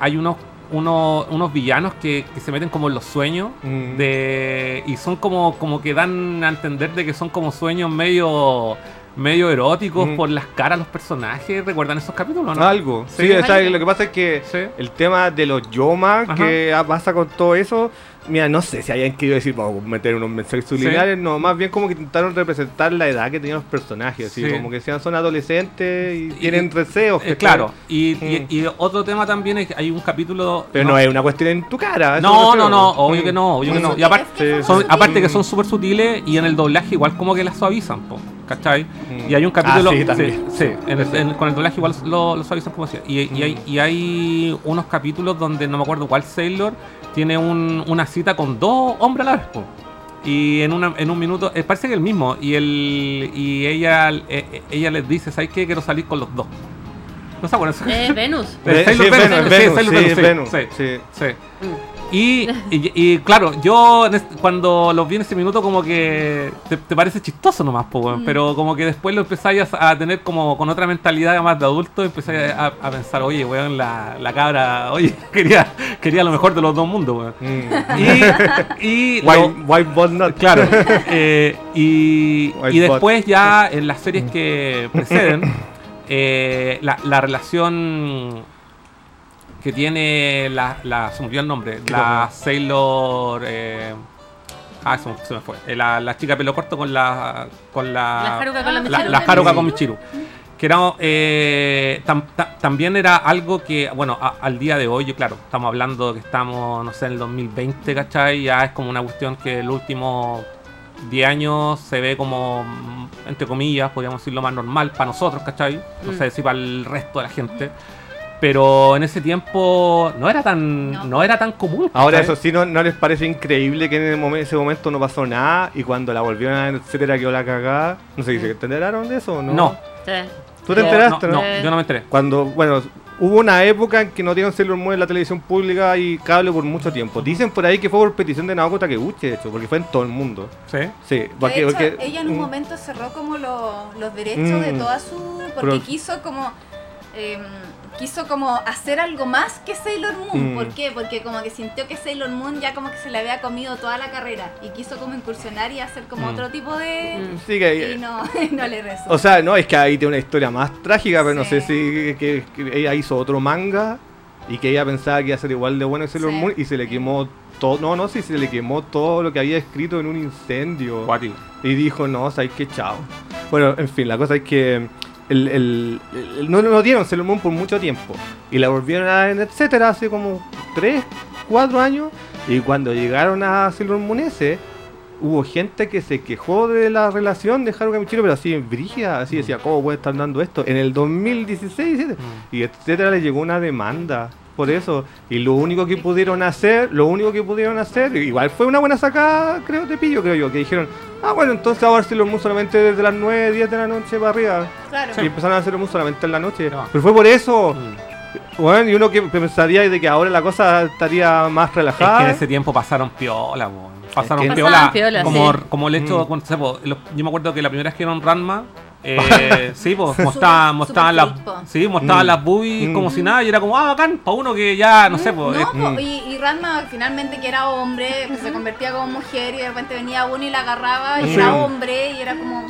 hay unos, unos, unos villanos que, que se meten como en los sueños Mm. de y son como, como que dan a entender de que son como sueños medio medio eróticos Mm. por las caras de los personajes. ¿Recuerdan esos capítulos? no? Algo. Sí, Sí. o sea, lo que pasa es que Sí. el tema de los yomas Ajá. que pasa con todo eso, mira, no sé si hayan querido decir, vamos a meter unos mensajes subliminales, no, más bien como que intentaron representar la edad que tenían los personajes, así Sí. como que sean son adolescentes y, Y- tienen deseos. Eh, claro, y, Mm. y otro tema también es que hay un capítulo... Pero no, es una cuestión en tu cara. No, no, no, obvio Mm. que no, obvio que Mm. no. Y aparte, son aparte que sutiles. son súper sutiles y en el doblaje igual como que las suavizan, po, ¿cachai? Mm. Y hay un capítulo... Ah, sí, también. sí, en el- en- con el doblaje igual lo, lo suavizan como decía. Y, y hay, y hay unos capítulos donde no me acuerdo cuál Sailor tiene un- una cita con dos hombres a la vez, po. Y en, una, en un minuto, eh, parece que el mismo, y el y ella eh, eh, ella les dice, ¿sabes qué? Quiero salir con los dos. ¿No se acuerdan? Eh, Venus. Venus, sí, Venus, Sailor sí, Venus, sí, Y, y, y claro, yo cuando los vi en ese minuto como que te, te parece chistoso nomás, po, Mm. pero como que después lo empezáis a, tener como con otra mentalidad más de adulto, empezáis a, a pensar, oye, weón, la, la cabra, oye, quería, quería lo mejor de los dos mundos, weón. Mm. Y, y lo- White, white Not. Claro. eh, y, White y después ya en las series que preceden, eh, la, la relación que tiene la, la se me olvidó el nombre, ¿Qué la cosa? Sailor eh, ah se, me- se me fue, Eh, la, la chica pelo corto con la con la La Haruka con Michiru. la Haruka Sí. con Michiru. Que era, eh, tam- ta- también era algo que, bueno, a- al día de hoy, yo, claro, estamos hablando que estamos, no sé, en el 2020, ¿cachai? Ya es como una cuestión que el último 10 años se ve como, mm, entre comillas, podríamos decirlo más normal para nosotros, ¿cachai? No Mm. sé si para el resto de la gente. Pero en ese tiempo no era tan, No. no, era tan común. Ahora, eso sí, ¿no, ¿no les parece increíble que en el momen- ese momento no pasó nada y cuando la volvieron a etcétera, quedó la cagada? No sé, ¿se enteraron de eso o no? No. Sí. ¿Tú te No, enteraste, no, no? no, yo no me enteré. Cuando, bueno, hubo una época en que no dieron Sailor Moon en la televisión pública y cable por mucho tiempo. Dicen por ahí que fue por petición de Naoko Takeuchi, de hecho, porque fue en todo el mundo. ¿Sí? Sí, De porque, hecho, porque- ella en un mm, momento cerró como lo- los derechos de Mm. toda su... Porque Pero- quiso como... em, quiso como hacer algo más que Sailor Moon. Mm. ¿Por qué? Porque como que sintió que Sailor Moon ya como que se le había comido toda la carrera. Y quiso como incursionar y hacer como Mm. otro tipo de... Mm. Sí, que- Y no, no le rezó. O sea, no, es que ahí tiene una historia más trágica, pero no sé si que, que ella hizo otro manga y que ella pensaba que iba a ser igual de bueno que Sailor Sí. Moon y se le quemó todo. No, no, sí, se le quemó todo lo que había escrito en un incendio. Cuático. Y dijo, no, sabes que chao. Bueno, en fin, la cosa es que el, el- el- no, no dieron Sailor Moon por mucho tiempo. Y la volvieron a en etcétera hace como 3, 4 años. Y cuando llegaron a Sailor Moon S, hubo gente que se quejó de la relación de Haruka Michiro, pero así brígida, así decía, ¿cómo puede estar dando esto? En el 2016, ¿sí? y etcétera, le llegó una demanda por eso. Y lo único que pudieron hacer, lo único que pudieron hacer, igual fue una buena sacada, creo, de pillo, creo yo, que dijeron, ah, bueno, entonces vamos a ver Sailor Moon solamente desde las 9, 10 de la noche para arriba. Claro. Y empezaron a hacer Moon solamente en la noche. No. Pero fue por eso. Mm. Bueno, y uno que pensaría de que ahora la cosa estaría más Es que relajada. en ese tiempo pasaron piola, po. Pasaron que- piola, Pasaban piola, como, sí. como el hecho, Mm. los- yo me acuerdo que la primera vez que vieron Ranma, eh, sí, pues mostraban, mostraban, las, sí, mostraban Mm. las boobies Mm. como si nada y era como, ah, bacán, para uno que ya, no sé, pues. No, po, Mm. y, y Ranma finalmente que era hombre, que se convertía como mujer y de repente venía uno y la agarraba y Sí. era hombre y era como...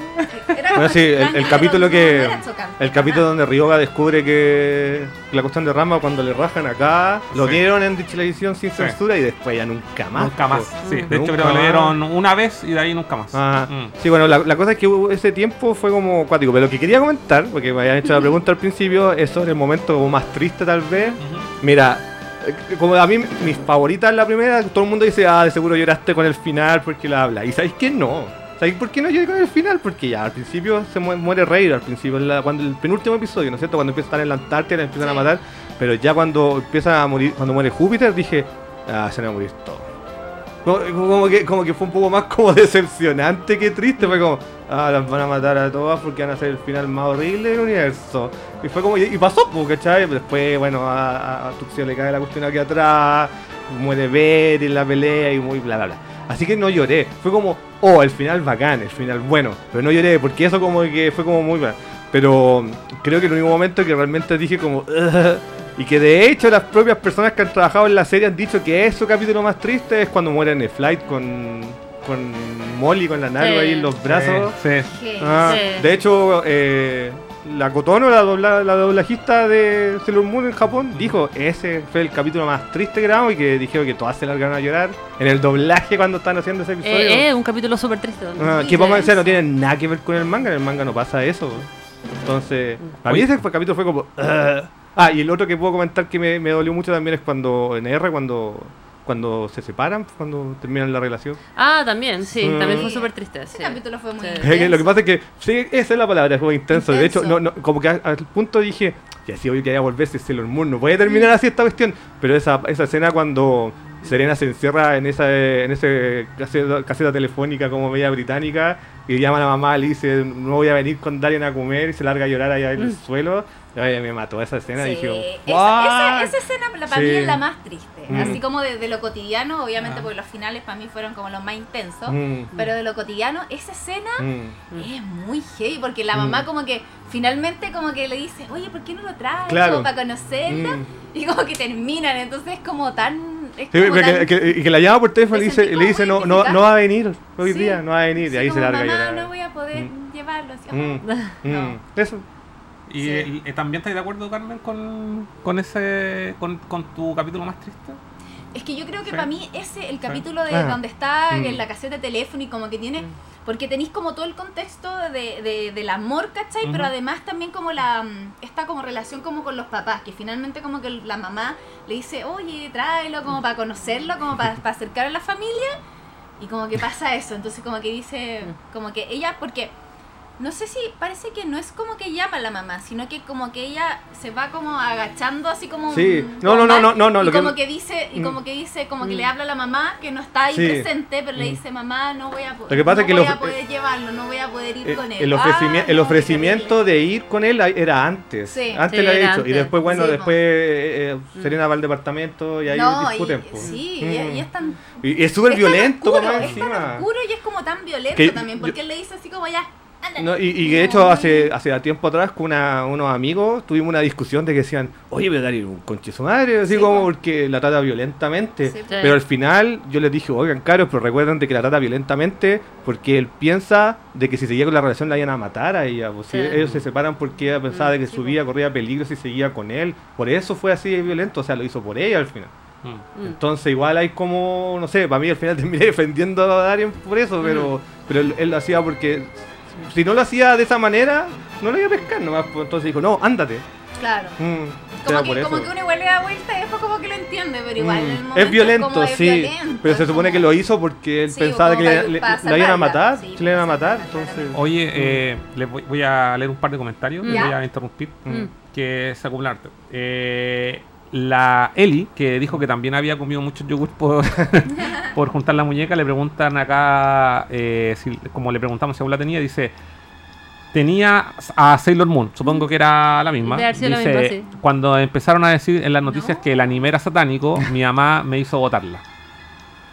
Era Bueno, sí, el, capítulo que. no era chocante. El capítulo donde Ryoga descubre que la cuestión de Rama cuando le rajan acá, lo dieron en televisión sin Sí. censura y después ya nunca más. Nunca más. Sí, de Nunca hecho creo que lo dieron una vez y de ahí nunca más. Mm. Sí, bueno, la, la cosa es que ese tiempo fue como cuático. Pero lo que quería comentar, porque me habían hecho la pregunta al principio, es sobre el momento como más triste tal vez. Ujú. Mira, eh, como a mí mis favoritas la primera, todo el mundo dice, ah, de seguro lloraste con el final porque la habla. Y ¿sabéis que no? ¿Sabéis por qué no lloré con el final? Porque ya al principio se mu- muere Rey, al principio, la- cuando el penúltimo episodio, ¿no es cierto? Cuando empiezan a estar en la Antártida, la empiezan a Sí. matar. Pero ya cuando empiezan a morir, cuando muere Júpiter, dije, ah, se van a morir todos. Como, como que, como que fue un poco más como decepcionante que triste. Fue como, ah, las van a matar a todas porque van a ser el final más horrible del universo. Y fue como, y, pasó, pues, ¿cachai? Después, bueno, a, a, Tuxio le cae la cuestión aquí atrás, muere Ver en la pelea y muy bla bla bla. Así que no lloré. Fue como, oh, el final bacán, el final bueno. Pero no lloré porque eso como que fue como muy bacán. Pero creo que el único momento que realmente dije como, y que de hecho las propias personas que han trabajado en la serie han dicho que es su capítulo más triste es cuando muere flight con, con Molly, con la Naru Sí. ahí en los brazos. Sí. Ah, Sí. De hecho, eh, la Kotono, la, dobla- la doblajista de Sailor Moon en Japón, dijo ese fue el capítulo más triste que grabamos y que dijeron que todas se largaron a llorar en el doblaje cuando estaban haciendo ese episodio. Eh, eh, un capítulo súper triste. Ah, Sí, que vamos a decir, no tiene nada que ver con el manga, en el manga no pasa eso. Entonces, a mí ese capítulo fue como... Ah, y el otro que puedo comentar que me, me dolió mucho también es cuando en R, cuando cuando se separan, cuando terminan la relación. Ah, también, sí, Mm. también fue súper triste. Ese sí. capítulo fue muy Sí. intenso. Lo que pasa es que, sí, esa es la palabra, fue intenso. De hecho, Intenso. no, no, como que a- al punto dije, ya sí, hoy quería volverse Sailor Moon, no puede terminar así esta cuestión. Pero esa, esa escena cuando Serena se encierra en esa en ese caseta, caseta telefónica como media británica y llama a la mamá, le dice, no voy a venir con Darien a comer y se larga a llorar allá en el suelo. Ay, me mató esa escena y Sí, dije, esa, esa, esa escena para Sí. mí es la más triste. Mm. Así como de, de lo cotidiano, obviamente Ah. porque los finales para mí fueron como los más intensos. Mm, Pero de lo cotidiano, esa escena mm. es muy heavy porque la Mm. mamá como que finalmente como que le dice, oye, ¿por qué no lo traes? Claro. Como para conocerla. Mm. Y como que terminan, entonces es como tan... Sí, que, que- y que la llama por teléfono y dice, le dice no, no, no va a venir hoy Sí. día, no va a venir. Sí, y ahí se larga llorar. no voy a poder Mm. llevarlo. así, Mm, No. mm. Eso. ¿Y Sí. el- eh, también estás de acuerdo, Carmen, con, con ese con, con tu capítulo más triste? Es que yo creo que Sí. para mí ese, el capítulo de Ah. donde está Mm. en la caseta de teléfono y como que tiene, porque tenéis como todo el contexto de, de- del amor, ¿cachai? Pero además también como la, mm, esta como relación como con los papás, que finalmente como que la mamá le dice, oye, tráelo como para conocerlo, como para, para acercar a la familia, y como que pasa eso, entonces como que dice, como que ella, porque... No sé si parece que no es como que llama a la mamá, sino que como que ella se va como agachando así como Sí. un- No, no, no, no, no, no, y lo que- como que dice y Mm. como que dice como que Mm. le habla a la mamá que no está ahí Sí. presente, pero le Mm. dice mamá no voy a poder Lo que pasa no es que voy lo- a poder llevarlo, no voy a poder ir Eh, con él. El, Ah, ofrecimiento, el no, ofrecimiento qué de ir con él era antes. Sí. Antes Sí, lo había hecho. Y después, bueno, después eh, eh, Serena va al departamento y ahí no, discuten. y, sí, Mm. y, y es tan Y, y es súper es tan violento oscuro, como es tan oscuro y es como tan violento Que también, yo- porque él le dice así como ya. No, y, y de hecho hace, hace tiempo atrás con una- unos amigos tuvimos una discusión de que decían, oye, pero Darío, un conche su madre, así Sí, como po. porque la trata violentamente. Sí. Pero al final yo les dije, oigan, caros, pero recuerden de que la trata violentamente porque él piensa de que si seguía con la relación la iban a matar a ella. Pues, ellos se separan porque ella pensaba Mm, de que sí, su vida corría peligro si seguía con él. Por eso fue así de violento, o sea, lo hizo por ella al final. Mm. Mm. Entonces igual hay como, no sé, para mí al final terminé defendiendo a Darien por eso, pero, pero él, él lo hacía porque Si no lo hacía de esa manera, no lo iba a pescar nomás. pues, Entonces dijo, no, ándate. Claro. Mm, Como que, como que uno igual le da vuelta y después como que lo entiende, pero igual en el Mm, momento es violento, como es sí. violento, pero se es supone como- que lo hizo porque él Sí, pensaba que le, le- para la iban a matar. sí, le iban a matar. Entonces. Oye, eh, les voy, voy a leer un par de comentarios, Ya. voy a interrumpir, Mm. que se acumulan harto. Eh, la Eli, que dijo que también había comido mucho yogur por, por juntar la muñeca, le preguntan acá, eh, si- como le preguntamos si aún la tenía, dice, tenía a Sailor Moon, supongo que era la misma. La Dice, misma, sí. cuando empezaron a decir en las noticias No. que el anime era satánico, mi mamá me hizo votarla.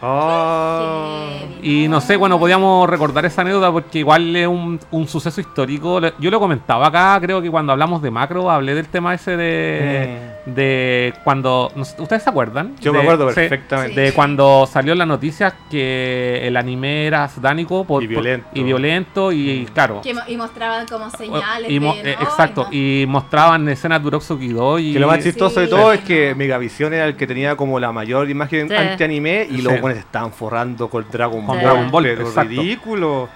Ah. Y no sé, bueno, podíamos recordar esa anécdota porque igual es un, un suceso histórico. Yo lo comentaba acá, creo que cuando hablamos de macro, hablé del tema ese de, de cuando... ¿Ustedes se acuerdan? Yo me acuerdo sí, perfectamente. de cuando salió en las noticias que el anime era satánico por, Y por- violento. y violento y claro. Que mo- y mostraban como señales y mo- de, eh, "Ay, exacto, no". y mostraban escenas de Uroxo y Que lo más chistoso de Sí. todo es que Megavisión era el que tenía como la mayor imagen Sí. anti-anime y Sí. Buenos estaban forrando con Dragon Con Ball. Dragon Ball, pero exacto. ridículo.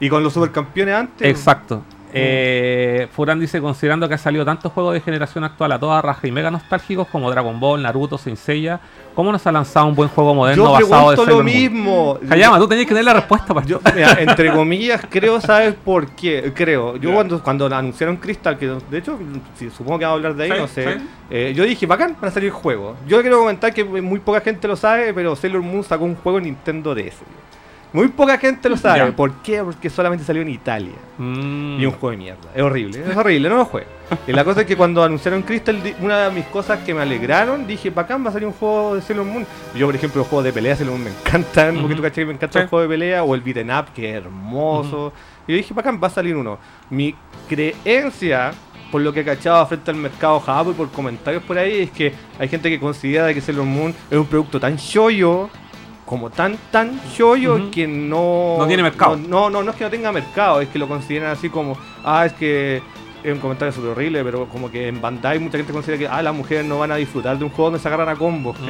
Y con los supercampeones antes. Exacto. Eh, Furan dice, considerando que ha salido tantos juegos de generación actual a toda raja y mega nostálgicos como Dragon Ball, Naruto, Saint Seiya, ¿cómo nos ha lanzado un buen juego moderno Yo basado de pregunto lo Sailor Moon? mismo. Hayama, tú tenías que tener la respuesta para Yo, mira, entre comillas, creo, ¿sabes por qué? Creo. Yo cuando, cuando anunciaron Crystal, que de hecho, sí, supongo que vamos a hablar de ahí, Sí, no sé. sí. eh, yo dije, bacán, van a salir juegos. Yo quiero comentar que muy poca gente lo sabe, pero Sailor Moon sacó un juego en Nintendo DS. Muy poca gente lo sabe. Ya. ¿Por qué? Porque solamente salió en Italia. Mm. Y un juego de mierda. Es horrible, es horrible, no lo juegue. Y la cosa es que cuando anunciaron Crystal, una de mis cosas que me alegraron, dije, bacán, va a salir un juego de Sailor Moon. Yo, por ejemplo, los juegos de pelea de Sailor Moon me encantan, porque Ujú. tú caché que me encanta Sí. el juego de pelea, o el beat'em up, que es hermoso. Y yo dije, bacán, va a salir uno. Mi creencia, por lo que he cachado frente al mercado Jabo y por comentarios por ahí, es que hay gente que considera que Sailor Moon es un producto tan shoyo como tan tan Ujú. que no No tiene mercado. no, no, no, no es que no tenga mercado, es que lo consideran así como, ah, es que es un comentario súper horrible, pero como que en Bandai mucha gente considera que, ah, las mujeres no van a disfrutar de un juego donde se agarran a combos, Mm.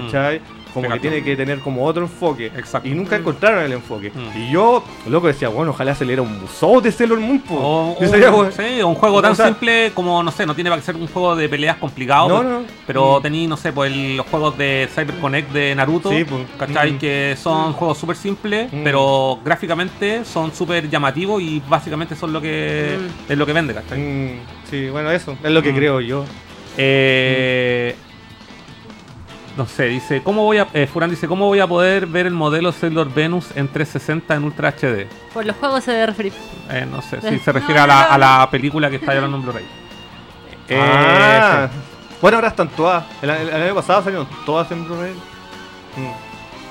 Como que tiene que tener como otro enfoque. Exacto. Y nunca encontraron el enfoque. Mm. Y yo, loco, decía, bueno, ojalá se le diera un museo de Sailor Moon, po. O, o- sería, bueno, sí, un juego tan o sea- simple como, no sé, no tiene para que ser un juego de peleas complicado, No, pero, no, no. pero Mm. tení, no sé, pues el- los juegos de CyberConnect de Naruto, Sí, pues. ¿cachai? Mm. Que son juegos súper simples, Mm. pero gráficamente son súper llamativos y básicamente son lo que Mm. es lo que vende, ¿cachai? Mm, sí, bueno, eso es lo que Mm. creo yo. Eh, no sé, dice, ¿cómo voy a, eh, Furán dice, ¿cómo voy a poder ver el modelo Sailor Venus en 360 en Ultra HD? Por los juegos se debe referir. Eh, no sé, Eh. si se refiere No, a, la, no, a la película que está hablando en Blu-ray. Eh, ah, sí. bueno, ahora están todas. El, el- el año pasado salieron todas en Blu-ray. Mm.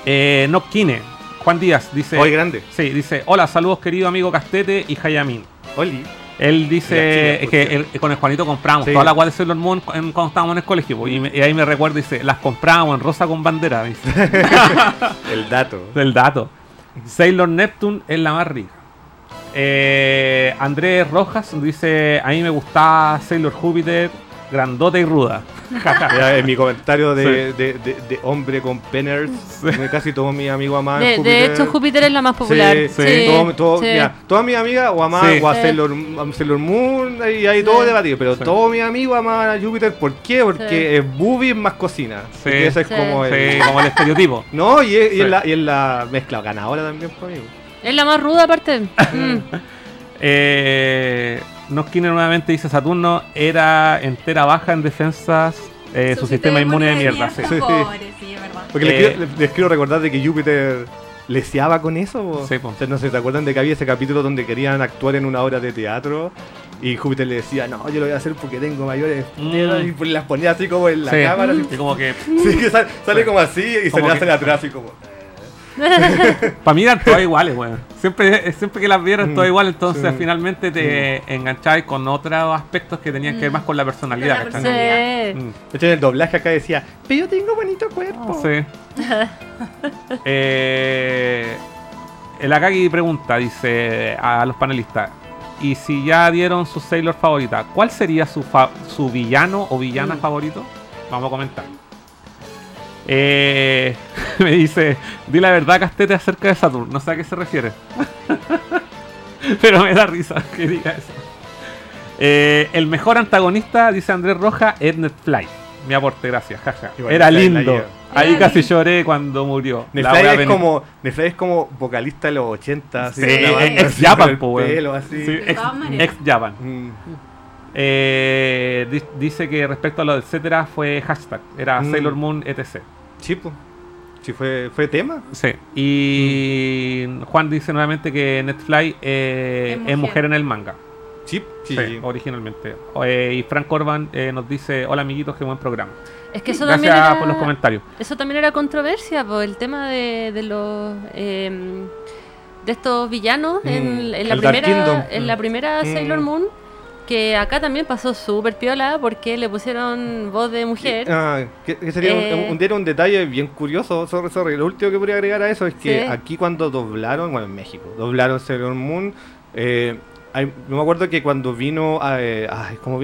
Eh, Nokine, Juan Díaz dice, Hoy grande. sí, dice, hola, saludos querido amigo Castete y Hayamin. Oli. Él dice que el- con el Juanito compramos Sí. toda la agua de Sailor Moon en- cuando estábamos en el colegio. y, me- y ahí me recuerda, dice, las compramos en rosa con bandera. Dice. El dato. del dato. Sailor Neptune es la más rica. Eh, Andrés Rojas dice: A mí me gustaba Sailor Júpiter, grandota y ruda. En mi comentario de, de, de- de hombre con penners, casi todos mis amigos amaban De, de hecho, Júpiter es la más popular. Sí, sí. todo- todo- sí. mira, todas mis amigas o amaban Sí. o a Sí. Sailor, a Sailor Moon y hay todo debatido, pero Sí. todos mis amigos amaban a Júpiter. ¿Por qué? Porque Sí. es boobies más cocina. Sí. Ese es Sí. como el. Sí, como el estereotipo. No, y es, y Sí. es la, y es la mezcla ganadora también, por amigo. Es la más ruda, aparte. Mm. Eh, Noskine nuevamente dice: Saturno era entera baja en defensas. eh, su, sistema inmune de mierda. sí. Sí. Pobre, sí, es verdad. Porque Eh. les, quiero, les- les quiero recordar de que Júpiter leseaba con eso. Sí. O sea, no sé, ¿te acuerdan de que había ese capítulo donde querían actuar en una obra de teatro? Y Júpiter le decía, no, yo lo voy a hacer porque tengo mayores Mm. piedras", y las ponía así como en la Sí. cámara. así. Y como que Sí, que sale, sale como así y se le hacen atrás así como. Para mí eran todas iguales, weón. Siempre, siempre que las vieran Mm, todas iguales, entonces sí. finalmente te enganchabas con otros aspectos que tenían que ver más con la personalidad, Con la. Sí. Mm. De hecho, en el doblaje acá decía, pero yo tengo bonito cuerpo. Sí. eh, el Akagi pregunta, dice a los panelistas, y si ya dieron su Sailor favorita, ¿cuál sería su, fa- su villano o villana Mm. favorito? Vamos a comentar. Eh, me dice, di la verdad Castete acerca de Saturn, no sé a qué se refiere. Pero me da risa que diga eso. Eh, el mejor antagonista, dice Andrés Roja, es Netfly. Mi aporte, gracias, jaja. Era Netflix lindo. Ahí Era casi lindo. lloré cuando murió. Wea es, como, Nefly es como vocalista de los 80. así, Sí, banda ex Japan, po, pelo, así. Sí, ex, ex Japan. Mm. Eh, di- dice que respecto a lo de etcétera fue hashtag. Era Mm. Sailor Moon etc. Sí, po. Sí, fue, fue tema. Sí. Y Juan dice nuevamente que Netfly eh, Es es, mujer. mujer. en el manga. Sí, sí. Sí, originalmente. Eh, y Frank Orban eh, nos dice: Hola amiguitos, qué buen programa. Es que eso también Gracias era, por los comentarios. Eso también era controversia, por el tema de, de los em, de estos villanos Mm, en, en la primera en la Mm. primera Mm. Sailor Moon, que acá también pasó súper piola porque le pusieron voz de mujer. Ah, que, que sería un- Eh. un, un detalle bien curioso. Sorry, sorry. Lo último que podría agregar a eso es que Sí. aquí cuando doblaron, bueno, en México, doblaron Sailor Moon. Eh, hay- no me acuerdo que cuando vino a, eh, ay, ¿cómo,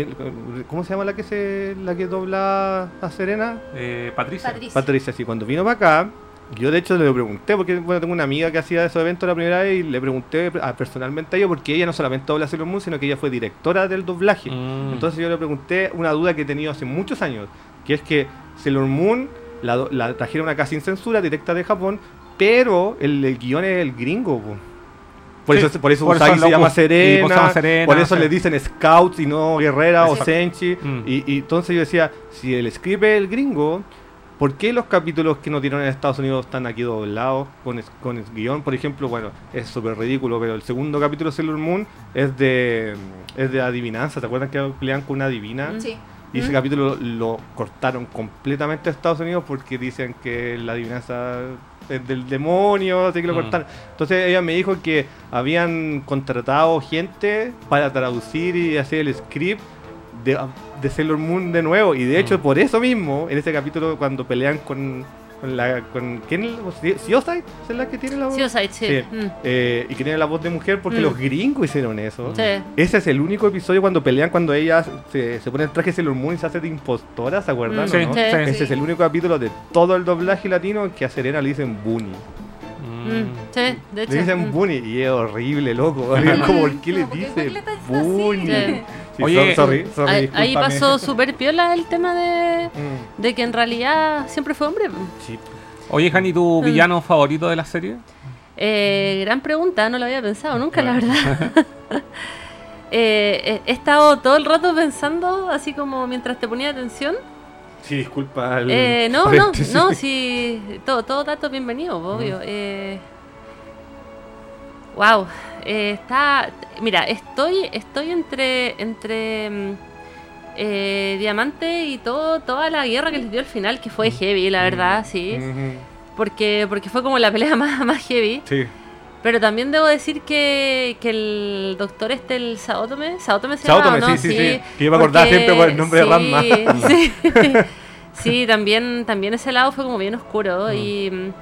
¿cómo se llama la que se la que dobla a Serena? Eh, Patricia. Patricia. Patricia, sí, cuando vino para acá, yo de hecho le pregunté, porque bueno, tengo una amiga que hacía esos eventos la primera vez y le pregunté a- personalmente a ella, porque ella no solamente dobla Sailor Moon, sino que ella fue directora del doblaje. Mm. Entonces yo le pregunté una duda que he tenido hace muchos años, que es que Sailor Moon la, la trajeron acá sin censura, directa de Japón, pero el, el guion es el gringo. po. Por, Sí, eso, por eso por Usagi se llama pues se llama Serena, por eso sí. le dicen Scouts y no Guerrera o. Senshi. Mm. Y, y entonces yo decía, si el script es el gringo, ¿por qué los capítulos que nos dieron en Estados Unidos están aquí doblados con, es- con el guion? Por ejemplo, bueno, es súper ridículo, pero el segundo capítulo de Sailor Moon es de, es de adivinanza. ¿Te acuerdan que pelean con una divina? Mm. Sí. Y ese Mm. capítulo lo cortaron completamente a Estados Unidos porque dicen que la adivinanza es del demonio, así que lo Mm. cortaron. Entonces ella me dijo que habían contratado gente para traducir y hacer el script de, de Sailor Moon de nuevo. Y de hecho, Mm. por eso mismo, en ese capítulo, cuando pelean con, con la. Con, ¿Quién? ¿Siosite? ¿Es la que tiene la voz? Sí. Mm. Eh, y que tiene la voz de mujer porque Mm. los gringos hicieron eso. Sí. Ese es el único episodio cuando pelean cuando ella se, se pone el traje de Sailor Moon y se hace de impostora, ¿se acuerdan? Sí, no? Ese es el único capítulo de todo el doblaje latino que a Serena le dicen Bunny. Mm. Sí, de hecho. Le dicen mm. Bunny y es horrible, loco. Es como, ¿por qué le Como, ¿por qué- por dice qué le está así? Bunny? Sí. Sí, Oye, sorry, sorry, Ahí, pasó súper piola el tema de, Mm, de que en realidad siempre fue hombre. sí. Oye, Jani, ¿tu Mm. villano favorito de la serie? Eh, gran pregunta, no lo había pensado nunca, la verdad. Eh, eh, he estado todo el rato pensando, así como mientras te ponía atención. Sí, disculpa. el Eh, no, no, paréntesis. no, sí, todo, todo dato bienvenido, obvio. Eh, wow, eh, está, mira, estoy, estoy entre, entre mm, eh, Diamante y todo, toda la guerra que les dio al final, que fue heavy, la verdad, sí, porque, porque fue como la pelea más, más heavy. Sí. Pero también debo decir que, que el doctor este, el Saotome, Saotome se Saotome, llama, ¿no? sí, sí, sí. Que yo me acordaba siempre por el nombre de Ranma. Sí, sí, también, también ese lado fue como bien oscuro Mm. y... mm,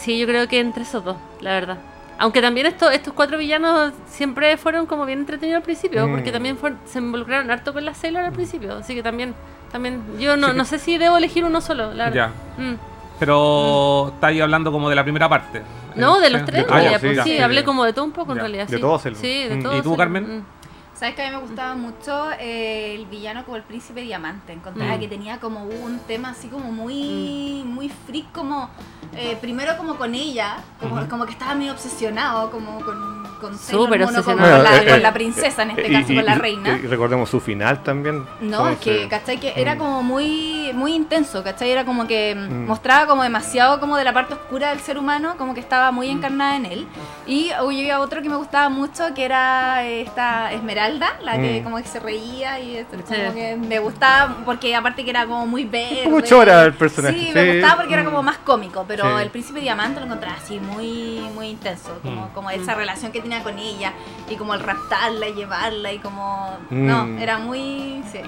Sí, yo creo que entre esos dos, la verdad. Aunque también esto, estos cuatro villanos siempre fueron como bien entretenidos al principio, Mm. porque también fueron- se involucraron harto con la Sailor al principio, así que también, también yo no, no sé si debo elegir uno solo, la verdad. Ya. Mm. Pero está ahí hablando como de la primera parte. No, de los tres, sí, pues, sí, sí. hablé como de todo un poco en realidad. de sí. todos el- Sí, de Mm. todos ¿Y tú, el- Carmen? Mm. ¿Sabes que a mí me gustaba mucho eh, el villano como el príncipe diamante? Encontraba Mm. que tenía como un tema así como muy, muy freak, como eh, primero como con ella, como, Ujú. como que estaba medio obsesionado, como con, con Sailor Súper como con la, eh, con eh, la princesa en este Y- caso, y- con la reina. Y recordemos su final también. No, es que, se- ¿cachai? Que era Mm. como muy, muy intenso, ¿cachai? Era como que mm, Mm. mostraba como demasiado como de la parte oscura del ser humano, como que estaba muy Mm. encarnada en él. Y había otro que me gustaba mucho, que era eh, esta Esmeralda, la que Mm. como que se reía y esto, Sí. como que me gustaba, porque aparte que era como muy verde. poco chora el personaje, Sí, sí. me gustaba porque era Mm. como más cómico, pero Sí. el Príncipe Diamante lo encontraba así muy, muy intenso, como, Mm. como esa relación que tenía con ella y como el raptarla y llevarla y como... Mm. No, era muy... Sí.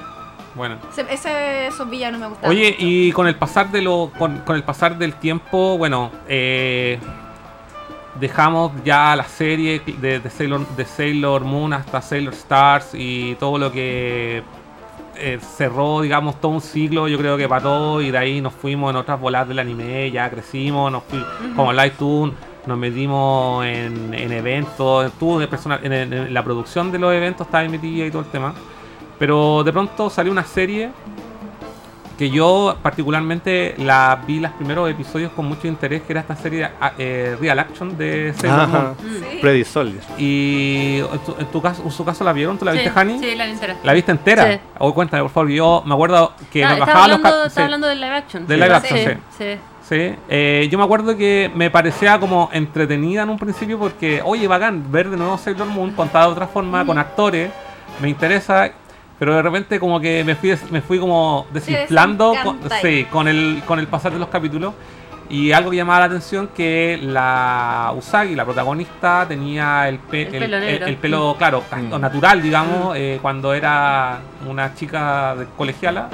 Bueno. Ese, ese- esos villanos me gustaban. Oye, mucho. y con el pasar de lo, con, con el pasar del tiempo, bueno, eh, dejamos ya la serie de, de Sailor, de Sailor Moon hasta Sailor Stars y todo lo que eh, cerró, digamos, todo un siglo, yo creo que para todo, y de ahí nos fuimos en otras bolas del anime, ya crecimos, nos fuimos como Light Toon, nos metimos en, en eventos, estuvo en- en- en la producción de los eventos, estaba metida y todo el tema. Pero de pronto salió una serie que yo particularmente la vi los primeros episodios con mucho interés, que era esta serie ah, eh, Real Action de Sailor Moon. Sí. Freddy Soldier. Y en tu, en tu caso, en su caso la vieron, ¿tú la viste, Hani? Sí, la vi entera. ¿La viste entera? Sí. O cuéntame, por favor. Yo me acuerdo que me estaba bajaba los hablando, cap- estaba sí. hablando de live action. De live sí. action, sí. Sí, eh, yo me acuerdo que me parecía como entretenida en un principio porque, oye, bacán, ver de nuevo Sailor Moon contada de otra forma, con actores, me interesa, pero de repente como que me fui, me fui como desinflando con, sí, con, el, con el pasar de los capítulos. Y algo que llamaba la atención que la Usagi, la protagonista, tenía el, pe- El pelo negro. el pelo, claro, Mm. natural, digamos, eh, cuando era una chica de colegiala.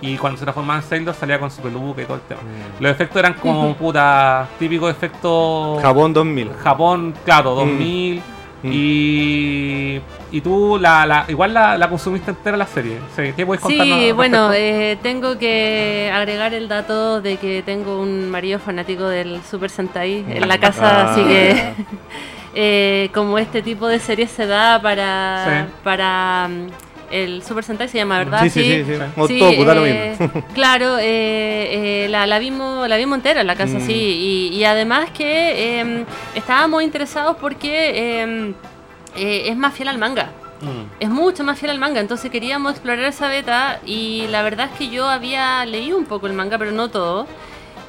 Y cuando se transformaba en Sailor salía con su peluca y todo el tema. Los efectos eran como puta típico efecto Japón 2000. Japón, claro, 2000. Mm. Y, y tú la, la- igual la, la consumiste entera la serie. Sí, ¿Qué puedes contarnos? Sí, bueno, eh, tengo que agregar el dato de que tengo un marido fanático del Super Sentai en la casa, Ah. así que eh, como este tipo de series se da para, Sí. para mm, el Super Sentai se llama, ¿verdad? Sí, sí, sí. sí. O Sí, da lo eh, mismo. claro, eh, eh, la, la vimos la vimos entera en la casa, Mm. sí. Y, y además que eh, estábamos interesados porque eh, eh, es más fiel al manga. Mm. Es mucho más fiel al manga, entonces queríamos explorar esa beta y la verdad es que yo había leído un poco el manga, pero no todo.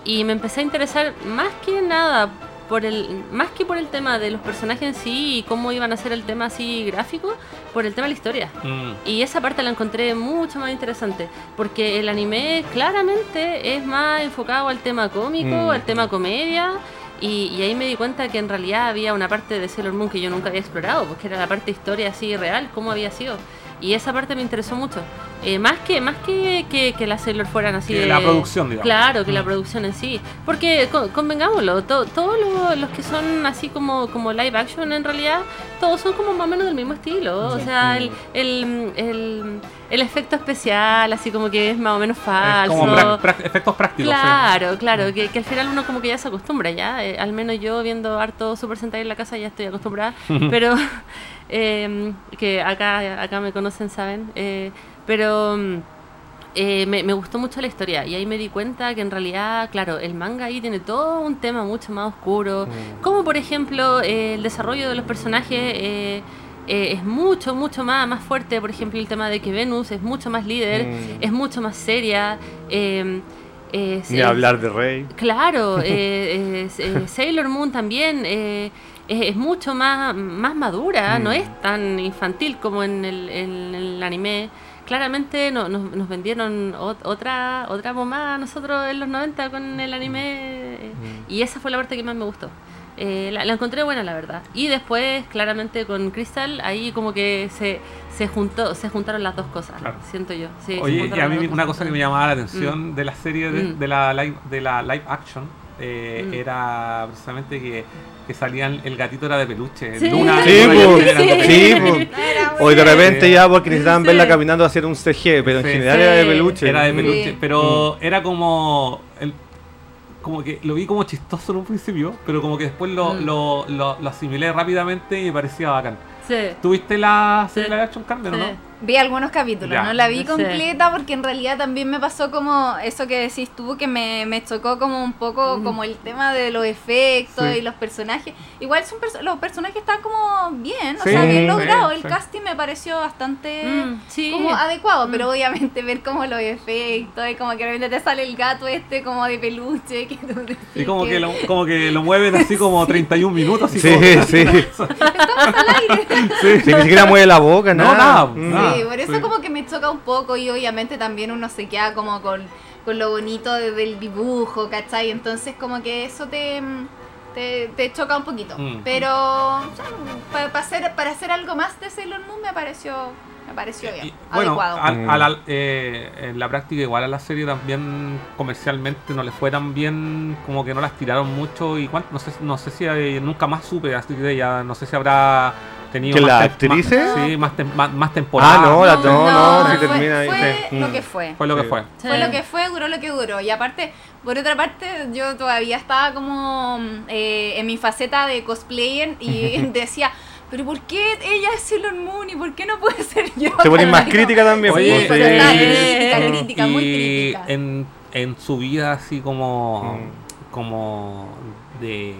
Y me empecé a interesar más que nada por el más que por el tema de los personajes en sí y cómo iban a ser el tema así gráfico, por el tema de la historia. Mm. Y esa parte la encontré mucho más interesante, porque el anime claramente es más enfocado al tema cómico, Mm. al tema comedia, y, y ahí me di cuenta que en realidad había una parte de Sailor Moon que yo nunca había explorado, porque era la parte historia así real, cómo había sido. Y esa parte me interesó mucho. Eh, más que más que, que, que las Sailor fueran así Que de... la producción, digamos. Claro, que la Mm. producción en sí. Porque con- convengámoslo, to- todos lo- los que son así como, como live action en realidad, todos son como más o menos del mismo estilo. O sea, el, el, el, el efecto especial, así como que es más o menos Es falso. como prac- prac- efectos prácticos. sí. Claro, claro, que, que al final uno como que ya se acostumbra ya, eh, al menos yo viendo harto Super Sentai en la casa ya estoy acostumbrada, pero eh, que acá, acá me conocen, saben, eh, pero mm, eh, me, me gustó mucho la historia y ahí me di cuenta que en realidad, claro, el manga ahí tiene todo un tema mucho más oscuro, como por ejemplo eh, el desarrollo de los personajes. eh, eh, es mucho, mucho más, más fuerte, por ejemplo, el tema de que Venus es mucho más líder, Mm. es mucho más seria. eh, eh, Ni es- hablar de Rey. Claro, eh, es- eh, Sailor Moon también es, es mucho más, más madura, Mm. no es tan infantil como en el, en el anime. Claramente no- nos, nos vendieron ot- otra otra pomada a nosotros en los 90 con el anime Mm. y esa fue la parte que más me gustó. Eh, la, la encontré buena, la verdad. Y después, claramente, con Crystal, ahí como que se, se juntó se juntaron las dos cosas, Claro. siento yo. Sí, Oye, y a mí una cosa que me llamaba la atención de la serie de, Mm. de la live, de la live action eh, Mm. era precisamente que, que salían el gatito era de peluche. Sí. Luna, Sí, sí, Hoy de repente ya porque necesitaban Sí. verla caminando a hacer un CG, pero en Sí. general Sí. era de peluche. Era de Mm. peluche, Sí. pero era como el- como que lo vi como chistoso en un principio, pero como que después lo, Mm. lo, lo, lo asimilé rápidamente y me parecía bacán. Sí. ¿Tuviste la serie Sí. live action Carmen o Sí. no? Vi algunos capítulos, Ya. no la vi completa porque en realidad también me pasó como eso que decís tú, que me, me chocó como un poco como el tema de los efectos Sí. y los personajes. Igual son perso- los personajes están como bien, o sea, bien sí, logrado. El sí. casting me pareció bastante Mm, sí. como adecuado, Mm. pero obviamente ver como los efectos y como que de repente te sale el gato este como de peluche. Que tú Y como que, lo, como que lo mueven así como 31 minutos. Así Sí, como- sí. Estamos al aire. sí. Sí, ni siquiera mueve la boca, No, nada. nada, Mm. nada. Sí, por eso sí. como que me choca un poco y obviamente también uno se queda como con, con lo bonito de- del dibujo, ¿cachai? Entonces como que eso te, te, te choca un poquito. Mm. Pero para, hacer, para hacer algo más de Sailor Moon me pareció, me pareció bien, Y, bueno, adecuado. a- Mm. a la- eh, en la práctica igual a la serie también comercialmente no le fue tan bien, como que no las tiraron mucho y cuánto, no sé, no sé si eh, nunca más supe así de ella, no sé si habrá tenido ¿Que más la más- sí, más, tem- más, más temporadas. Ah, no, la- no, no, si fue, termina ahí, fue sí. lo Mm. que fue. Fue lo que Sí. fue. Sí. Fue lo que fue, duró lo que duró. Y aparte, por otra parte, yo todavía estaba como eh, en mi faceta de cosplayer y decía, pero ¿por qué ella es Sailor Moon y por qué no puede ser yo? Te pones más crítica también. Oye, Sí, eh, estaba eh, crítica, crítica, muy y crítica. En, en su vida así como Mm. como de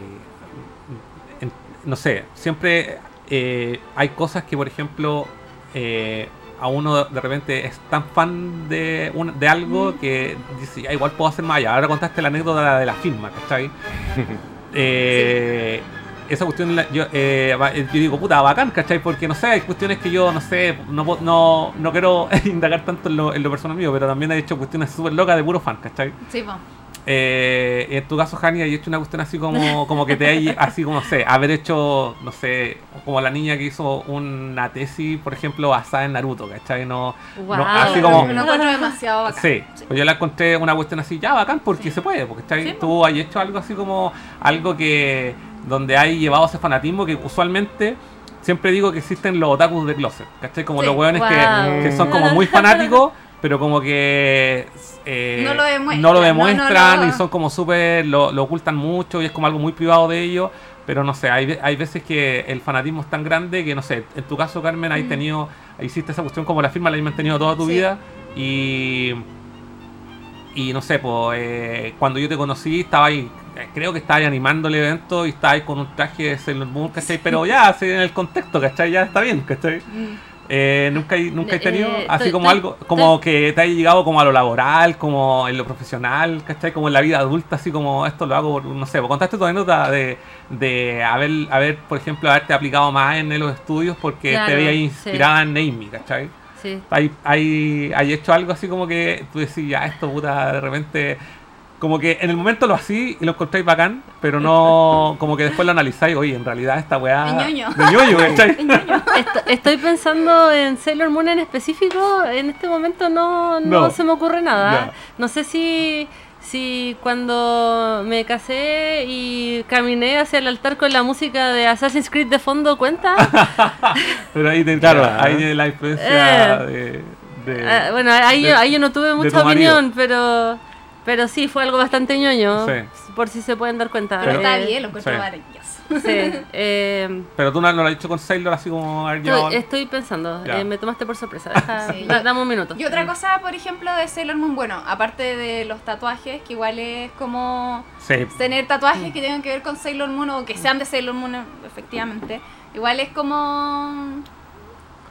en- no sé siempre eh, hay cosas que por ejemplo eh, a uno de repente es tan fan de, un- de algo que dice "Ah, igual puedo hacer más allá ahora contaste la anécdota de la firma ¿cachai? Eh, esa cuestión yo, eh, va- yo digo puta bacán ¿cachai? porque no sé hay cuestiones que yo no sé no, no, no quiero indagar tanto en lo, en lo personal mío pero también he hecho cuestiones súper locas de puro fan ¿cachai? Sí, po. Eh, en tu caso, Hani, hay hecho una cuestión así como, como que te hay, así como, no sé, haber hecho, no sé, como la niña que hizo una tesis, por ejemplo, basada en Naruto, ¿cachai? No, no, Wow. así como, encuentro demasiado bacán. Sí, pues yo la encontré una cuestión así, ya bacán, porque se puede, porque ¿cachai? Sí, tú has hecho algo así como, algo que, donde hay llevado ese fanatismo que usualmente, siempre digo que existen los otakus de closet, ¿cachai? Como Sí, los hueones wow. que, que son como muy fanáticos, pero como que... eh, No lo demuestran, no lo no, no demuestran y son como súper, lo, lo ocultan mucho y es como algo muy privado de ellos. Pero no sé, hay, hay veces que el fanatismo es tan grande que no sé, en tu caso Carmen, hay tenido, hiciste esa cuestión como la firma, la has mantenido toda tu Sí. vida y y no sé, pues eh, cuando yo te conocí estaba ahí, eh, creo que estaba ahí animando el evento y estaba ahí con un traje de Sailor Moon, ¿cachai? Pero ya, en el contexto, ¿cachai? Ya está bien, ¿cachai? Mm. Eh, nunca hay, nunca he tenido eh, así como algo, como que te haya llegado como a lo laboral, como en lo profesional, ¿cachai? Como en la vida adulta, así como esto lo hago, por, no sé, pues contaste tu anécdota de, de haber, haber, por ejemplo, haberte aplicado más en los estudios porque Claro, te veías sí. inspirada en Amy, ¿cachai? Sí. hay, hay, hay hecho algo así como que tú decís, ya, esto puta, de repente, como que en el momento lo así y lo encontráis bacán, pero no, como que después lo analizáis, oye, en realidad esta weá. Es ñoño. De ñoño, estoy pensando en Sailor Moon en específico. En este momento no, no, No. se me ocurre nada. No sé si, si cuando me casé y caminé hacia el altar con la música de Assassin's Creed de fondo cuenta. Pero ahí, te- claro, ahí la influencia Eh. de, de- Ah, bueno, ahí, de- yo, ahí yo no tuve mucha opinión, pero pero sí, fue algo bastante ñoño. Sí. Por si se pueden dar cuenta. Pero está Eh, bien, lo encuentro sí. maravilloso. Sí. eh, Pero tú no, no lo has dicho con Sailor así como estoy, estoy pensando, eh, me tomaste por sorpresa. Deja- Sí, da- dame un minuto. Y otra cosa, por ejemplo, de Sailor Moon, bueno, aparte de los tatuajes, que igual es como Sí. tener tatuajes que tengan que ver con Sailor Moon o que sean de Sailor Moon, efectivamente. Igual es como...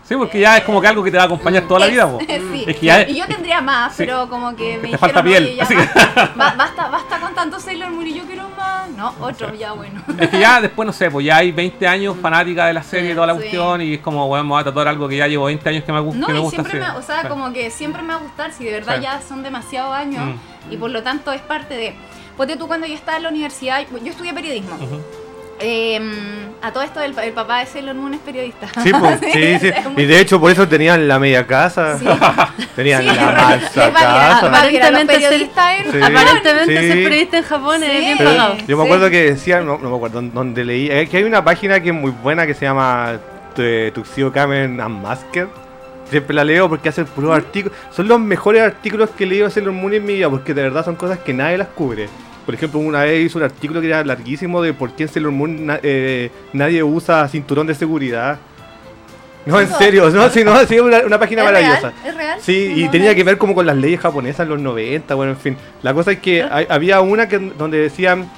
Sí, porque ya es como que algo que te va a acompañar toda la Es- vida, sí. Es que ya- Y yo tendría más, Sí. pero como que Que me te falta dijeron, piel, "Oye, ya así basta, ba- basta, basta con tanto Sailor Moon y yo quiero más. No, otro, ya bueno. Es que ya después, no sé, pues ya hay 20 años fanática de la serie y toda la cuestión y es como, bueno, me voy a tatuar algo que ya llevo 20 años que me, No, que me y gusta o sea, como que siempre me va a gustar, si de verdad ya son demasiados años Mm. y por lo tanto es parte de... Ponte tú cuando yo estaba en la universidad, yo estudié periodismo. Ujú. Eh, a todo esto, el, el papá de Sailor Moon es periodista. Sí, pues, sí, sí. es muy- Y de hecho, por eso tenían la media casa. Sí. Tenían Sí, la es casa. valía Aparentemente ser- en. Aparentemente Sí. ser periodista en Japón es bien pagado. yo me Sí. acuerdo que decían, no, no me acuerdo dónde leí, eh, que hay una página que es muy buena que se llama Tuxedo Kamen Unmasked. Siempre la leo porque hacen puros artículos. Son los mejores artículos que he leído de Sailor Moon en mi vida porque de verdad son cosas que nadie las cubre. Por ejemplo, una vez hizo un artículo que era larguísimo de por qué en Sailor Moon na- eh, nadie usa cinturón de seguridad. No, en serio, no, sí, no, sí, una, una página ¿Es maravillosa. real? ¿Es real? Sí, y No, tenía no. que ver como con las leyes japonesas en los 90, bueno, en fin. La cosa es que hay- había una que donde decían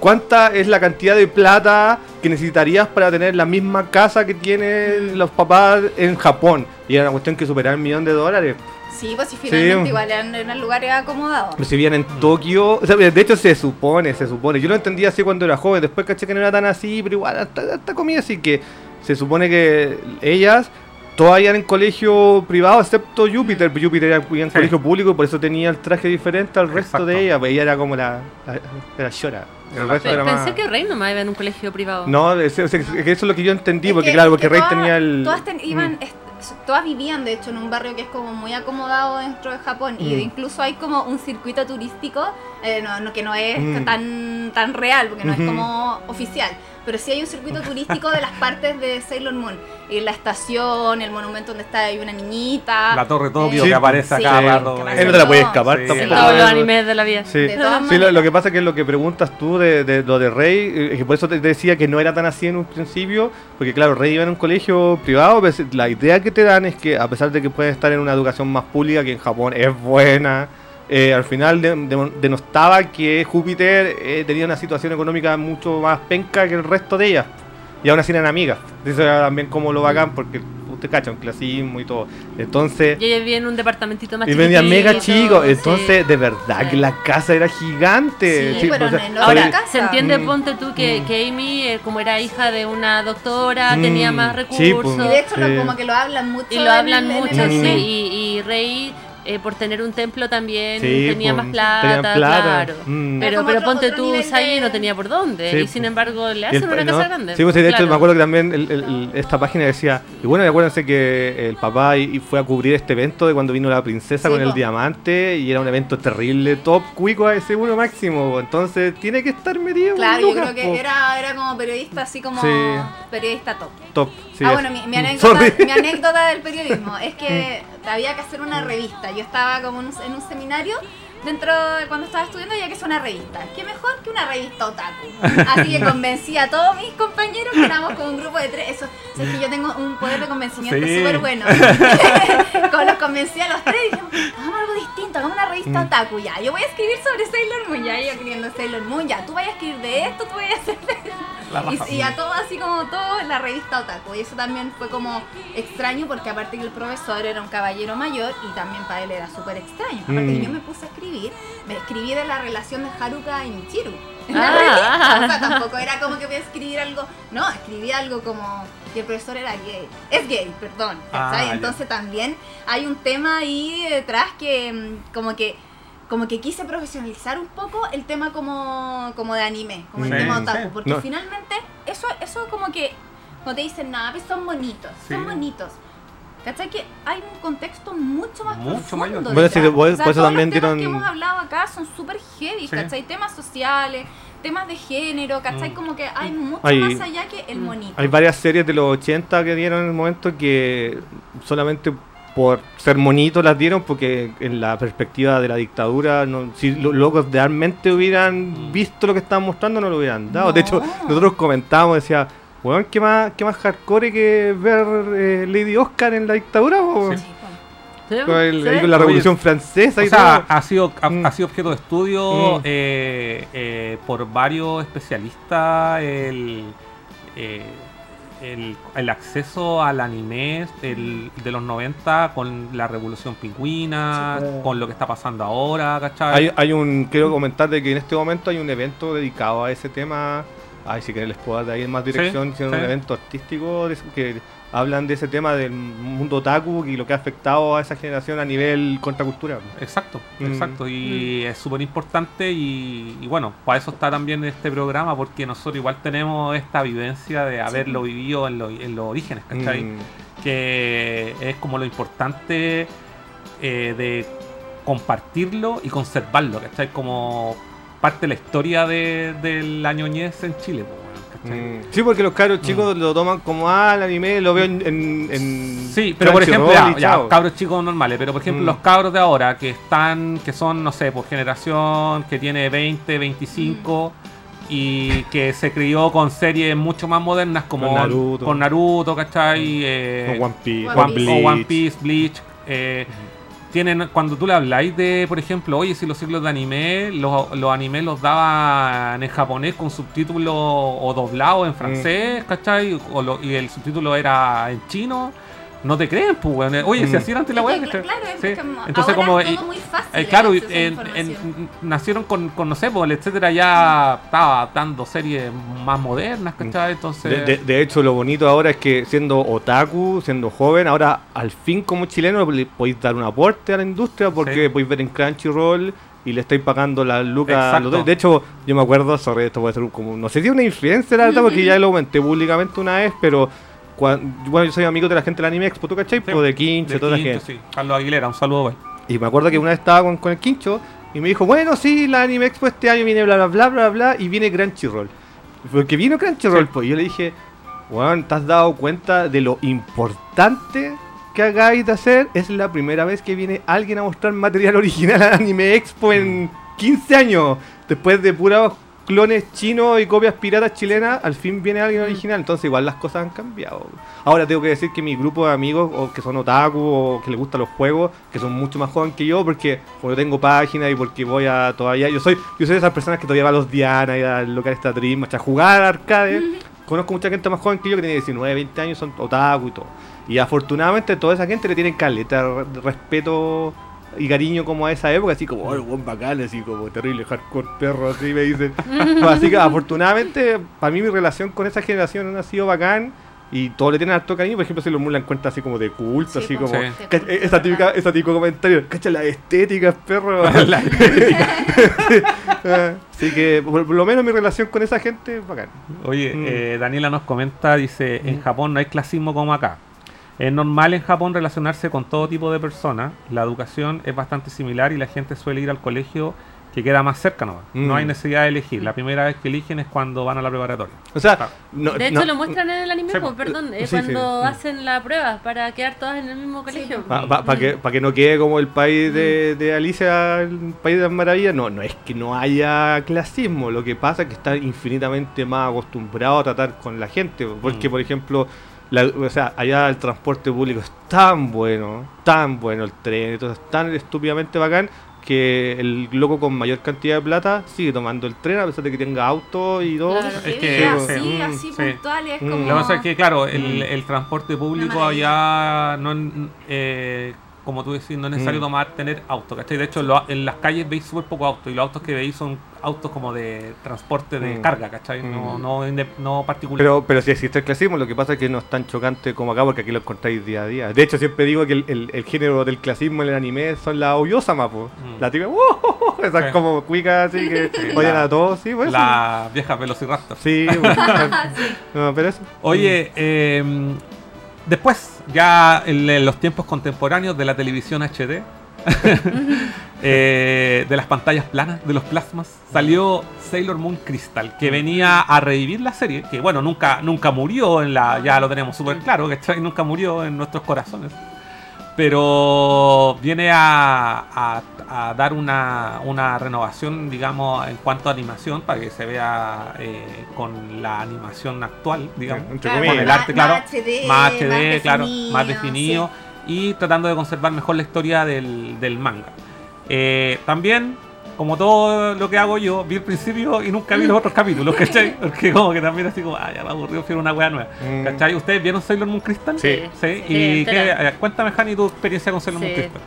cuánta es la cantidad de plata que necesitarías para tener la misma casa que tienen los papás en Japón. Y era una cuestión que superaba el millón de dólares. Sí, pues si finalmente Sí. igual eran, eran lugares acomodados. Recibían en Tokio, o sea, de hecho se supone, se supone. Yo lo entendía así cuando era joven, después caché que no era tan así, pero igual hasta, hasta comía así que se supone que ellas todas iban en colegio privado, excepto Júpiter. Júpiter era en Sí. colegio público, por eso tenía el traje diferente al resto Exacto. de ellas. Pues ella era como la, la, era llora. El resto era más... Pensé que Rey nomás iba en un colegio privado. No, es- es- es- eso es lo que yo entendí, Es porque que- claro, porque que Rey todas- tenía el... Todas ten- iban, Mm. Todas vivían de hecho en un barrio que es como muy acomodado dentro de Japón y Mm. incluso hay como un circuito turístico eh, no, no- que no es Mm. tan tan real porque no Ujú. es como oficial pero sí hay un circuito turístico de las partes de Sailor Moon. Y la estación, el monumento donde está ahí una niñita. La torre Tokio Eh, que aparece sí, acá que rato. aparece Él no te la puedes todo. escapar Sí. tampoco. Todos los animes de la vida. Sí, De Sí, lo, lo que pasa es que lo que preguntas tú de, de lo de Rey, eh, que por eso te decía que no era tan así en un principio, porque claro, Rey iba en un colegio privado, pero es- la idea que te dan es que a pesar de que puedes estar en una educación más pública, que en Japón es buena, eh, al final de- de- denostaba que Júpiter eh, tenía una situación económica mucho más penca que el resto de ellas, y aún así eran amigas. Eso era también como lo bacán, porque usted cacha, un clasismo y todo. Entonces... Y ella vivía en un departamentito más Y vendía mega chico, sí. entonces de verdad que la casa era gigante. Sí, pero o sea, no Ahora, casa. se entiende, Mm. ponte tú, que, Mm. que Amy, eh, como era hija de una doctora, Mm, tenía más sí, recursos. pues. Y de hecho, lo- Sí. como que lo hablan mucho. Y lo hablan en mucho, el sí. Y, y Rey, eh, por tener un templo también, Sí, tenía pues, más plata, claro. Mm. Pero, pero otro- ponte otro tú, de- no tenía por dónde. Sí, y pues. sin embargo, le hacen el- una no, casa grande. Sí, pues, de hecho me acuerdo que también el- el- el- esta página decía, y bueno, y acuérdense que el papá y, y fue a cubrir este evento de cuando vino la princesa Sí, con el diamante y era un evento terrible, top, cuico a ese uno máximo, entonces tiene que estar metido. Claro, yo creo que era, era como periodista, así como Sí. periodista top. top. sí, ah, es. bueno, mi, mi anécdota, mi anécdota del periodismo es que había que hacer una revista. Yo estaba como en un, seminario dentro de cuando estaba estudiando había que hacer una revista. ¿Qué mejor que una revista otaku? Así que convencí a todos mis compañeros que éramos como un grupo de tres. Eso, o sea, es que yo tengo un poder de convencimiento Sí. súper bueno. como los convencí a los tres y dijimos, hagamos algo distinto, hagamos una revista Mm. otaku. Ya, yo voy a escribir sobre Sailor Moon. Ya, yo escribiendo Sailor Moon. Ya, tú vayas a escribir de esto, tú vayas a hacer de raja. y, y a todo así como todo la revista Otaku. Y eso también fue como extraño porque aparte que el profesor era un caballero mayor y también para él era súper extraño. Aparte Mm. que yo me puse a escribir, me escribí de la relación de Haruka y Michiru. Ah. O sea, tampoco era como que voy a escribir algo, no, escribí algo como que el profesor era gay. Es gay, perdón. Ah. Entonces también hay un tema ahí detrás que mm, como que como que quise profesionalizar un poco el tema como, como de anime, como el Sí, tema sí. otaku, porque No. finalmente eso, eso como que, como te dicen, nada, pues son bonitos, son Sí. bonitos. ¿Cachai? Que hay un contexto mucho más Mucho profundo mayor. Bueno, sí, por- por eso todos también los temas que hemos hablado acá son súper heavy, Sí. ¿cachai? Temas sociales, temas de género, ¿cachai? Mm. Como que hay mucho Hay- más allá que el Mm. monito. Hay varias series de los 80 que dieron en el momento que solamente por ser monitos las dieron porque en la perspectiva de la dictadura, no, si los locos realmente hubieran Mm. visto lo que estaban mostrando, no lo hubieran dado. De hecho, No. nosotros comentábamos, decía, weón, ¿qué más, qué más hardcore que ver eh, Lady Oscar en la dictadura? po?" Sí. Con, el- ¿Sí? ahí con la Oye, Revolución Francesa O y sea, todo. ha sido, ha, Mm. ha sido objeto de estudio Mm. eh, eh, por varios especialistas el, eh, el, el acceso al anime el, de los 90 con la revolución pingüina, Sí, con lo que está pasando ahora, ¿cachai? Hay, hay un, quiero comentar de que en este momento hay un evento dedicado a ese tema. Ay, si quieren les puedo dar ahí más dirección. Sí. un evento artístico de- que hablan de ese tema del mundo otaku y lo que ha afectado a esa generación a nivel contracultura. Exacto, Mm. exacto. Y es súper importante y, y bueno, para eso está también este programa, porque nosotros igual tenemos esta vivencia de haberlo vivido en, lo- en los orígenes, ¿cachai? Mm, que es como lo importante eh, de compartirlo y conservarlo, ¿cachai? Como parte de la historia de, de la ñoñez en Chile, mm. Sí, porque los caros chicos lo toman como, ah, el anime lo veo en. en, en Sí, pero por ejemplo, ya, cabros chicos normales, pero por ejemplo Mm. los cabros de ahora que están, que son, no sé, por generación, que tiene 20, 25 y que se crió con series mucho más modernas como Con Naruto. con Naruto, ¿cachai? Eh, Con One Piece, One. Piece, Bleach. eh, tienen, cuando tú le habláis de, por ejemplo, oye, si los ciclos de anime, los, los animes los daban en japonés con subtítulos o doblados en francés, ¿cachai? O lo- y el subtítulo era en chino, no te creen, pues, weón. Oye, si Mm. así era antes la weá, claro, es Sí. como Entonces, ahora como. es todo muy fácil eh, claro, en- en- nacieron con, con, no sé, pues, el etcétera ya estaba dando series más modernas, ¿cachai? Entonces. De, de- de hecho, lo bonito ahora es que siendo otaku, siendo joven, ahora al fin como chileno le podéis dar un aporte a la industria porque Sí. podéis ver en Crunchyroll y le estáis pagando las lucas. De hecho, yo me acuerdo, sorry, esto puede ser un- como, no sé si es una influencia, la verdad, porque ya lo comenté públicamente una vez, pero bueno, yo soy amigo de la gente del Anime Expo, ¿tú cachai? Sí, de Quinche, de toda la Quinto, gente. sí. Carlos Aguilera, un saludo, güey. Y me acuerdo que una vez estaba con, con el Quincho y me dijo, bueno, sí, la Anime Expo este año viene bla bla bla bla bla y viene Crunchyroll. Porque vino Crunchyroll, pues, y yo le dije, weón, ¿te has dado cuenta de lo importante que hagáis de hacer? Es la primera vez que viene alguien a mostrar material original al Anime Expo en 15 años. Después de puros clones chinos y copias piratas chilenas, al fin viene alguien original. Entonces igual las cosas han cambiado. Ahora tengo que decir que mi grupo de amigos, o que son otaku, o que les gustan los juegos, que son mucho más jóvenes que yo, porque como yo tengo página y porque voy a todavía... Yo soy yo soy de esas personas que todavía va a los Diana y al local esta Dream, a jugar al arcade. Conozco mucha gente más joven que yo que tiene 19, 20 años, son otaku y todo. Y afortunadamente toda esa gente le tienen caleta respeto y cariño como a esa época, así como, oh, buen bacán, así como terrible hardcore perro, así me dicen. Pues así que afortunadamente, para mí mi relación con esa generación ha sido bacán. Y todos le tienen harto cariño, por ejemplo, si los Moon la encuentra así como de culto, Sí, así como. Sí. ca- Esa típica, esa típico comentario, cacha la estética, perro. La así que, por, por lo menos mi relación con esa gente es bacán. Oye, Mm. eh, Daniela nos comenta, dice, en Japón no hay clasismo como acá. Es normal en Japón relacionarse con todo tipo de personas. La educación es bastante similar y la gente suele ir al colegio que queda más cerca nomás. Mm. No hay necesidad de elegir. La primera vez que eligen es cuando van a la preparatoria. O sea, Claro. no- De hecho, no- lo muestran en el anime, Sí, pues, perdón, eh, sí. cuando Mm. hacen la prueba para quedar todas en el mismo colegio. Para que, pa' que no quede como el país de, de Alicia, el país de las maravillas, no, no es que no haya clasismo, lo que pasa es que está infinitamente más acostumbrado a tratar con la gente, porque Mm. por ejemplo, la- o sea, allá el transporte público es tan bueno, tan bueno el tren, entonces es tan estúpidamente bacán que el loco con mayor cantidad de plata sigue tomando el tren a pesar de que tenga auto y todo. Claro. Es Sí, que- así, sí, así sí. puntual y es Mm. como... Lo que pasa es que, claro, el, Mm. el transporte público allá no eh, como tú decís, no es necesario Mm. tomar, tener auto, ¿cachai? De hecho, lo- en las calles veis súper poco auto y los autos que veis son autos como de transporte de Mm. carga, ¿cachai? No, Mm. no, no particular. Pero, pero si existe el clasismo, lo que pasa es que no es tan chocante como acá, porque aquí lo encontráis día a día. De hecho, siempre digo que el, el- el género del clasismo en el anime son las Oyosama, po. Mm. La típica, ¡uh! esas Sí. como cuicas así que Sí, la- a todos, sí, pues. la vieja Velociraptor. Sí, pues. no, pero eso. Oye, eh, después, ya en, los tiempos contemporáneos de la televisión HD, eh, de las pantallas planas, de los plasmas, salió Sailor Moon Crystal, que venía a revivir la serie, que bueno, nunca, nunca murió en la, ya lo tenemos súper claro, que nunca murió en nuestros corazones. Pero viene a, a- a dar una, una renovación, digamos, en cuanto a animación, para que se vea eh, con la animación actual, digamos. Entre Claro, comillas. Con el más- arte, claro, más HD, más más HD, claro, definido, más definido y tratando de conservar mejor la historia del, del manga. Eh, también, como todo lo que hago yo, vi el principio y nunca vi los otros capítulos, ¿cachai? Porque como que también así como, ah, ya me aburrido, quiero una wea nueva. Mm. ¿Cachai? ¿Ustedes vieron Sailor Moon Crystal? Sí. ¿Sí? Sí, ¿Y qué, eh, cuéntame, Hani, tu experiencia con Sailor Moon. Crystal?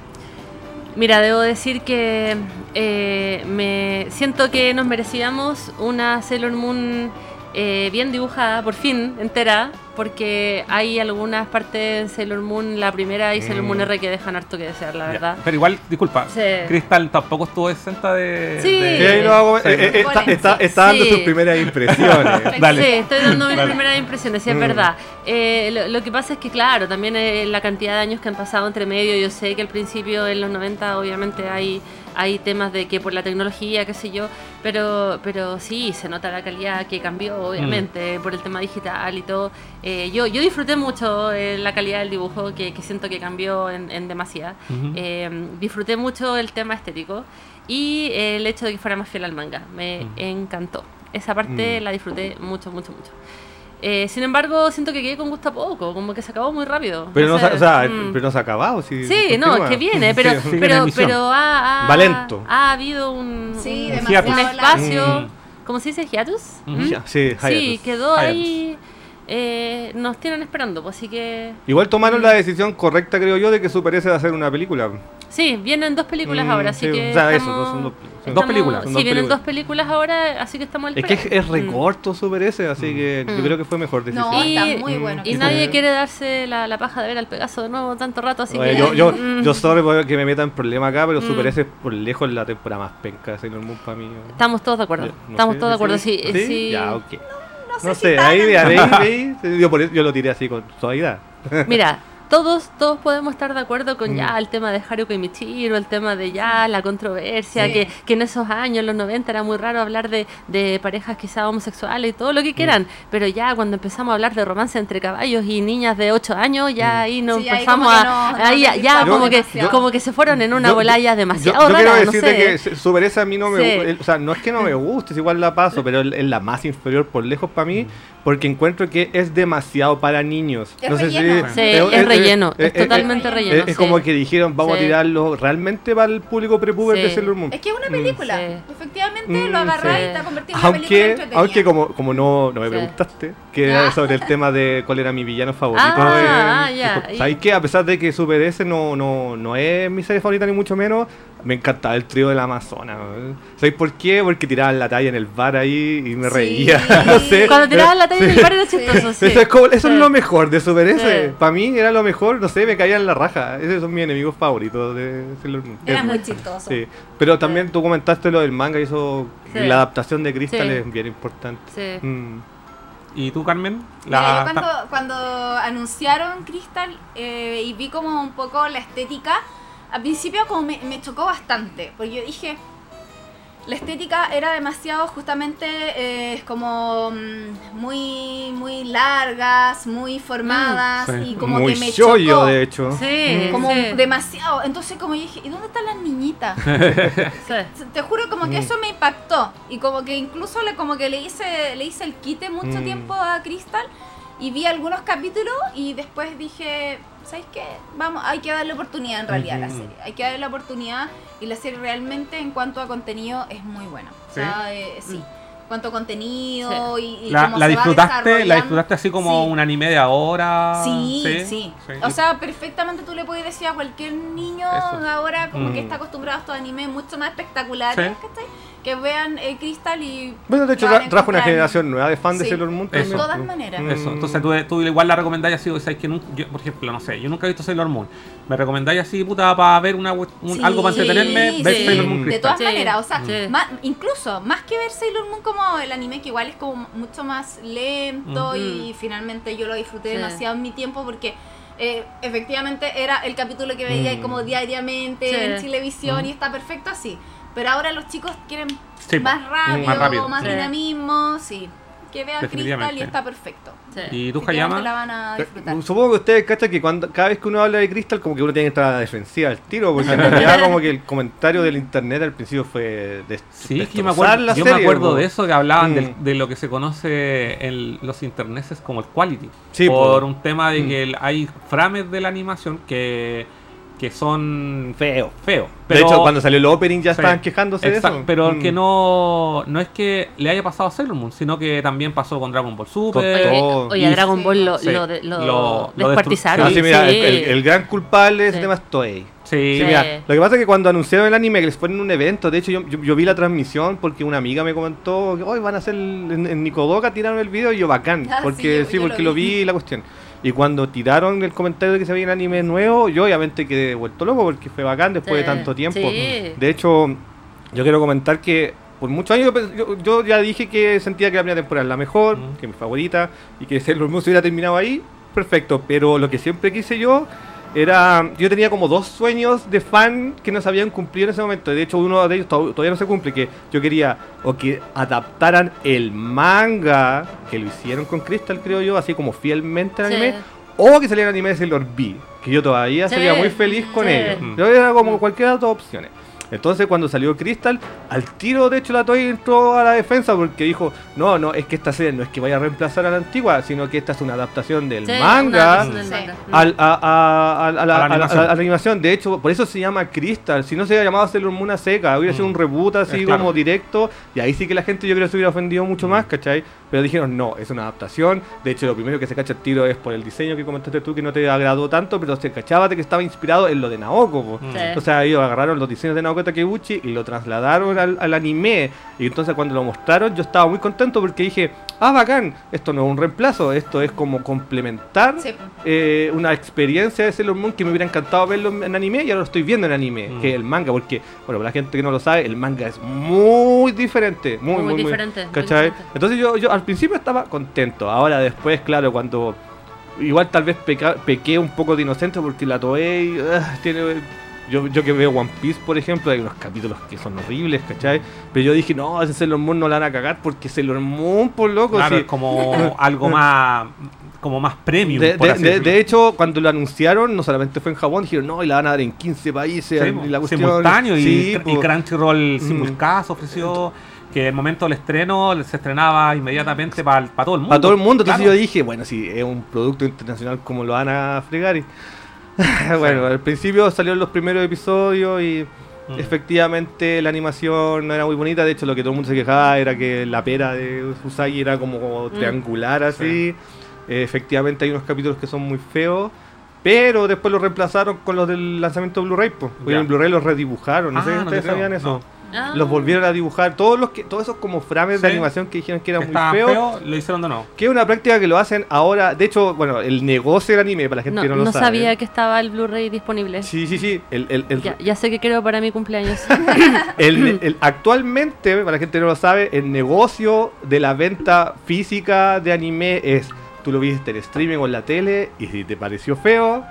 Mira, debo decir que eh, me siento que nos merecíamos una Sailor Moon eh, bien dibujada, por fin, entera, porque hay algunas partes de Sailor Moon, la primera y Sailor Mm. Moon R que dejan harto que desear, la Ya. verdad. Pero igual, disculpa, Sí. Crystal tampoco estuvo exenta de... Sí. de- Sí, lo hago, eh, Sí. eh, está, está- sí. está dando Sí. sus primeras impresiones. Dale. Sí, estoy dando mis Dale. primeras impresiones, sí, es Mm. verdad. Eh, lo, lo que pasa es que, claro, también eh, la cantidad de años que han pasado entre medio, yo sé que al principio, en los 90, obviamente hay, hay temas de que por la tecnología, qué sé yo, pero, pero sí, se nota la calidad que cambió, obviamente, por el tema digital y todo. Eh, yo, yo disfruté mucho eh, la calidad del dibujo, que, que siento que cambió en, en demasía. Ujú. Eh, disfruté mucho el tema estético y eh, el hecho de que fuera más fiel al manga. Me Mm. encantó. Esa parte Mm. la disfruté mucho, mucho, mucho. Eh, sin embargo, siento que quedé con gusto a poco, como que se acabó muy rápido. Pero no, se, sé, o sea, mm. pero no se ha acabado. Sí, Sí, no, continúa. que viene, pero, Sí. pero, pero ha, ha- Va lento. ha habido un, Sí, espacio, Mm. ¿cómo se dice? ¿Hiatus? ¿Mm? Sí, Sí, hiatus. quedó Hiatus. ahí, eh, nos tienen esperando, pues así que... Igual tomaron la decisión correcta, creo yo, de que Super S va a hacer una película. Sí, vienen dos películas Mm, ahora, así sí, que o sea, eso, estamos- son dos- dos películas, Sí, dos vienen películas. dos películas ahora, así que estamos al Es que es, espera. es re Mm. corto Super S, así que yo Mm. creo que fue mejor decisión. No, Y- está muy bueno. Y nadie quiere darse la, la paja de ver al Pegaso de nuevo tanto rato, así Oye, que... yo, yo, Mm. yo sorry que me meta en problema acá, pero Mm. Super S es por lejos la temporada más penca de Sailor Moon para mí. Estamos todos de acuerdo. Yo- no Estamos sé, todos de acuerdo, sí. ¿Sí? sí. Ya, ok. No sé No si tan- ahí, ahí, ahí, yo, por eso- yo lo tiré así con suavidad. Mira, todos, todos podemos estar de acuerdo con Mm. ya el tema de Haruka y Michiro, el tema de ya la controversia, Sí. que, que en esos años, los 90, era muy raro hablar de, de parejas quizás homosexuales y todo Mm. lo que quieran, pero ya cuando empezamos a hablar de romance entre caballos y niñas de 8 años, ya ahí nos Sí, ahí empezamos como a... que no- no ahí ya, ya desvirtuamos como, que, demasiado. como que se fueron en una Yo- bolaya yo- demasiado yo, yo rara, quiero no decirte sé. que Super esa a mí no me Sí. O sea, no es que no me guste, es igual la paso, pero es la más inferior por lejos para mí, porque encuentro que es demasiado para niños. Es no sé relleno. Sí, es relleno, es totalmente relleno. relleno. Es, es sí. como que dijeron, vamos Sí. a tirarlo realmente para el público prepuber Sí. de Sailor Moon. Es que es una Mm. película. Sí. Efectivamente Mm, lo agarrás sí. y te convertís en una película Aunque, entretenida. aunque como, como no, no me Sí. preguntaste, que Ya. era sobre el tema de cuál era mi villano favorito. Ah, eh, ah, ahí. ¿Sabes qué? A pesar de que Super S no, no, no es mi serie favorita ni mucho menos, me encantaba el trío de la Amazona. ¿no? ¿Sabes por qué? Porque tiraban la talla en el bar ahí y me Sí. reía. no sé. Cuando tiraban la talla en el bar era chistoso, sí. Eso, es, como- eso Sí. es lo mejor de Super S. Sí. Para mí era lo mejor, no sé, me caía en la raja. Esos son mis enemigos favoritos de Sailor Moon. Era Es- muy chistoso. Sí, pero también tú comentaste lo del manga y eso, Sí. la adaptación de Crystal Sí. es bien importante. Sí. Mm. ¿Y tú, Carmen? Mira, La- yo cuando, cuando anunciaron Crystal eh, y vi como un poco la estética, al principio como me, me chocó bastante, porque yo dije, la estética era demasiado justamente eh, como mm, muy muy largas, muy formadas Mm, sí. y como Muy que me chollo, chocó. de hecho. Sí, Como sí. demasiado. Entonces como yo dije, ¿y dónde están las niñitas? Sí. Te juro como que Mm. eso me impactó y como que incluso le como que le hice le hice el quite mucho Mm. tiempo a Crystal y vi algunos capítulos y después dije, ¿sabes qué? Vamos, hay que darle oportunidad en realidad a la serie. Hay que darle la oportunidad y la serie realmente en cuanto a contenido es muy buena. O sea, eh, sí. En cuanto a contenido y, y La, cómo la se va disfrutaste, la desarrollando. disfrutaste así como Sí. un anime de ahora. Sí, sí, O sea, perfectamente tú le puedes decir a cualquier niño Eso. ahora como que Mm. está acostumbrado a estos animes mucho más espectaculares, Sí. ¿cachai? Que vean eh, Crystal y... Bueno, de hecho, trajo una generación nueva de fans de. Sailor Moon. De todas pues. maneras. Mm. Eso, entonces tú, tú igual la recomendáis así, o sea, que nun- yo, por ejemplo, no sé, yo nunca he visto Sailor Moon. ¿Me recomendáis así, puta, para ver una, we- un- Sí, algo para entretenerme? Ver sí. Sailor Moon De De Crystal. todas Sí. maneras, o sea, Sí. más- incluso más que ver Sailor Moon como el anime, que igual es como mucho más lento y finalmente yo lo disfruté Sí. demasiado en mi tiempo porque eh, efectivamente era el capítulo que veía Mm. como diariamente Sí. en televisión Mm. y está perfecto así. Pero ahora los chicos quieren Sí, más rápido, Más rápido. más Sí. dinamismo, sí. Que vean Crystal y está perfecto. Sí. ¿Y tú, Hayama? la van a disfrutar. Supongo que ustedes cachan que cuando, cada vez que uno habla de Crystal, como que uno tiene que estar a la defensiva al tiro, porque en realidad, como que el comentario del internet al principio fue de Sí, es que yo me acuerdo, la yo me acuerdo de eso, que hablaban Mm. del- de lo que se conoce en los interneses como el quality. Sí, por po. un tema de Mm. que el- hay frames de la animación que, que son Feo. feos. de hecho, cuando salió el opening ya Sí. estaban quejándose Exacto, de eso. Pero Mm. que no, no es que le haya pasado a Sailor Moon, sino que también pasó con Dragon Ball Super. Con Oye, todo. oye, a Dragon Ball lo, sí, lo, de- lo, lo- lo descuartizaron. Ah, sí, mira, sí. el, el- el gran culpable de ese tema es Toei. Sí, Sí, mira, lo que pasa es que cuando anunciaron el anime que les ponen un evento, de hecho yo, yo, yo vi la transmisión porque una amiga me comentó que hoy van a hacer en, en Nicodoca tiraron el video y yo bacán, Ah, porque sí, sí, yo- yo porque lo lo vi vi. la cuestión. Y cuando tiraron el comentario de que se veía un anime nuevo, yo obviamente quedé vuelto loco porque fue bacán después de tanto tiempo. sí. De hecho, yo quiero comentar que por muchos años yo, yo- ya dije que sentía que la primera temporada es la mejor, Mm. que es mi favorita, y que Sailor Moon se hubiera terminado ahí, perfecto. Pero lo que siempre quise yo era. Yo tenía como dos sueños de fan que no se habían cumplido en ese momento. De hecho, uno de ellos to- todavía no se cumple. Que yo quería o que adaptaran el manga, que lo hicieron con Crystal, creo yo, así como fielmente al Sí. anime. O que saliera el anime de Sailor B, que yo todavía Sí. sería muy feliz con Sí. ello. Mm. Yo era como cualquiera de las dos opciones. Entonces cuando salió Crystal, al tiro de hecho la Toei entró a la defensa porque dijo, no, no, es que esta serie no es que vaya a reemplazar a la antigua, sino que esta es una adaptación del Sí, manga adaptación del Sí. manga. Mm. al- a, a- a- a la, A la a la- animación. a. De hecho, por eso se llama Crystal. Si no se hubiera llamado Sailor Moon a seca, hubiera sido Mm. un reboot así Es claro. como directo. Y ahí sí que la gente yo creo que se hubiera ofendido mucho más, ¿cachai? Pero dijeron, no, es una adaptación. De hecho, lo primero que se cacha el tiro es por el diseño que comentaste tú, que no te agradó tanto, pero se cachaba de que estaba inspirado en lo de Naoko. Mm. Sí. O sea, ellos agarraron los diseños de Naoko Takeuchi y lo trasladaron al, al anime. Y entonces cuando lo mostraron yo estaba muy contento porque dije, ah, bacán, esto no es un reemplazo, esto es como complementar Sí. eh, una experiencia de Sailor Moon que me hubiera encantado verlo en anime y ahora lo estoy viendo en anime, Mm. que es el manga, porque, bueno, para la gente que no lo sabe, el manga es muy diferente, muy, muy, Muy diferente, muy ¿cachai? diferente. Entonces yo, yo al principio estaba contento, ahora después, claro, cuando igual tal vez peca- pequé un poco de inocente porque la Toei ah, tiene... Yo, yo que veo One Piece, por ejemplo, hay unos capítulos que son horribles, ¿cachai? Pero yo dije, no, ese Sailor Moon no la van a cagar porque Sailor Moon, por loco, Claro, sí. es como algo más como más premium. De, por de- así de- decirlo. de hecho, cuando lo anunciaron, no solamente fue en Japón, dijeron, no, y la van a dar en 15 países. Sí, y la cuestión- simultáneo y, Sí, y po. Crunchyroll Mm. Simulcast ofreció que el momento del estreno se estrenaba inmediatamente para todo el mundo. Para todo el mundo, entonces yo dije, bueno, si es un producto internacional, ¿cómo lo van a fregar? Y- bueno, al principio salieron los primeros episodios y Mm. efectivamente la animación no era muy bonita. De hecho, lo que todo el mundo se quejaba era que la pera de Usagi era como triangular así. Eh, efectivamente hay unos capítulos que son muy feos. Pero después lo reemplazaron con los del lanzamiento de Blu-ray. Ya. en Blu-ray los redibujaron. No Ah, sé si no ustedes sabían eso. No. Ah. Los volvieron a dibujar. Todos los que, todos esos como frames de animación que dijeron que eran muy feos. feo, lo hicieron de nuevo. Que es una práctica que lo hacen ahora. De hecho, bueno, el negocio del anime, para la gente No, que no lo no sabe. sabía que estaba el Blu-ray disponible. Sí, sí, sí. El, el- el- Ya, ya sé que quiero para mi cumpleaños. el- el- actualmente, para la gente que no lo sabe, el negocio de la venta física de anime es: tú lo viste en streaming o en la tele, y si te pareció feo,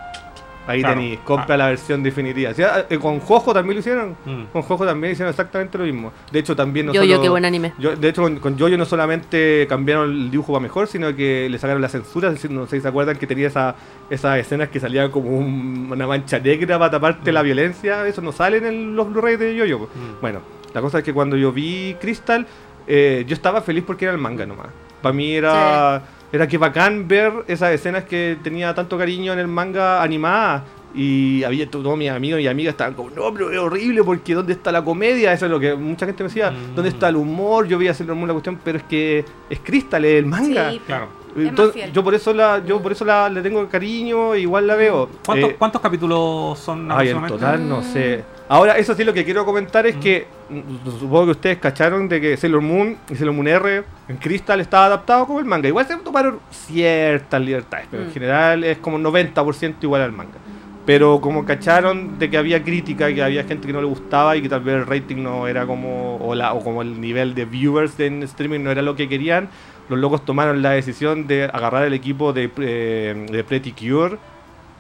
ahí Claro. tenés, compra Ah. la versión definitiva. ¿Sí? Ah, eh, con Jojo también lo hicieron. Mm. Con Jojo también hicieron exactamente lo mismo. De hecho, también no Yo, yo, solo- qué buen anime. Yo, de hecho, con, Jojo no solamente cambiaron el dibujo para mejor, sino que le sacaron la censura. No sé si se acuerdan que tenía esa, esas escenas que salían como un- una mancha negra para taparte la violencia. Eso no sale en el- los Blu-ray de Jojo. Mm. Bueno, la cosa es que cuando yo vi Crystal, eh, yo estaba feliz porque era el manga nomás. Para mí era, era que bacán ver esas escenas que tenía tanto cariño en el manga animada. Y había to- todos mis amigos y amigas estaban como, no, pero es horrible porque ¿dónde está la comedia? Eso es lo que mucha gente me decía. Mm. ¿Dónde está el humor? Yo vi hacer la cuestión, pero es que es Crystal, el manga. Sí, Claro. Entonces, yo por eso la, yo por eso la, le tengo cariño, igual la veo. ¿Cuántos, Eh, cuántos capítulos son Ay, en aproximadamente? total no sé. Ahora, eso sí lo que quiero comentar es que mm, supongo que ustedes cacharon de que Sailor Moon y Sailor Moon R en Crystal estaba adaptado como el manga. Igual se tomaron ciertas libertades, pero en Mm. general es como 90% igual al manga. Pero como cacharon de que había crítica, que había gente que no le gustaba y que tal vez el rating no era como, o, la, o como el nivel de viewers en streaming no era lo que querían, los locos tomaron la decisión de agarrar el equipo de, eh, de Pretty Cure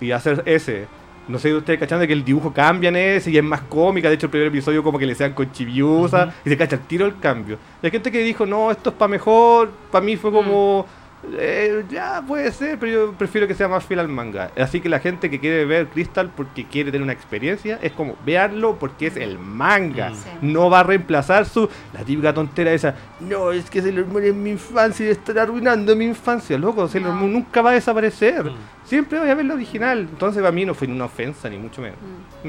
y hacer ese. No sé si ustedes cachan de que el dibujo cambia en ese y es más cómica. De hecho, el primer episodio como que le sean con Ujú. y se cacha el tiro el cambio. Y hay gente que dijo, no, esto es para mejor. Para mí fue como, eh, ya puede ser, pero yo prefiero que sea más fiel al manga. Así que la gente que quiere ver Crystal porque quiere tener una experiencia, es como, véanlo porque es el manga. Mm. Sí. No va a reemplazar su, la típica tontera esa, no, es que Sailor Moon es mi infancia y está arruinando mi infancia. Loco, Sailor No. Moon nunca va a desaparecer. Mm. Siempre voy a ver la original. Entonces para mí no fue una ofensa, ni mucho menos. Mm.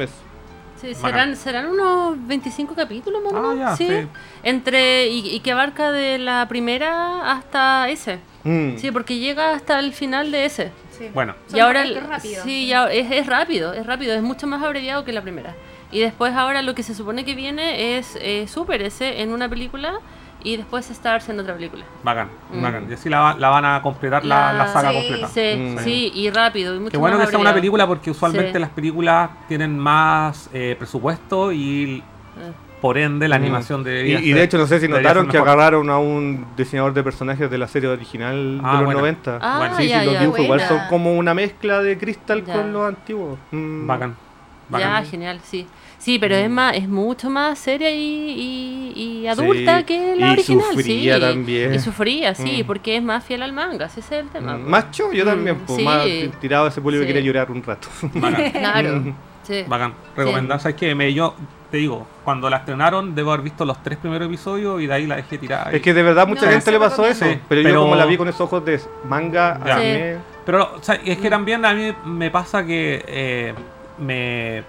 Sí, serán, serán unos 25 capítulos más o Ah, menos, ya, sí. sí. Entre, y, y que abarca de la primera hasta ese. Mm. Sí, porque llega hasta el final de ese. Sí. Bueno, Son y ahora es el- rápido. sí, ya es, es rápido, es rápido, es mucho más abreviado que la primera. Y después ahora lo que se supone que viene es eh, Super ese en una película y después Stars en otra película. bacán, Mm. bacán. Y así la, va- la van a completar la, La- la saga Sí, completa. Sí, Mm. sí, y rápido y mucho Qué bueno que sea una película porque usualmente Sí. las películas tienen más eh, presupuesto y Eh. por ende la Mm. animación de Y, y de hecho no sé si notaron que agarrar agarraron a un diseñador de personajes de la serie original Ah, de los bueno. 90. Ah, Bueno, sí, ya, sí, los dibujos igual Buena. son como una mezcla de Crystal Ya. con los antiguos. Mm. Bacán. Ya, genial, sí. Sí, pero Mm. es más, es mucho más seria y, y, y adulta Sí, que la y original, sufría sí. también. Y sufría, sí, Mm. porque es más fiel al manga, ese es el tema. Mm. pues. Más yo Mm, también, pues, sí. más tirado ese público que quería llorar un rato. Bacán. Claro, Mm. sí. Bacán. Recomendar, ¿sabes qué? Me, yo te digo, cuando la estrenaron debo haber visto los tres primeros episodios y de ahí la dejé tirada. Es que de verdad mucha No, gente le pasó eso, pero, Pero- yo como la vi con esos ojos de manga, Ya. anime, Pero o sea, es que también a mí me pasa que eh, me,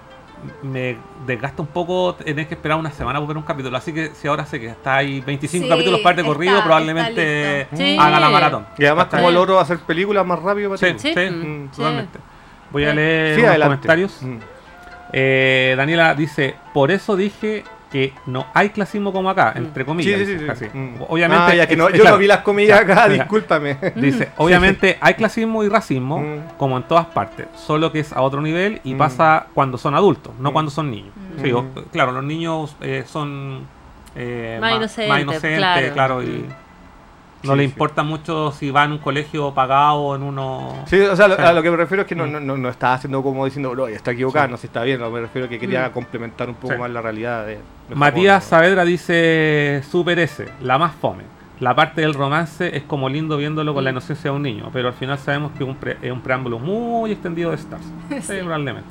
me desgasta un poco tener que esperar una semana por ver un capítulo. Así que si ahora sé que está ahí 25 Sí, capítulos parte está- corrido, está probablemente. Sí. haga la maratón. y además como logro hacer películas más rápido para Sí, sí, Sí. Mm. totalmente. Voy a leer adelante. comentarios. Mm. Eh, Daniela dice, por eso dije que no hay clasismo como acá, entre Sí, comillas. sí, sí, sí. así. Mm. Obviamente, Ah, ya que no, es- yo claro, no vi las comillas acá, discúlpame. Dice, obviamente hay clasismo y racismo, Mm. como en todas partes, solo que es a otro nivel y Mm. pasa cuando son adultos, no Mm. cuando son niños. Mm. Sí, o- claro, los niños eh, son eh, Más inocentes, más inocentes, claro. claro, y No Sí, le sí. importa mucho si va en un colegio pagado o en uno... Sí, o sea, lo- a lo que me refiero es que no, Mm. no, no, no está haciendo como diciendo, no, está equivocado, Sí. no se está bien. No, me refiero a que quería Mm. complementar un poco Sí. más la realidad de. Matías Saavedra dice Super S, la más fome. La parte del romance es como lindo viéndolo con la inocencia de un niño, pero al final sabemos que es un, pre- es un preámbulo muy extendido de Stars. Sí.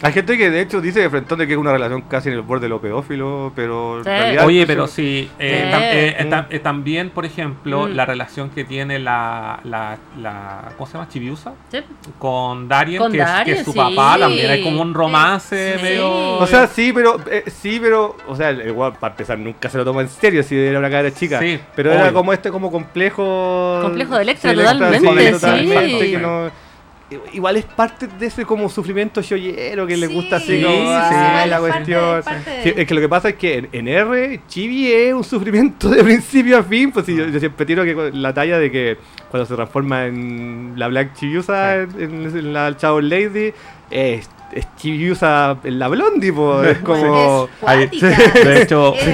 Hay gente que de hecho dice de frente de que es una relación casi en el borde de lo pedófilo, pero en Sí. realidad. Oye, pero sí. sí, eh, Sí. tam- eh, eh, Mm. tam- eh, también, por ejemplo, Mm. la relación que tiene la, la, la ¿cómo se llama? Chibiusa Sí. con Darien, Con que, es, que Darien, es su sí. papá, también hay como un romance Sí. medio... O sea, sí, pero eh, sí, pero, o sea, igual para empezar nunca se lo toma en serio si era una cara chica. Sí, pero era como este como complejo. Complejo de Electra, totalmente, totalmente, sí. que no- igual es parte de ese como sufrimiento chollero que le gusta así sí, como sí, ah, sí, la parte- cuestión. es parte de- Sí, es que lo que pasa es que en, en R, Chibi es un sufrimiento de principio a fin. Pues sí, yo, yo siempre tiro que con la talla de que cuando se transforma en la Black Chibiusa, en, en la Chao Lady, es, es Chibiusa en la Blondie, pues, es como. Es de hecho, es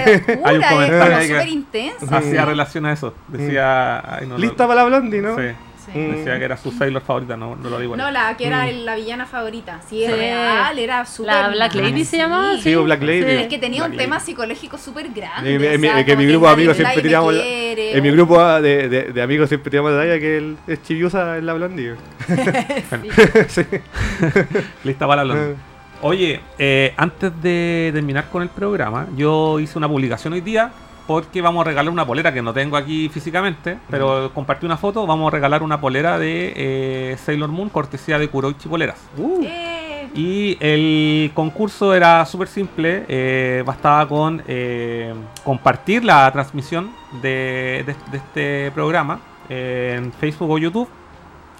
hay un es comentario como que-. Hacía relación a eso. Decía... ay, no, no- Lista para la Blondie, ¿no? Sí, Sí. Mm. decía que era su Sailor favorita, no, no lo digo. No, la que era el- la villana favorita. Sí, es Sí. real, era súper. La Black Lady se llamaba. Sí, o Black Lady. Sí. Es que tenía Black un Lady. tema psicológico súper grande. En mi- o sea, que mi grupo de amigos siempre tiramos. quiere, En mi grupo de, de, de amigos siempre tiramos la talla que el, es Chibiusa en la Blondie. sí. Lista para la. Blondie. Oye, eh, antes de terminar con el programa, yo hice una publicación hoy día porque vamos a regalar una polera que no tengo aquí físicamente, pero compartí una foto. Vamos a regalar una polera de eh, Sailor Moon, cortesía de Kuroichi Poleras. Eh, Y el concurso era súper simple, eh, bastaba con eh, compartir la transmisión de, de- de este programa en Facebook o YouTube.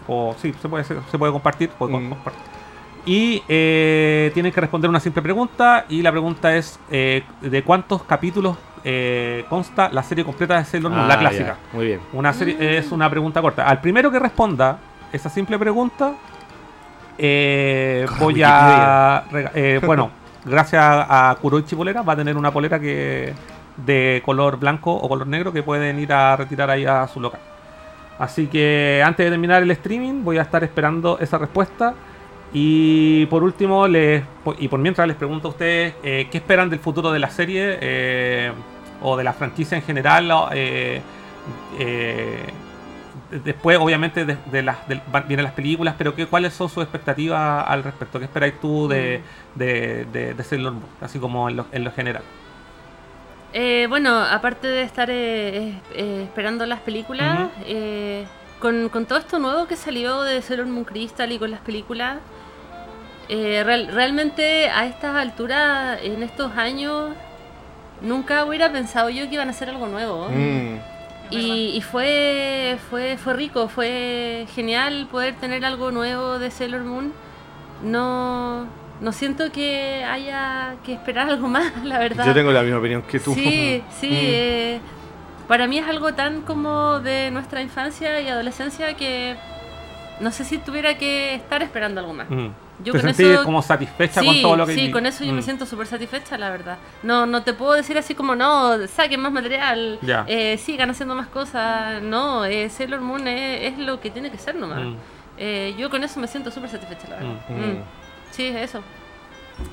O sí, se puede, hacer- se puede compartir. puede Mm. compartir. Y eh, tienen que responder una simple pregunta. Y la pregunta es: eh, ¿de cuántos capítulos eh, consta la serie completa de Sailor Moon? la Ah, clásica. Muy bien. Una serie, es una pregunta corta. Al primero que responda esa simple pregunta, eh, voy a. eh, bueno, gracias a Kuroichi Polera va a tener una polera que de color blanco o color negro que pueden ir a retirar ahí a su local. Así que antes de terminar el streaming, voy a estar esperando esa respuesta. Y por último, les, y por mientras les pregunto a ustedes eh, qué esperan del futuro de la serie eh, o de la franquicia en general. eh, eh, después, obviamente, de, de las, van- vienen las películas, pero ¿qué, ¿cuáles son sus expectativas al respecto? ¿Qué esperáis tú de, de, de, de Sailor Moon? Así como en lo, en lo general. Eh, bueno, aparte de estar eh, eh, esperando las películas, con, con todo esto nuevo que salió de Sailor Moon Crystal y con las películas, eh, real- realmente a estas alturas, en estos años, nunca hubiera pensado yo que iban a hacer algo nuevo. Mm. Y, y fue, fue, fue rico, fue genial poder tener algo nuevo de Sailor Moon. No, no siento que haya que esperar algo más, la verdad. Yo tengo la misma opinión que tú. Sí, sí. Mm. eh, para mí es algo tan como de nuestra infancia y adolescencia que no sé si tuviera que estar esperando algo más. Mm. Yo ¿Te con eso- como satisfecha Sí, con todo lo que sí, con eso yo me Mm. siento súper satisfecha, la verdad. No, no te puedo decir así como, no, saquen más material, eh, sigan haciendo más cosas. No, eh, Sailor Moon es, es lo que tiene que ser nomás. Mm. Eh, yo con eso me siento súper satisfecha, la verdad. Sí, eso.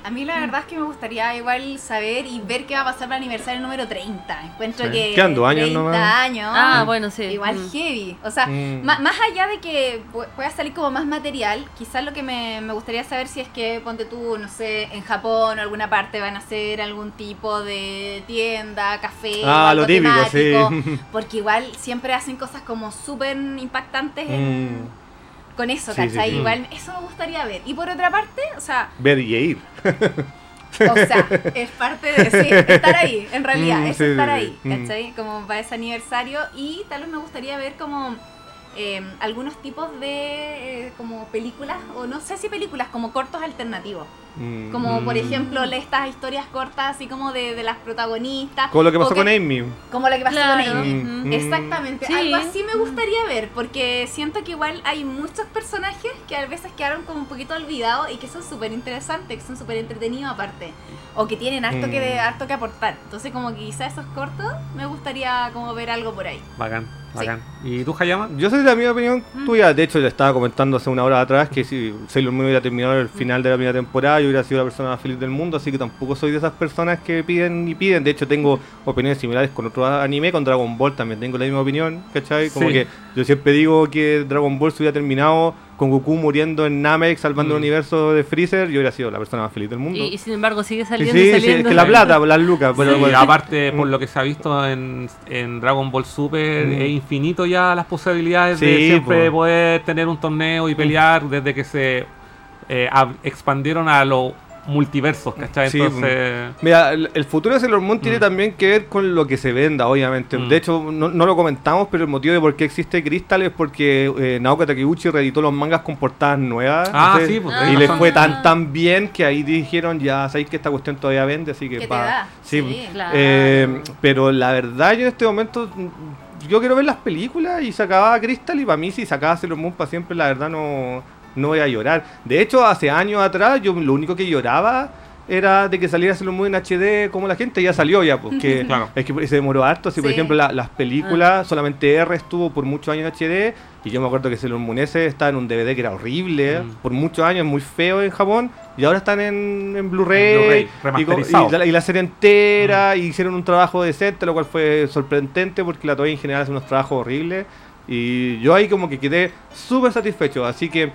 A mí la verdad es que me gustaría igual saber y ver qué va a pasar para el aniversario número 30. Encuentro Sí. que. Quedan dos años 30 nomás. años. Ah, bueno, sí. Igual Mm. heavy. O sea, Mm. más allá de que pu- pueda salir como más material, quizás lo que me, me gustaría saber si es que, ponte tú, no sé, en Japón o alguna parte van a hacer algún tipo de tienda, café, Ah, algo lo típico, temático, sí. Porque igual siempre hacen cosas como súper impactantes en- Mm. Con eso, Sí, sí, ¿cachai? sí. Igual eso me gustaría ver. Y por otra parte, o sea, Ver y ir. o sea, es parte de sí, estar ahí, en realidad, Mm, es sí, estar ahí. Mm. ¿cachai? Como para ese aniversario y tal vez me gustaría ver como eh, algunos tipos de eh, como películas, o no sé si películas, como cortos alternativos. Mm. Como por Mm. ejemplo estas historias cortas así como de, de las protagonistas. Como lo que pasó con Amy. Como lo que pasó Claro. con Amy. Mm, mm. Exactamente, Sí. algo así me gustaría ver, porque siento que igual hay muchos personajes que a veces quedaron como un poquito olvidados y que son súper interesantes, que son súper entretenidos aparte, o que tienen harto, que, Mm. harto que aportar. Entonces como que quizás esos cortos me, gust- gustaría como ver algo por ahí. Bacán, bacán. ¿Y tú, Hayama? Yo soy de la misma opinión tuya. De hecho, le estaba comentando hace una hora atrás que si Sailor Moon hubiera terminado el final de la primera temporada, yo hubiera sido la persona más feliz del mundo. Así que tampoco soy de esas personas que piden y piden. De hecho, tengo opiniones similares con otro anime, con Dragon Ball también tengo la misma opinión, ¿cachai? Como Sí. que yo siempre digo que Dragon Ball se hubiera terminado con Goku muriendo en Namek, salvando Mm. el universo de Freezer, yo hubiera sido la persona más feliz del mundo. Y, y sin embargo sigue Sí, saliendo sí, y sí, saliendo. es que la plata, las lucas. Pero, Y bueno, aparte, por Mm. lo que se ha visto en, en Dragon Ball Super, Mm. es infinito ya las posibilidades de Sí, siempre po. poder tener un torneo y pelear desde que se eh, expandieron a los multiversos, ¿cachai? Sí, Entonces, Mira, el el futuro de Sailor Moon tiene Mm. también que ver con lo que se venda, obviamente. Mm. De hecho, no, no lo comentamos, pero el motivo de por qué existe Crystal es porque eh, Naoka Takeuchi reeditó los mangas con portadas nuevas. Ah, Entonces, sí, pues, Y les razón. fue tan tan bien que ahí dijeron, ya sabéis que esta cuestión todavía vende, así que ¿Qué te pa- da? Sí, Sí. Claro. eh, pero la verdad, yo en este momento. mm, Yo quiero ver las películas y se acababa Crystal y para mí si sacaba Sailor Moon para siempre, la verdad no, no voy a llorar. De hecho, hace años atrás yo lo único que lloraba era de que saliera Sailor Moon en HD como la gente ya salió ya, porque Claro. es que se demoró harto. Si por ejemplo la- las películas, solamente R estuvo por muchos años en HD y yo me acuerdo que Sailor Moon S estaba en un DVD que era horrible, Mm. por muchos años, muy feo en Japón y ahora están en, en Blu-ray, y, y la, y la serie entera, y hicieron un trabajo decente, lo cual fue sorprendente porque la Toei en general hace unos trabajos horribles. Y yo ahí como que quedé súper satisfecho. Así que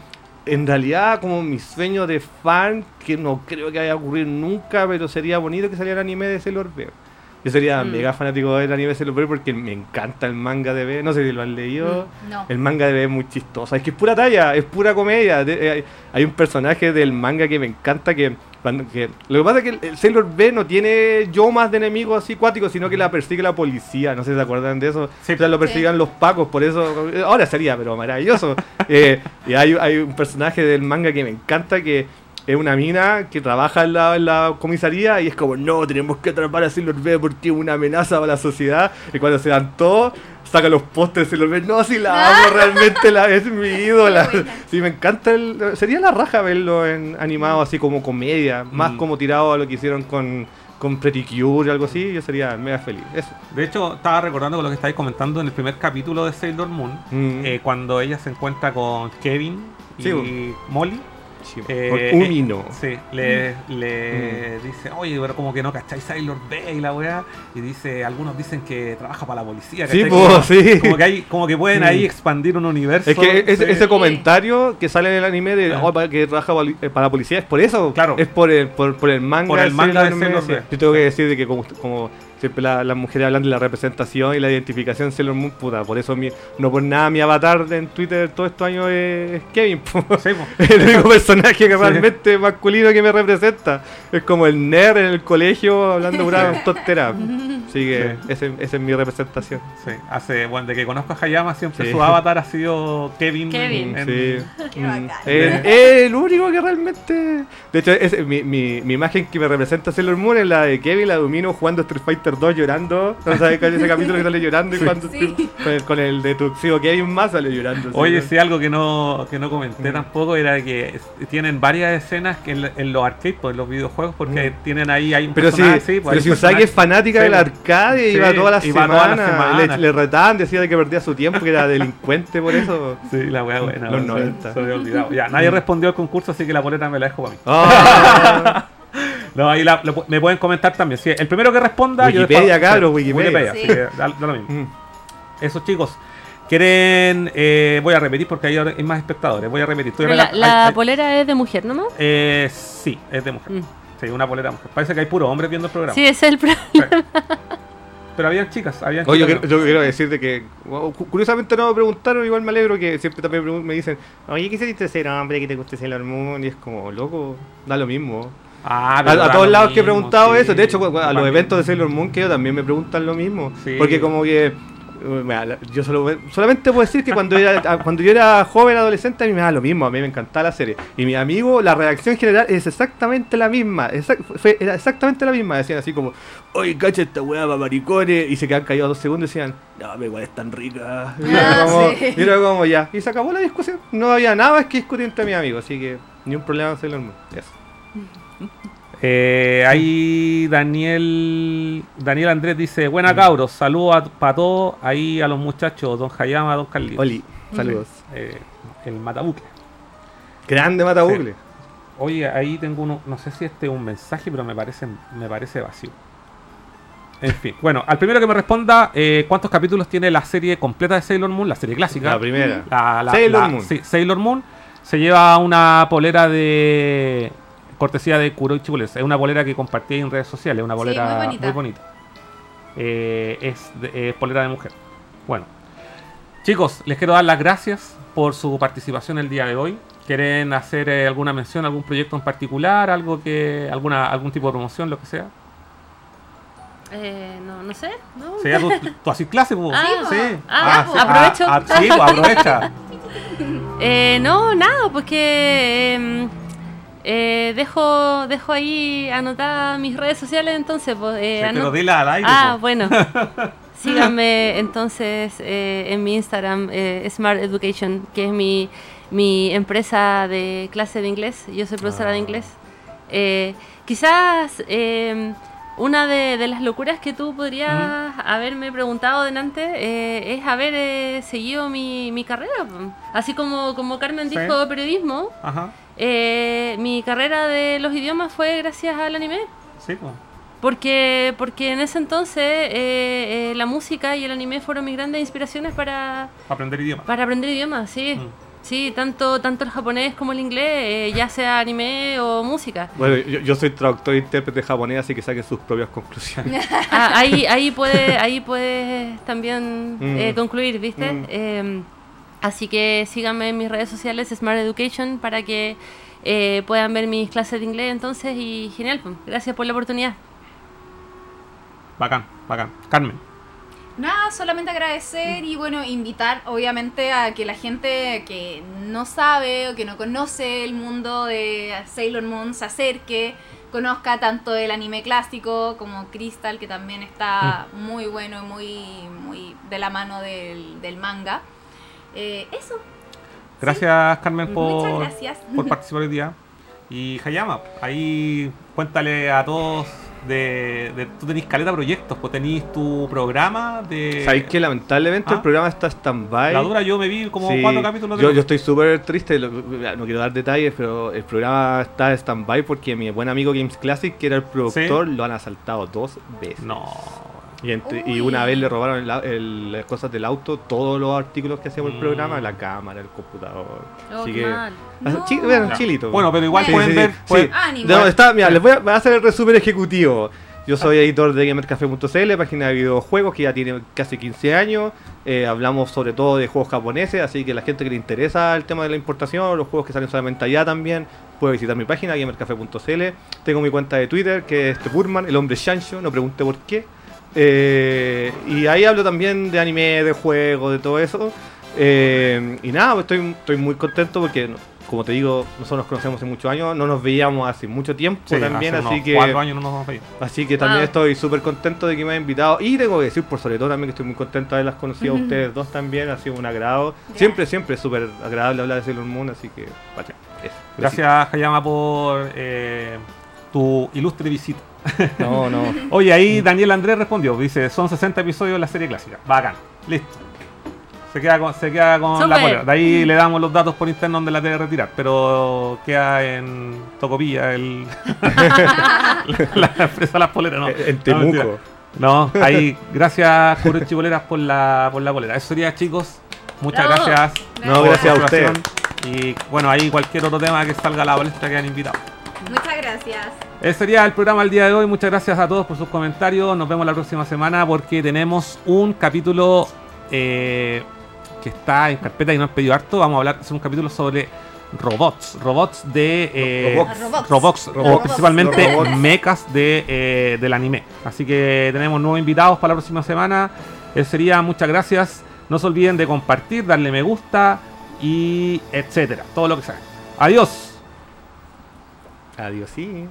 en realidad como mi sueño de fan, que no creo que vaya a ocurrir nunca, pero sería bonito que saliera anime de Sailor B. Yo sería Mm. mega fanático del anime de Sailor B porque me encanta el manga de B. No sé si lo han leído. No. El manga de B es muy chistoso. Es que es pura talla, es pura comedia. De- eh, hay un personaje del manga que me encanta que, cuando- que- Lo que pasa es que el, Sailor B no tiene yomas de enemigos así cuáticos, sino que la persigue la policía. No sé si se acuerdan de eso. Sí. O sea, lo persigan los pacos, por eso... eh, Ahora sería, pero maravilloso. Eh, y hay, hay un personaje del manga que me encanta que... Es una mina que trabaja en la, en la comisaría y es como, no, tenemos que atrapar a Sailor B porque es una amenaza para la sociedad. Y cuando se dan todos, saca los pósters y Sailor B, no, si la amo, realmente la, es mi ídola. Sí, me encanta. El, sería la raja verlo en animado así como comedia, más Mm. como tirado a lo que hicieron con, con Pretty Cure o algo así. Yo sería mega feliz. Eso. de hecho, estaba recordando con lo que estáis comentando en el primer capítulo de Sailor Moon, Mm. eh, cuando ella se encuentra con Kevin y Sí. Molly. Sí, Eh, eh, Umino. Sí, le, le dice, oye, pero como que no cacháis Sailor B y la weá. Y dice, algunos dicen que trabaja para la policía. Sí, como, sí. como que hay, como que pueden Mm. ahí expandir un universo. Es que ese, Sí. ese comentario que sale en el anime de Ah. oh, que trabaja eh, para la policía es por eso. Claro. Es por el, por, por el manga. Por el manga de. Yo tengo que decir de que como, como siempre la- las mujeres hablan de la representación y la identificación Sailor Moon, puta, por eso mi, no por nada mi avatar en Twitter todos estos años es, Kevin. po. Sí, po. el único personaje que realmente masculino que me representa. Es como el nerd en el colegio hablando pura tontera. Así que Sí. ese- esa es mi representación. Sí, hace, bueno, de que conozco a Hayama, siempre Sí. su avatar ha sido Kevin. Kevin. en- Sí. Qué Mm, bacán. Es el único que realmente. De hecho, es, mi, mi, mi imagen que me representa Sailor Moon es la de Kevin, la de Domino jugando Street Fighter 2 llorando. ¿No sabes cuál es ese capítulo que sale llorando? Y cuando Sí. con, el, con el de Tuxedo Kevin más sale llorando. Oye, sí. algo que no, que no comenté Mm. tampoco era que es- tienen varias escenas que en, en los arcades, pues, en los videojuegos, porque Mm. tienen ahí hay un Pero sí, pues, pero hay si Usagi es fanática Sí, del pues. arcade, Sí, iba toda la iba semana. toda la semana. Le, le retaban, decía de que perdía su tiempo, que era delincuente por eso. Sí, la wea buena. Los se- 90. Se, había olvidado. Ya, nadie respondió al concurso, así que la boleta me la dejo para mí. Ah, No, ahí la- lo- me pueden comentar también. Sí, el primero que responda. yo Wikipedia, después- cabros, sí, Wikipedia. así Sí. que da, da lo mismo. mm. Esos chicos. Quieren. eh, voy a repetir porque ahí ahora hay más espectadores. Voy a repetir. Estoy la, regala- la hay- hay- polera es de mujer, ¿no? eh, sí, es de mujer. Mm. Sí, una polera mujer. Parece que hay puros hombres viendo el programa. Sí, ese es el problema. Pero habían chicas, habían Oye, yo, chicas. quiero- yo quiero decirte que cu- curiosamente no me preguntaron, igual me alegro que siempre también me dicen, oye, ¿qué hiciste ser hombre que te guste Sailor Moon? Y es como, loco, da lo mismo. Ah, A, todos lados que he preguntado sí. eso, de hecho, a los eventos de Sailor Moon que yo también me preguntan lo mismo. Sí. Porque como que, la- yo solo, solamente puedo decir que cuando, era, cuando yo era joven, adolescente, a mí me da lo mismo, a mí me encantaba la serie. Y mi amigo, la reacción general es exactamente la misma, fue, era exactamente la misma. Decían así como, oye, cacha esta weá para maricones, y se quedan callados dos segundos y decían, no, pero igual es tan rica. Y era, Ah, como, sí. y era como ya, y se acabó la discusión. No había nada más que discutir entre mis amigos, así que ni un problema con Sailor Moon. Eso. Eh, ahí Daniel Daniel Andrés dice, buena cabros, saludos para todos, ahí a los muchachos, don Hayama, don Carlitos. Oli, saludos. Eh, el Matabucle. Grande Matabucle. Oye, ahí tengo uno, no sé si este es un mensaje, pero me parece, me parece vacío. En fin, bueno, al primero que me responda, eh, ¿cuántos capítulos tiene la serie completa de Sailor Moon, la serie clásica? La primera. La- la- Sailor la- Moon. sí, Sailor Moon se lleva una polera de cortesía de Kuroichi Bullets. Es una polera que compartí en redes sociales, una Sí, polera muy bonita. muy bonita. Eh, es, de- es polera de mujer. Bueno, chicos, les quiero dar las gracias por su participación el día de hoy. ¿Quieren hacer eh, alguna mención, algún proyecto en particular, algo que, alguna, algún tipo de promoción, lo que sea? Eh, no, no sé. ¿no? ¿Sería tu, tu así clase, po? Ah, sí. ah, sí. aprovecho. Ah, ah, sí, pues, aprovecha. Eh, no, nada, pues que em, eh, dejo, dejo ahí anotadas mis redes sociales, entonces, pues. eh, Sí, al aire. Ah, po. bueno. Síganme entonces eh, en mi Instagram, eh, Smart Education, que es mi, mi empresa de clase de inglés. Yo soy profesora Ah. de inglés. Eh, quizás eh, una de, de las locuras que tú podrías haberme preguntado delante eh, es haber eh, seguido mi, mi carrera. Así como, como Carmen Sí. dijo periodismo, Ajá. Eh, mi carrera de los idiomas fue gracias al anime. Sí, pues. Porque, porque en ese entonces eh, eh, la música y el anime fueron mis grandes inspiraciones para, Aprender idioma. para aprender idiomas, sí. Mm. Sí, tanto, tanto el japonés como el inglés, eh, ya sea anime o música. Bueno, yo, yo soy traductor e intérprete japonés, así que saquen sus propias conclusiones. Ah, ahí, ahí puedes ahí puedes también Mm. eh, concluir, ¿viste? Mm. Así que síganme en mis redes sociales, Smart Education, para que eh, puedan ver mis clases de inglés entonces. Y genial, pues, gracias por la oportunidad. Bacán, bacán. Carmen. Nada, solamente agradecer y bueno, invitar obviamente a que la gente que no sabe o que no conoce el mundo de Sailor Moon se acerque, conozca tanto el anime clásico como Crystal, que también está muy bueno y muy, muy de la mano del, del manga. Eh, eso, Gracias, Carmen, por, gracias. por participar hoy día. Y Hayama, ahí cuéntale a todos de, de tú tenés caleta proyectos, pues tenés tu programa de... ¿Sabéis que lamentablemente ¿Ah? el programa está stand-by? La dura yo me vi como Sí, cuatro capítulos de Yo, yo estoy súper triste, lo- no quiero dar detalles, pero el programa está stand-by porque mi buen amigo Games Classic, que era el productor, lo han asaltado dos veces. No. Y, entre- y una vez le robaron el las cosas del auto, todos los artículos que hacía por el Mm. programa, la cámara, el computador. Oh, Así qué que. mal. No. Chi- vean, Ya. chilito. Bueno, pero igual Sí, pueden sí, ver... sí. pueden-. No, está, mira, les voy a, voy a hacer el resumen ejecutivo. Yo soy editor de gamercafé.cl, página de videojuegos que ya tiene casi 15 años. Eh, hablamos sobre todo de juegos japoneses, así que la gente que le interesa el tema de la importación, los juegos que salen solamente allá también, puede visitar mi página gamercafé.cl. Tengo mi cuenta de Twitter que es Tepurman, el hombre Shancho, no pregunte por qué. Eh, y ahí hablo también de anime, de juegos, de todo eso. Eh, y nada, pues estoy, estoy muy contento porque, como te digo, nosotros nos conocemos hace muchos años, no nos veíamos hace mucho tiempo Sí, también, hace así unos que... cuatro años no nos vamos a ir. Así que también Wow. estoy súper contento de que me hayan invitado. Y tengo que decir, por sobre todo, también que estoy muy contento de haberlas conocido a ustedes dos también. Ha sido un agrado. Siempre, siempre es súper agradable hablar de Sailor Moon. Así que, vaya, eso. Gracias, Hayama, por eh, tu ilustre visita. No, no. Oye, ahí Daniel Andrés respondió. Dice, son 60 episodios de la serie clásica. Bacán. Listo. Se queda con, se queda con la polera. De ahí le damos los datos por interno donde la debe retirar. Pero queda en Tocopilla el la, la empresa Las Poleras, ¿no? En No, Temuco. No, ahí, gracias Kurochi Boleras por la, por la polera. Eso sería, chicos. Muchas Bravo. gracias. No, gracias a ustedes. participación. Y bueno, ahí cualquier otro tema que salga a la palestra quedan invitados. Muchas gracias. Ese sería el programa el día de hoy. Muchas gracias a todos por sus comentarios. Nos vemos la próxima semana porque tenemos un capítulo eh, que está en carpeta y no han pedido harto. Vamos a hablar, hacer un capítulo sobre robots. Robots de. eh, Robots. Robots. Robots, o principalmente mechas de, eh, del anime. Así que tenemos nuevos invitados para la próxima semana. Eso sería, muchas gracias. No se olviden de compartir, darle me gusta y etcétera. Todo lo que sea. Adiós. Adiós, sí.